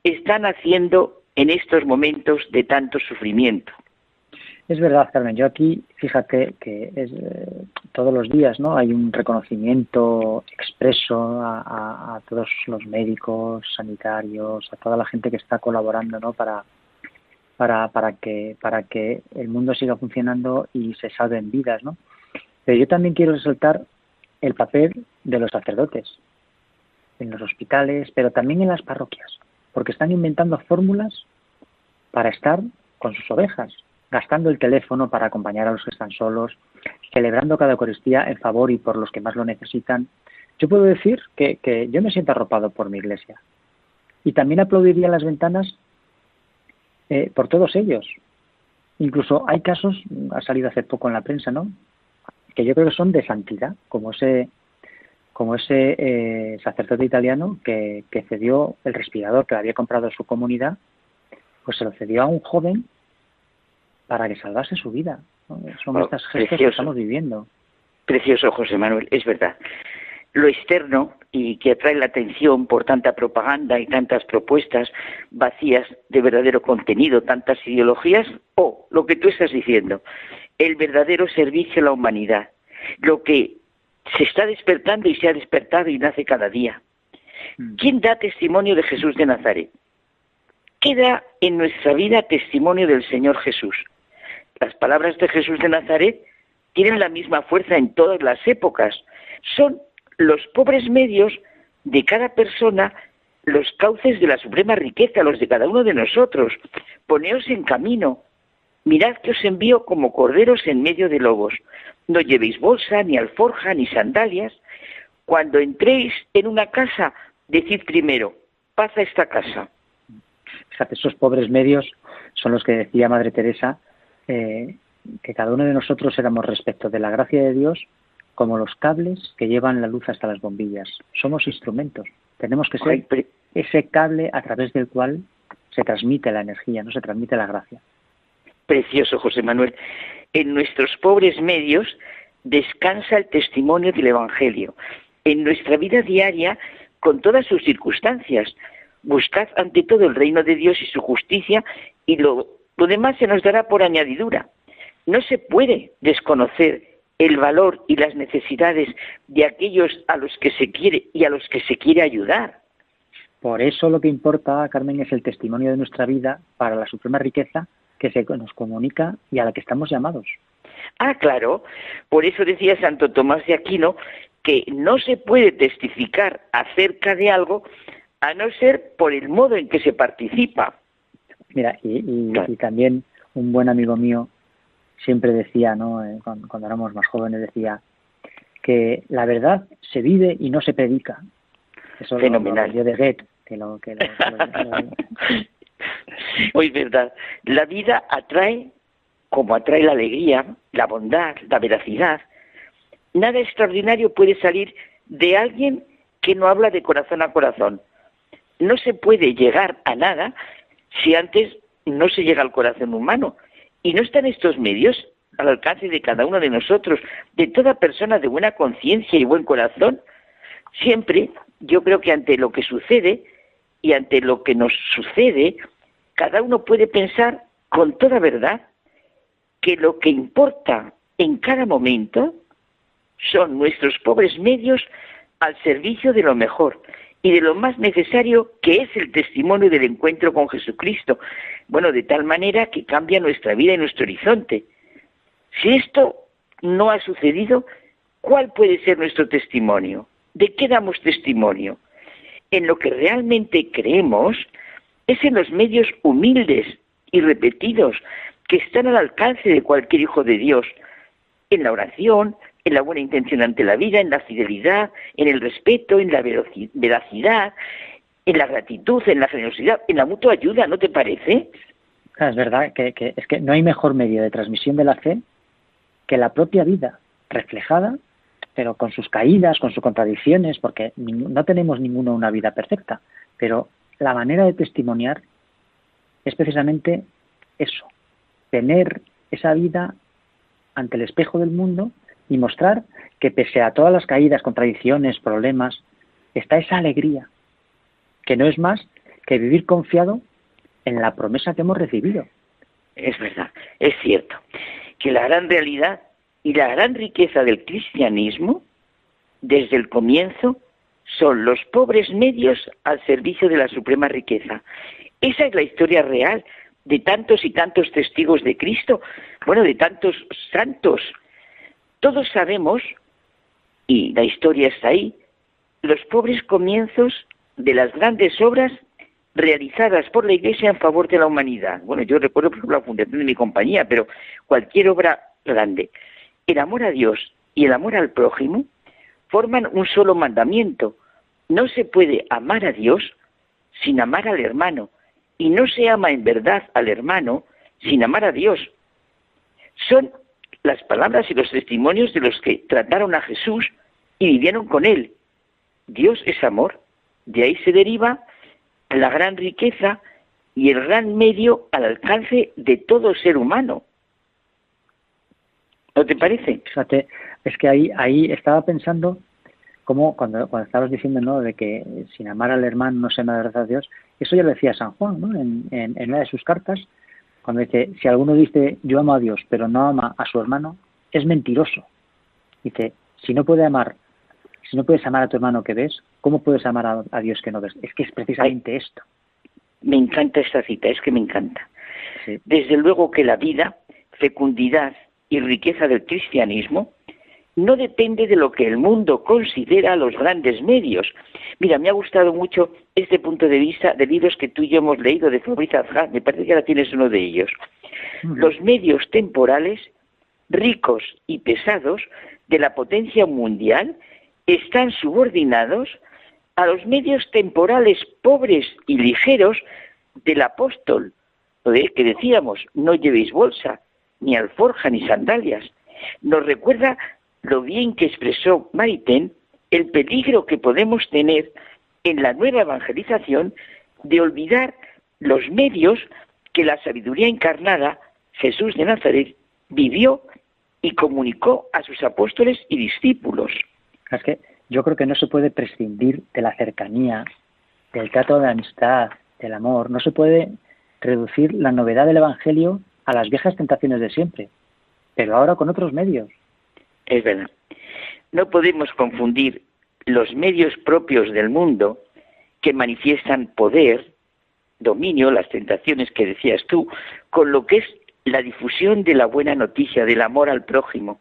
están haciendo en estos momentos de tanto sufrimiento. Es verdad, Carmen. Yo aquí, fíjate que es, eh, todos los días, ¿no? Hay un reconocimiento expreso a, todos los médicos, sanitarios, a toda la gente que está colaborando, ¿no? Para, para, para que para que el mundo siga funcionando y se salven vidas, ¿no? Pero yo también quiero resaltar el papel de los sacerdotes en los hospitales, pero también en las parroquias, porque están inventando fórmulas para estar con sus ovejas, gastando el teléfono para acompañar a los que están solos, celebrando cada Eucaristía en favor y por los que más lo necesitan. Yo puedo decir que, yo me siento arropado por mi iglesia. Y también aplaudiría las ventanas eh, por todos ellos. Incluso hay casos, ha salido hace poco en la prensa, ¿no? Que yo creo que son de santidad, como ese como ese eh, sacerdote italiano que, que, cedió el respirador que había comprado su comunidad, pues se lo cedió a un joven para que salvase su vida. Son oh, estas gestos que estamos viviendo. Precioso, José Manuel, es verdad. Lo externo y que atrae la atención por tanta propaganda y tantas propuestas vacías de verdadero contenido, tantas ideologías, o lo que tú estás diciendo, el verdadero servicio a la humanidad, lo que se está despertando y se ha despertado y nace cada día. Mm. ¿Quién da testimonio de Jesús de Nazaret? ¿Qué da en nuestra vida testimonio del Señor Jesús? Las palabras de Jesús de Nazaret tienen la misma fuerza en todas las épocas. Son los pobres medios de cada persona los cauces de la suprema riqueza, los de cada uno de nosotros. Poneos en camino. Mirad que os envío como corderos en medio de lobos. No llevéis bolsa, ni alforja, ni sandalias. Cuando entréis en una casa, decid primero, paz a esta casa. Esos pobres medios son los que decía Madre Teresa, eh, que cada uno de nosotros éramos respecto de la gracia de Dios como los cables que llevan la luz hasta las bombillas. Somos instrumentos. Tenemos que ser ese cable a través del cual se transmite la energía, no se transmite la gracia. Precioso, José Manuel. En nuestros pobres medios descansa el testimonio del Evangelio. En nuestra vida diaria, con todas sus circunstancias, buscad ante todo el reino de Dios y su justicia y lo lo demás se nos dará por añadidura. No se puede desconocer el valor y las necesidades de aquellos a los que se quiere y a los que se quiere ayudar. Por eso lo que importa, Carmen, es el testimonio de nuestra vida para la suprema riqueza que se nos comunica y a la que estamos llamados. Ah, claro. Por eso decía Santo Tomás de Aquino que no se puede testificar acerca de algo a no ser por el modo en que se participa. Mira, y, también un buen amigo mío siempre decía, ¿no? Eh, cuando, cuando, éramos más jóvenes, decía que la verdad se vive y no se predica. Eso Fenomenal. Lo, lo de Goethe, que lo, que lo, Hoy (laughs) es verdad. La vida atrae como atrae la alegría, la bondad, la veracidad. Nada extraordinario puede salir de alguien que no habla de corazón a corazón. No se puede llegar a nada si antes no se llega al corazón humano. Y no están estos medios al alcance de cada uno de nosotros, de toda persona de buena conciencia y buen corazón. Siempre yo creo que ante lo que sucede y ante lo que nos sucede, cada uno puede pensar con toda verdad que lo que importa en cada momento son nuestros pobres medios al servicio de lo mejor y de lo más necesario que es el testimonio del encuentro con Jesucristo. Bueno, de tal manera que cambia nuestra vida y nuestro horizonte. Si esto no ha sucedido, ¿cuál puede ser nuestro testimonio? ¿De qué damos testimonio? En lo que realmente creemos es en los medios humildes y repetidos que están al alcance de cualquier hijo de Dios, en la oración, en la buena intención ante la vida, en la fidelidad, en el respeto, en la veracidad, en la gratitud, en la generosidad, en la mutua ayuda, ¿no te parece? es verdad que, que, es que no hay mejor medio de transmisión de la fe que la propia vida reflejada, pero con sus caídas, con sus contradicciones, porque no tenemos ninguno una vida perfecta, pero la manera de testimoniar es precisamente eso, tener esa vida ante el espejo del mundo y mostrar que pese a todas las caídas, contradicciones, problemas, está esa alegría, que no es más que vivir confiado en la promesa que hemos recibido. Es verdad, es cierto, que la gran realidad y la gran riqueza del cristianismo, desde el comienzo, son los pobres medios al servicio de la suprema riqueza. Esa es la historia real de tantos y tantos testigos de Cristo, bueno, de tantos santos. Todos sabemos, y la historia está ahí, los pobres comienzos de las grandes obras realizadas por la Iglesia en favor de la humanidad. Bueno, yo recuerdo, por ejemplo, la fundación de mi compañía, pero cualquier obra grande. El amor a Dios y el amor al prójimo forman un solo mandamiento. No se puede amar a Dios sin amar al hermano, y no se ama en verdad al hermano sin amar a Dios. Son las palabras y los testimonios de los que trataron a Jesús y vivieron con él. Dios es amor. De ahí se deriva la gran riqueza y el gran medio al alcance de todo ser humano. ¿No te parece? Fíjate, es que ahí, ahí estaba pensando como cuando, cuando estabas diciendo ¿no? de que sin amar al hermano no se ama a Dios, eso ya lo decía San Juan ¿no? en, en, una de sus cartas, cuando dice, si alguno dice yo amo a Dios pero no ama a su hermano, es mentiroso. Dice, si no puede amar, si no puedes amar a tu hermano que ves, ¿cómo puedes amar a, Dios que no ves? Es que es precisamente esto. Me encanta esta cita, es que me encanta. Desde luego que la vida, fecundidad y riqueza del cristianismo no depende de lo que el mundo considera los grandes medios. Mira, me ha gustado mucho este punto de vista de libros que tú y yo hemos leído de Fabrice Azra, me parece que ahora tienes uno de ellos. Los medios temporales, ricos y pesados, de la potencia mundial están subordinados a los medios temporales pobres y ligeros del apóstol, que decíamos, no llevéis bolsa, ni alforja, ni sandalias. Nos recuerda lo bien que expresó Maritain el peligro que podemos tener en la nueva evangelización de olvidar los medios que la sabiduría encarnada, Jesús de Nazaret, vivió y comunicó a sus apóstoles y discípulos. Es que yo creo que no se puede prescindir de la cercanía, del trato de amistad, del amor. No se puede reducir la novedad del Evangelio a las viejas tentaciones de siempre, pero ahora con otros medios. Es verdad. No podemos confundir los medios propios del mundo que manifiestan poder, dominio, las tentaciones que decías tú, con lo que es la difusión de la buena noticia, del amor al prójimo.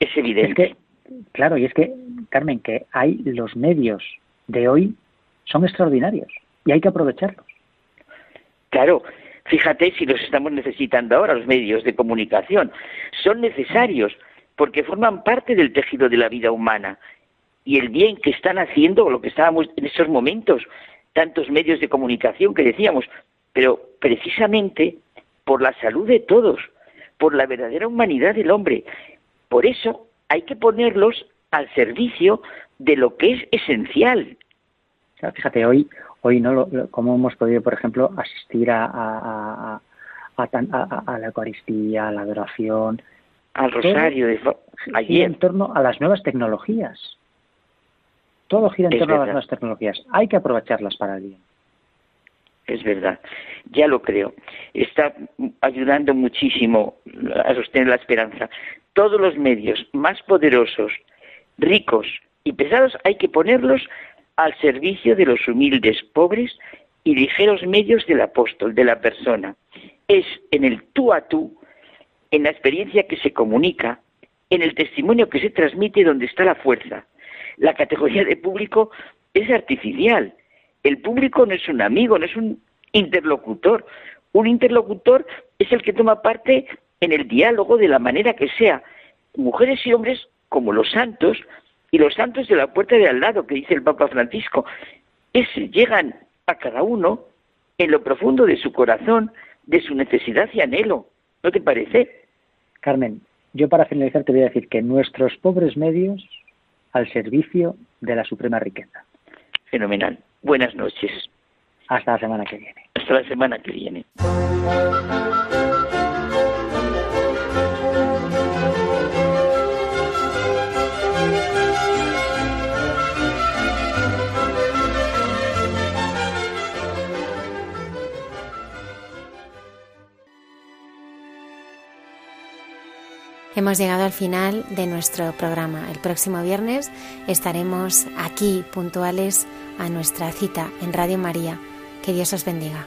Es evidente. claro, y es que, Carmen, que hay los medios de hoy son extraordinarios y hay que aprovecharlos. Claro, fíjate si los estamos necesitando ahora, los medios de comunicación. Son necesarios porque forman parte del tejido de la vida humana y el bien que están haciendo, lo que estábamos en esos momentos, tantos medios de comunicación que decíamos, pero precisamente por la salud de todos, por la verdadera humanidad del hombre. Por eso hay que ponerlos al servicio de lo que es esencial. fíjate, hoy, hoy no lo, como hemos podido, por ejemplo, asistir a, a, a, la Eucaristía, a la adoración, al rosario de ayer. en torno a las nuevas tecnologías. Todo gira en torno a las nuevas tecnologías. Hay que aprovecharlas para el bien. Es verdad, ya lo creo. Está ayudando muchísimo a sostener la esperanza. Todos los medios más poderosos, ricos y pesados hay que ponerlos al servicio de los humildes, pobres y ligeros medios del apóstol, de la persona. Es en el tú a tú, en la experiencia que se comunica, en el testimonio que se transmite donde está la fuerza. La categoría de público es artificial. El público no es un amigo, no es un interlocutor. Un interlocutor es el que toma parte en el diálogo de la manera que sea. Mujeres y hombres como los santos y los santos de la puerta de al lado, que dice el Papa Francisco, es, llegan a cada uno en lo profundo de su corazón, de su necesidad y anhelo. ¿No te parece? Carmen, yo para finalizar te voy a decir que nuestros pobres medios al servicio de la suprema riqueza. Fenomenal. Buenas noches. Hasta la semana que viene. Hasta la semana que viene. Hemos llegado al final de nuestro programa. El próximo viernes estaremos aquí puntuales a nuestra cita en Radio María. Que Dios os bendiga.